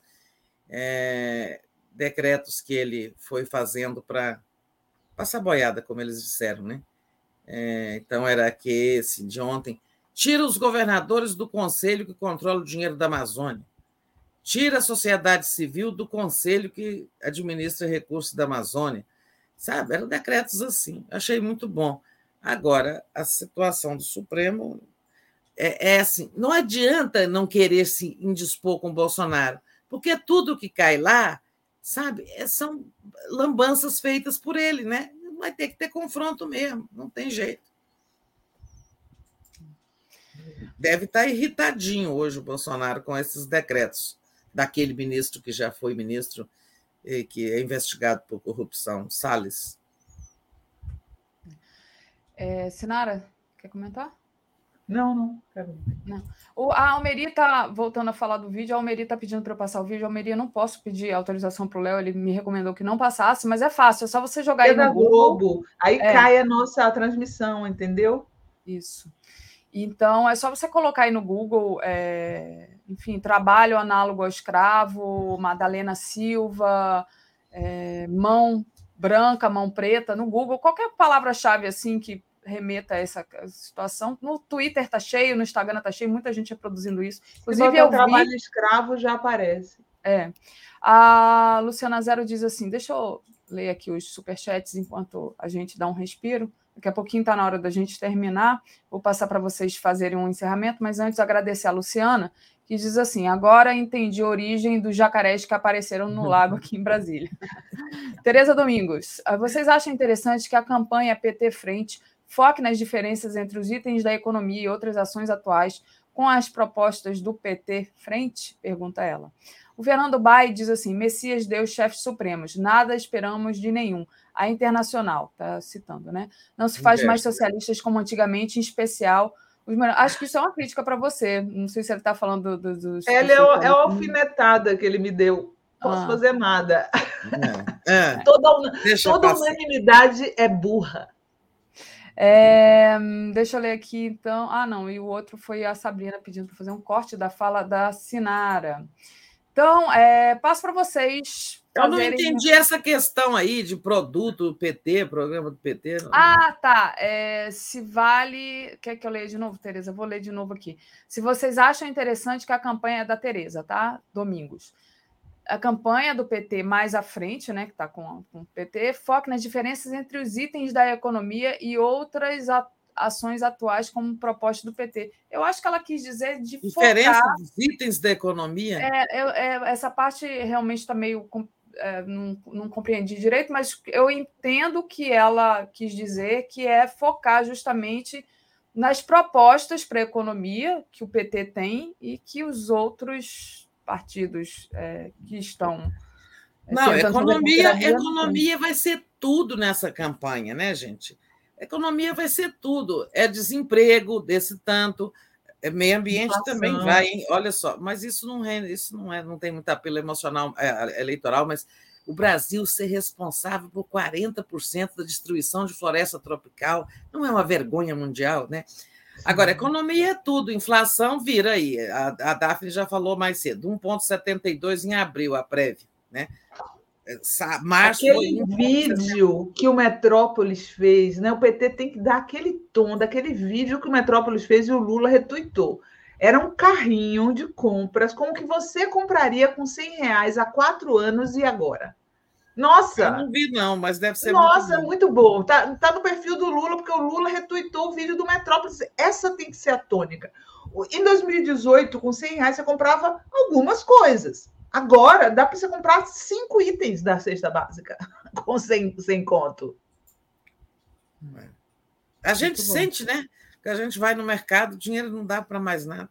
é, decretos que ele foi fazendo para passar boiada, como eles disseram. Né? É, então, era que esse de ontem. Tira os governadores do conselho que controla o dinheiro da Amazônia. Tira a sociedade civil do conselho que administra recursos da Amazônia sabe? Eram decretos assim. Achei muito bom. Agora, a situação do Supremo é, é, assim: não adianta não querer se indispor com o Bolsonaro, porque tudo que cai lá, sabe, é, são lambanças feitas por ele, né? Vai ter que ter confronto mesmo, não tem jeito. Deve estar irritadinho hoje o Bolsonaro com esses decretos daquele ministro que já foi ministro que é investigado por corrupção, Salles. É, Sinara, quer comentar? Não, não, quero. Não. O, a Almeri está, voltando a falar do vídeo, a Almeri está pedindo para eu passar o vídeo. A Almeri, eu não posso pedir autorização para o Léo, ele me recomendou que não passasse, mas é fácil, é só você jogar é aí no Google. Globo. Aí é. cai a nossa transmissão, entendeu? Isso. Então, é só você colocar aí no Google, é, enfim, trabalho análogo ao escravo, Madalena Silva, é, mão branca, mão preta, no Google, qualquer palavra-chave assim que remeta a essa situação. No Twitter tá cheio, no Instagram tá cheio, muita gente reproduzindo isso. Inclusive, eu trabalho vi... escravo já aparece. É. A Luciana Zero diz assim: deixa eu ler aqui os superchats enquanto a gente dá um respiro. Daqui a pouquinho está na hora da gente terminar. Vou passar para vocês fazerem um encerramento, mas antes agradecer a Luciana, que diz assim: agora entendi a origem dos jacarés que apareceram no lago aqui em Brasília. Tereza Domingos, ah, vocês acham interessante que a campanha PT Frente foque nas diferenças entre os itens da economia e outras ações atuais com as propostas do PT Frente? Pergunta ela. O Fernando Bai diz assim: Messias, Deus, chefes supremos, nada esperamos de nenhum a internacional, está citando, né? Não se faz mais socialistas como antigamente, em especial. Os... Acho que isso é uma crítica para você. Não sei se ele está falando do, dos. Ele é, é a alfinetada que ele me deu. Posso ah. fazer nada. É. É. toda toda unanimidade é burra. É, deixa eu ler aqui, então. Ah, não, e o outro foi a Sabrina pedindo para fazer um corte da fala da Sinara. Então, é, passo para vocês eu não entendi essa questão aí de produto do PT, programa do PT. Não. Ah, tá. É, se vale. Quer que eu leia de novo, Tereza? Vou ler de novo aqui. Se vocês acham interessante que a campanha é da Tereza, tá? Domingos. A campanha do PT mais à frente, né, que está com, com o PT, foca nas diferenças entre os itens da economia e outras ações atuais como proposta do PT. Eu acho que ela quis dizer de Diferença focar... dos itens da economia? É, é essa parte realmente está meio é, não, não compreendi direito, mas eu entendo que ela quis dizer que é focar justamente nas propostas para a economia que o PT tem e que os outros partidos é, que estão. É, Não, economia, economia vai ser tudo nessa campanha, né, gente? Economia vai ser tudo. É desemprego desse tanto, meio ambiente Inflação. também vai, hein? olha só, mas isso não é, isso não é, não tem muito apelo emocional é, eleitoral, mas o Brasil ser responsável por 40% da destruição de floresta tropical não é uma vergonha mundial, né? Agora, economia é tudo, inflação vira aí. A, a Daphne já falou mais cedo, 1,72 em abril, a prévia, né? Março aquele vídeo que o Metrópolis fez, né? O PT tem que dar aquele tom daquele vídeo que o Metrópolis fez e o Lula retuitou. Era um carrinho de compras, como que você compraria com 100 reais há quatro anos e agora? Nossa! Eu não vi, não, mas deve ser Nossa, muito bom. muito bom. Tá, tá no perfil do Lula, porque o Lula retuitou o vídeo do Metrópolis. Essa tem que ser a tônica. Em 2018, com 100 reais, você comprava algumas coisas. Agora, dá para você comprar cinco itens da cesta básica com 100, 100 conto. É. A gente sente, né? Que a gente vai no mercado, o dinheiro não dá para mais nada.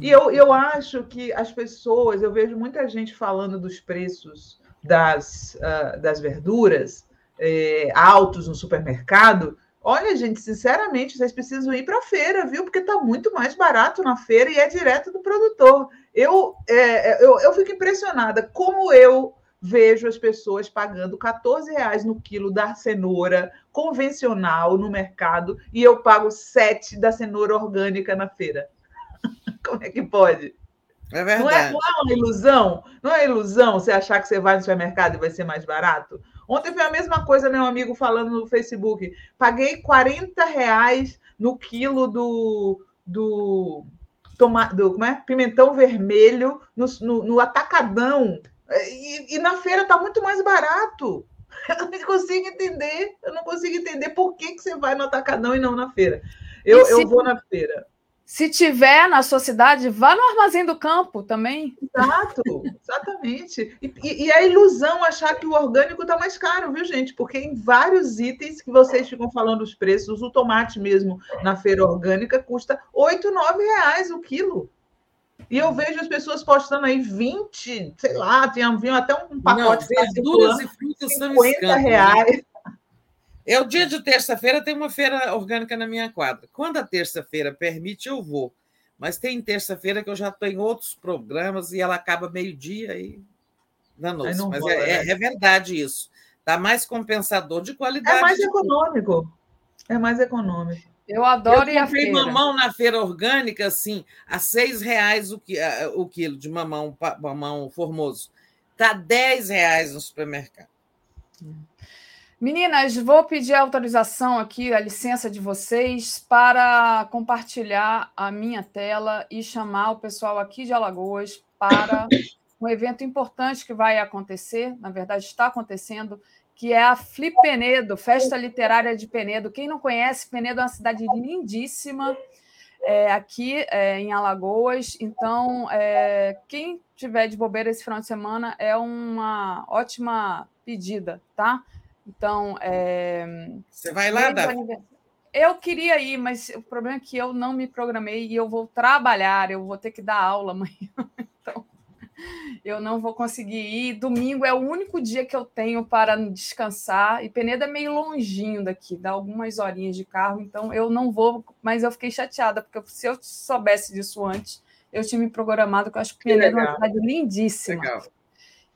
E eu, eu acho que as pessoas, eu vejo muita gente falando dos preços das, uh, das verduras eh, altos no supermercado. Olha, gente, sinceramente, vocês precisam ir para a feira, viu? Porque está muito mais barato na feira e é direto do produtor. Eu, é, eu, eu fico impressionada como eu vejo as pessoas pagando 14 reais no quilo da cenoura convencional no mercado e eu pago 7 da cenoura orgânica na feira. Como é que pode? É verdade. Não é, não é uma ilusão? Não é ilusão você achar que você vai no supermercado e vai ser mais barato? Ontem foi a mesma coisa, meu amigo falando no Facebook. Paguei 40 reais no quilo do, do, toma, do como é? pimentão vermelho no, no, no atacadão. E, e, na feira está muito mais barato. Eu não consigo entender. Eu não consigo entender por que, que você vai no atacadão e não na feira. Eu, se... eu vou na feira. Se tiver na sua cidade, vá no armazém do campo também. Exato, exatamente. E, e, e a ilusão achar que o orgânico está mais caro, viu, gente? Porque em vários itens que vocês ficam falando os preços, o tomate mesmo na feira orgânica custa 9 reais o quilo. E eu vejo as pessoas postando aí 20, sei lá, tinha, vinha até um pacote. Não, verduras e frutas 50 são escândalos, né? reais. É o dia de terça-feira, tem uma feira orgânica na minha quadra. Quando a terça-feira permite, eu vou. Mas tem terça-feira que eu já estou em outros programas e ela acaba meio-dia e danou-se. Mas é, é, né? é, verdade isso. Está mais compensador de qualidade. É mais econômico. É mais econômico. Eu adoro eu ir à feira. mamão na feira orgânica, assim, a seis reais o, o quilo de mamão, mamão formoso. Está dez reais no supermercado. Hum. Meninas, vou pedir a autorização aqui, a licença de vocês, para compartilhar a minha tela e chamar o pessoal aqui de Alagoas para um evento importante que vai acontecer, na verdade está acontecendo, que é a Flip Penedo, Festa Literária de Penedo. Quem não conhece, Penedo é uma cidade lindíssima é, aqui é, em Alagoas. Então, é, quem tiver de bobeira esse final de semana é uma ótima pedida, tá? Então, é... você vai lá, Dá? Eu queria ir, mas o problema é que eu não me programei e eu vou trabalhar, eu vou ter que dar aula amanhã. Então, eu não vou conseguir ir. Domingo é o único dia que eu tenho para descansar. E Penedo é meio longinho daqui, dá algumas horinhas de carro, então eu não vou. Mas eu fiquei chateada, porque se eu soubesse disso antes, eu tinha me programado, que eu acho que Penedo é uma cidade lindíssima. Legal.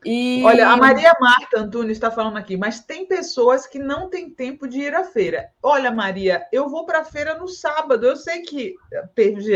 E... Olha, a Maria Marta Antunes está falando aqui, mas tem pessoas que não têm tempo de ir à feira. Olha, Maria, eu vou para a feira no sábado. Eu sei que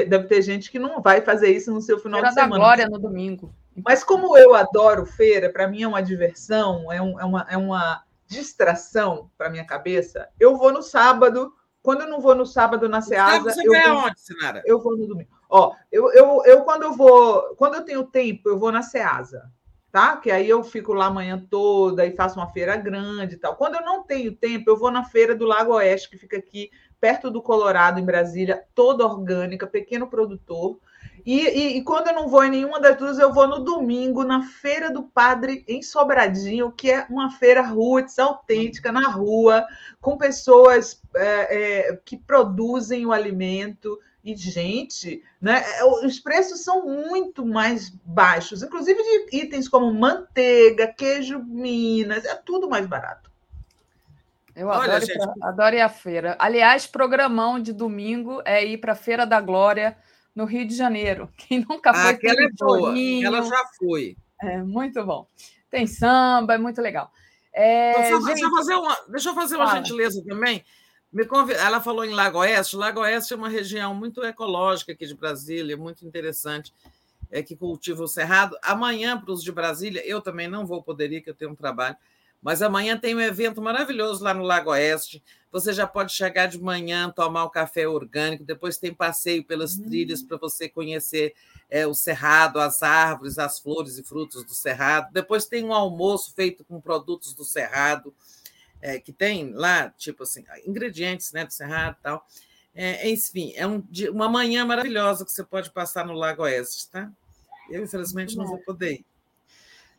deve ter gente que não vai fazer isso no seu final feira de semana. Da Glória no domingo. Mas como eu adoro feira, para mim é uma diversão, é, um, é, uma, é uma distração para minha cabeça. Eu vou no sábado. Quando eu não vou no sábado na Seasa, você eu vai vou, aonde, Sinara? Eu vou no domingo. Ó, eu, eu, eu quando eu vou, quando eu tenho tempo, eu vou na Seasa tá? Que aí eu fico lá a manhã toda e faço uma feira grande e tal. Quando eu não tenho tempo, eu vou na feira do Lago Oeste, que fica aqui perto do Colorado, em Brasília, toda orgânica, pequeno produtor. E, e, e, quando eu não vou em nenhuma das duas, eu vou no domingo na Feira do Padre em Sobradinho, que é uma feira roots, autêntica, na rua, com pessoas é, é, que produzem o alimento. E, gente, né, é, os preços são muito mais baixos, inclusive de itens como manteiga, queijo Minas, é tudo mais barato. Eu Olha, adoro, gente... pra, adoro ir à feira. Aliás, programão de domingo é ir para a Feira da Glória no Rio de Janeiro. Quem nunca foi. Ah, aquela é boa, ela já foi. É muito bom. Tem samba, é muito legal. É, então, gente... deixa, eu fazer uma, deixa eu fazer uma Fala. gentileza também. Conv... Ela falou em Lago Oeste. Lago Oeste é uma região muito ecológica aqui de Brasília, muito interessante, é que cultiva o cerrado. Amanhã, para os de Brasília, eu também não vou poder ir, que eu tenho um trabalho mas amanhã tem um evento maravilhoso lá no Lago Oeste. Você já pode chegar de manhã, tomar um café orgânico, depois tem passeio pelas uhum. trilhas para você conhecer é, o cerrado, as árvores, as flores e frutos do cerrado. Depois tem um almoço feito com produtos do cerrado, é, que tem lá, tipo assim, ingredientes né, do cerrado e tal. É, enfim, é um, uma manhã maravilhosa que você pode passar no Lago Oeste, tá? Eu, infelizmente, não vou poder ir.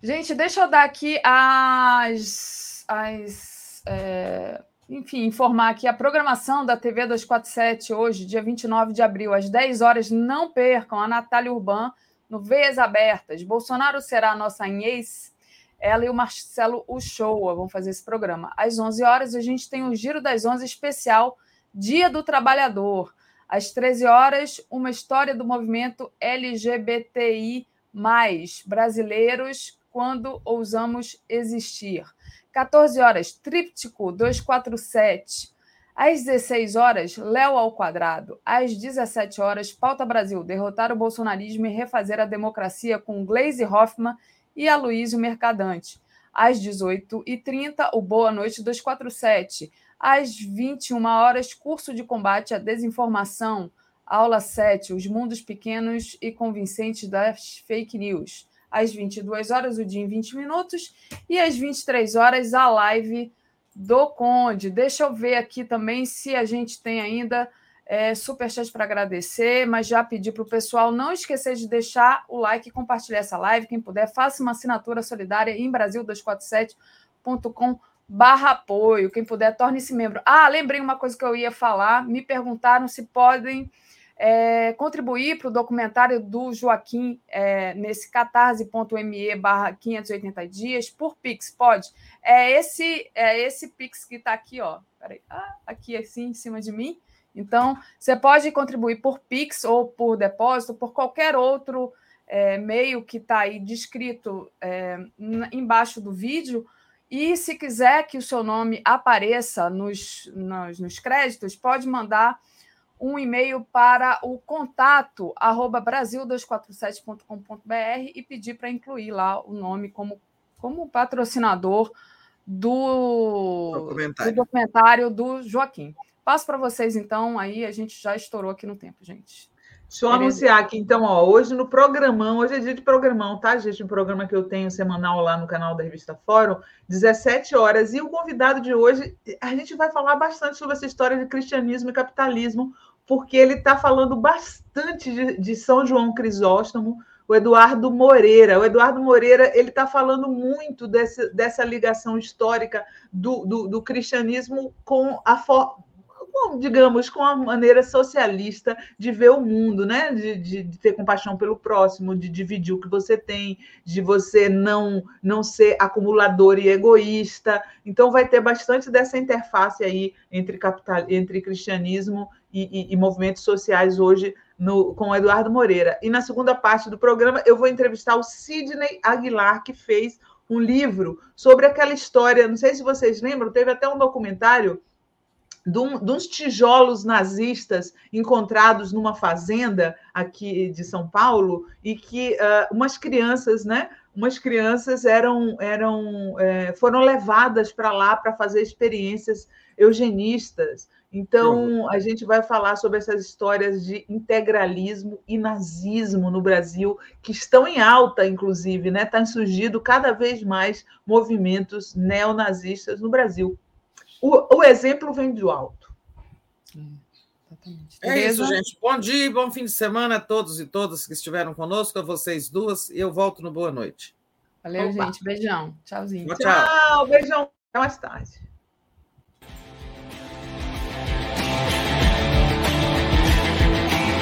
Gente, deixa eu dar aqui as. as é, enfim, informar aqui a programação da TV 247 hoje, dia 29 de abril, às 10 horas. Não percam a Natália Urban no Veias Abertas. Bolsonaro será a nossa Inês. Ela e o Marcelo Uchoa vão fazer esse programa. Às 11 horas, a gente tem o Giro das 11 especial Dia do Trabalhador. Às 13 horas, uma história do movimento LGBTI, brasileiros quando ousamos existir. 14 horas, Tríptico 247. Às 16 horas, Léo ao quadrado. Às 17 horas, Pauta Brasil, derrotar o bolsonarismo e refazer a democracia com Glaze Hoffman e Aloysio Mercadante. Às 18h30, o Boa Noite 247. Às 21 horas, curso de combate à desinformação. Aula 7, os mundos pequenos e convincentes das fake news às 22 horas, o dia em 20 minutos, e às 23 horas, a live do Conde. Deixa eu ver aqui também se a gente tem ainda é, superchat para agradecer, mas já pedi para o pessoal não esquecer de deixar o like e compartilhar essa live. Quem puder, faça uma assinatura solidária em brasil247.com barra apoio. Quem puder, torne-se membro. Ah, lembrei uma coisa que eu ia falar. Me perguntaram se podem é, contribuir para o documentário do Joaquim é, nesse catarse.me barra 580 dias por Pix, pode? É esse, é esse Pix que está aqui, ó. Peraí, ah, aqui assim em cima de mim. Então, você pode contribuir por Pix ou por depósito, por qualquer outro é, meio que está aí descrito é, embaixo do vídeo. E se quiser que o seu nome apareça nos, nos, nos créditos, pode mandar um e-mail para o contato arroba brasil247.com.br e pedir para incluir lá o nome como, como patrocinador do documentário. do documentário do Joaquim. Passo para vocês, então, aí a gente já estourou aqui no tempo, gente. Deixa eu anunciar aqui, então, ó, hoje no programão, hoje é dia de programão, tá, gente? Um programa que eu tenho semanal lá no canal da Revista Fórum, 17 horas. E o convidado de hoje, a gente vai falar bastante sobre essa história de cristianismo e capitalismo, porque ele está falando bastante de, de, São João Crisóstomo, o Eduardo Moreira. O Eduardo Moreira ele está falando muito desse, dessa ligação histórica do, do, do cristianismo com a, digamos, com a maneira socialista de ver o mundo, né? De, de, de, ter compaixão pelo próximo, de dividir o que você tem, de você não, não ser acumulador e egoísta. Então, vai ter bastante dessa interface aí entre, capital, entre cristianismo e, e, e movimentos sociais hoje no, com o Eduardo Moreira. E na segunda parte do programa, eu vou entrevistar o Sidney Aguilar, que fez um livro sobre aquela história. Não sei se vocês lembram, teve até um documentário de, um, de uns tijolos nazistas encontrados numa fazenda aqui de São Paulo e que uh, umas crianças, né? Umas crianças eram, eram é, foram levadas para lá para fazer experiências eugenistas. Então, a gente vai falar sobre essas histórias de integralismo e nazismo no Brasil, que estão em alta, inclusive, né? Estão tá surgindo cada vez mais movimentos neonazistas no Brasil. O, o exemplo vem do alto. É Tereza? isso, gente. Bom dia e bom fim de semana a todos e todas que estiveram conosco, a vocês duas, e eu volto no Boa Noite. Valeu, Opa. gente. Beijão. Tchauzinho. Tchau, tchau. Tchau, beijão. Até mais tarde.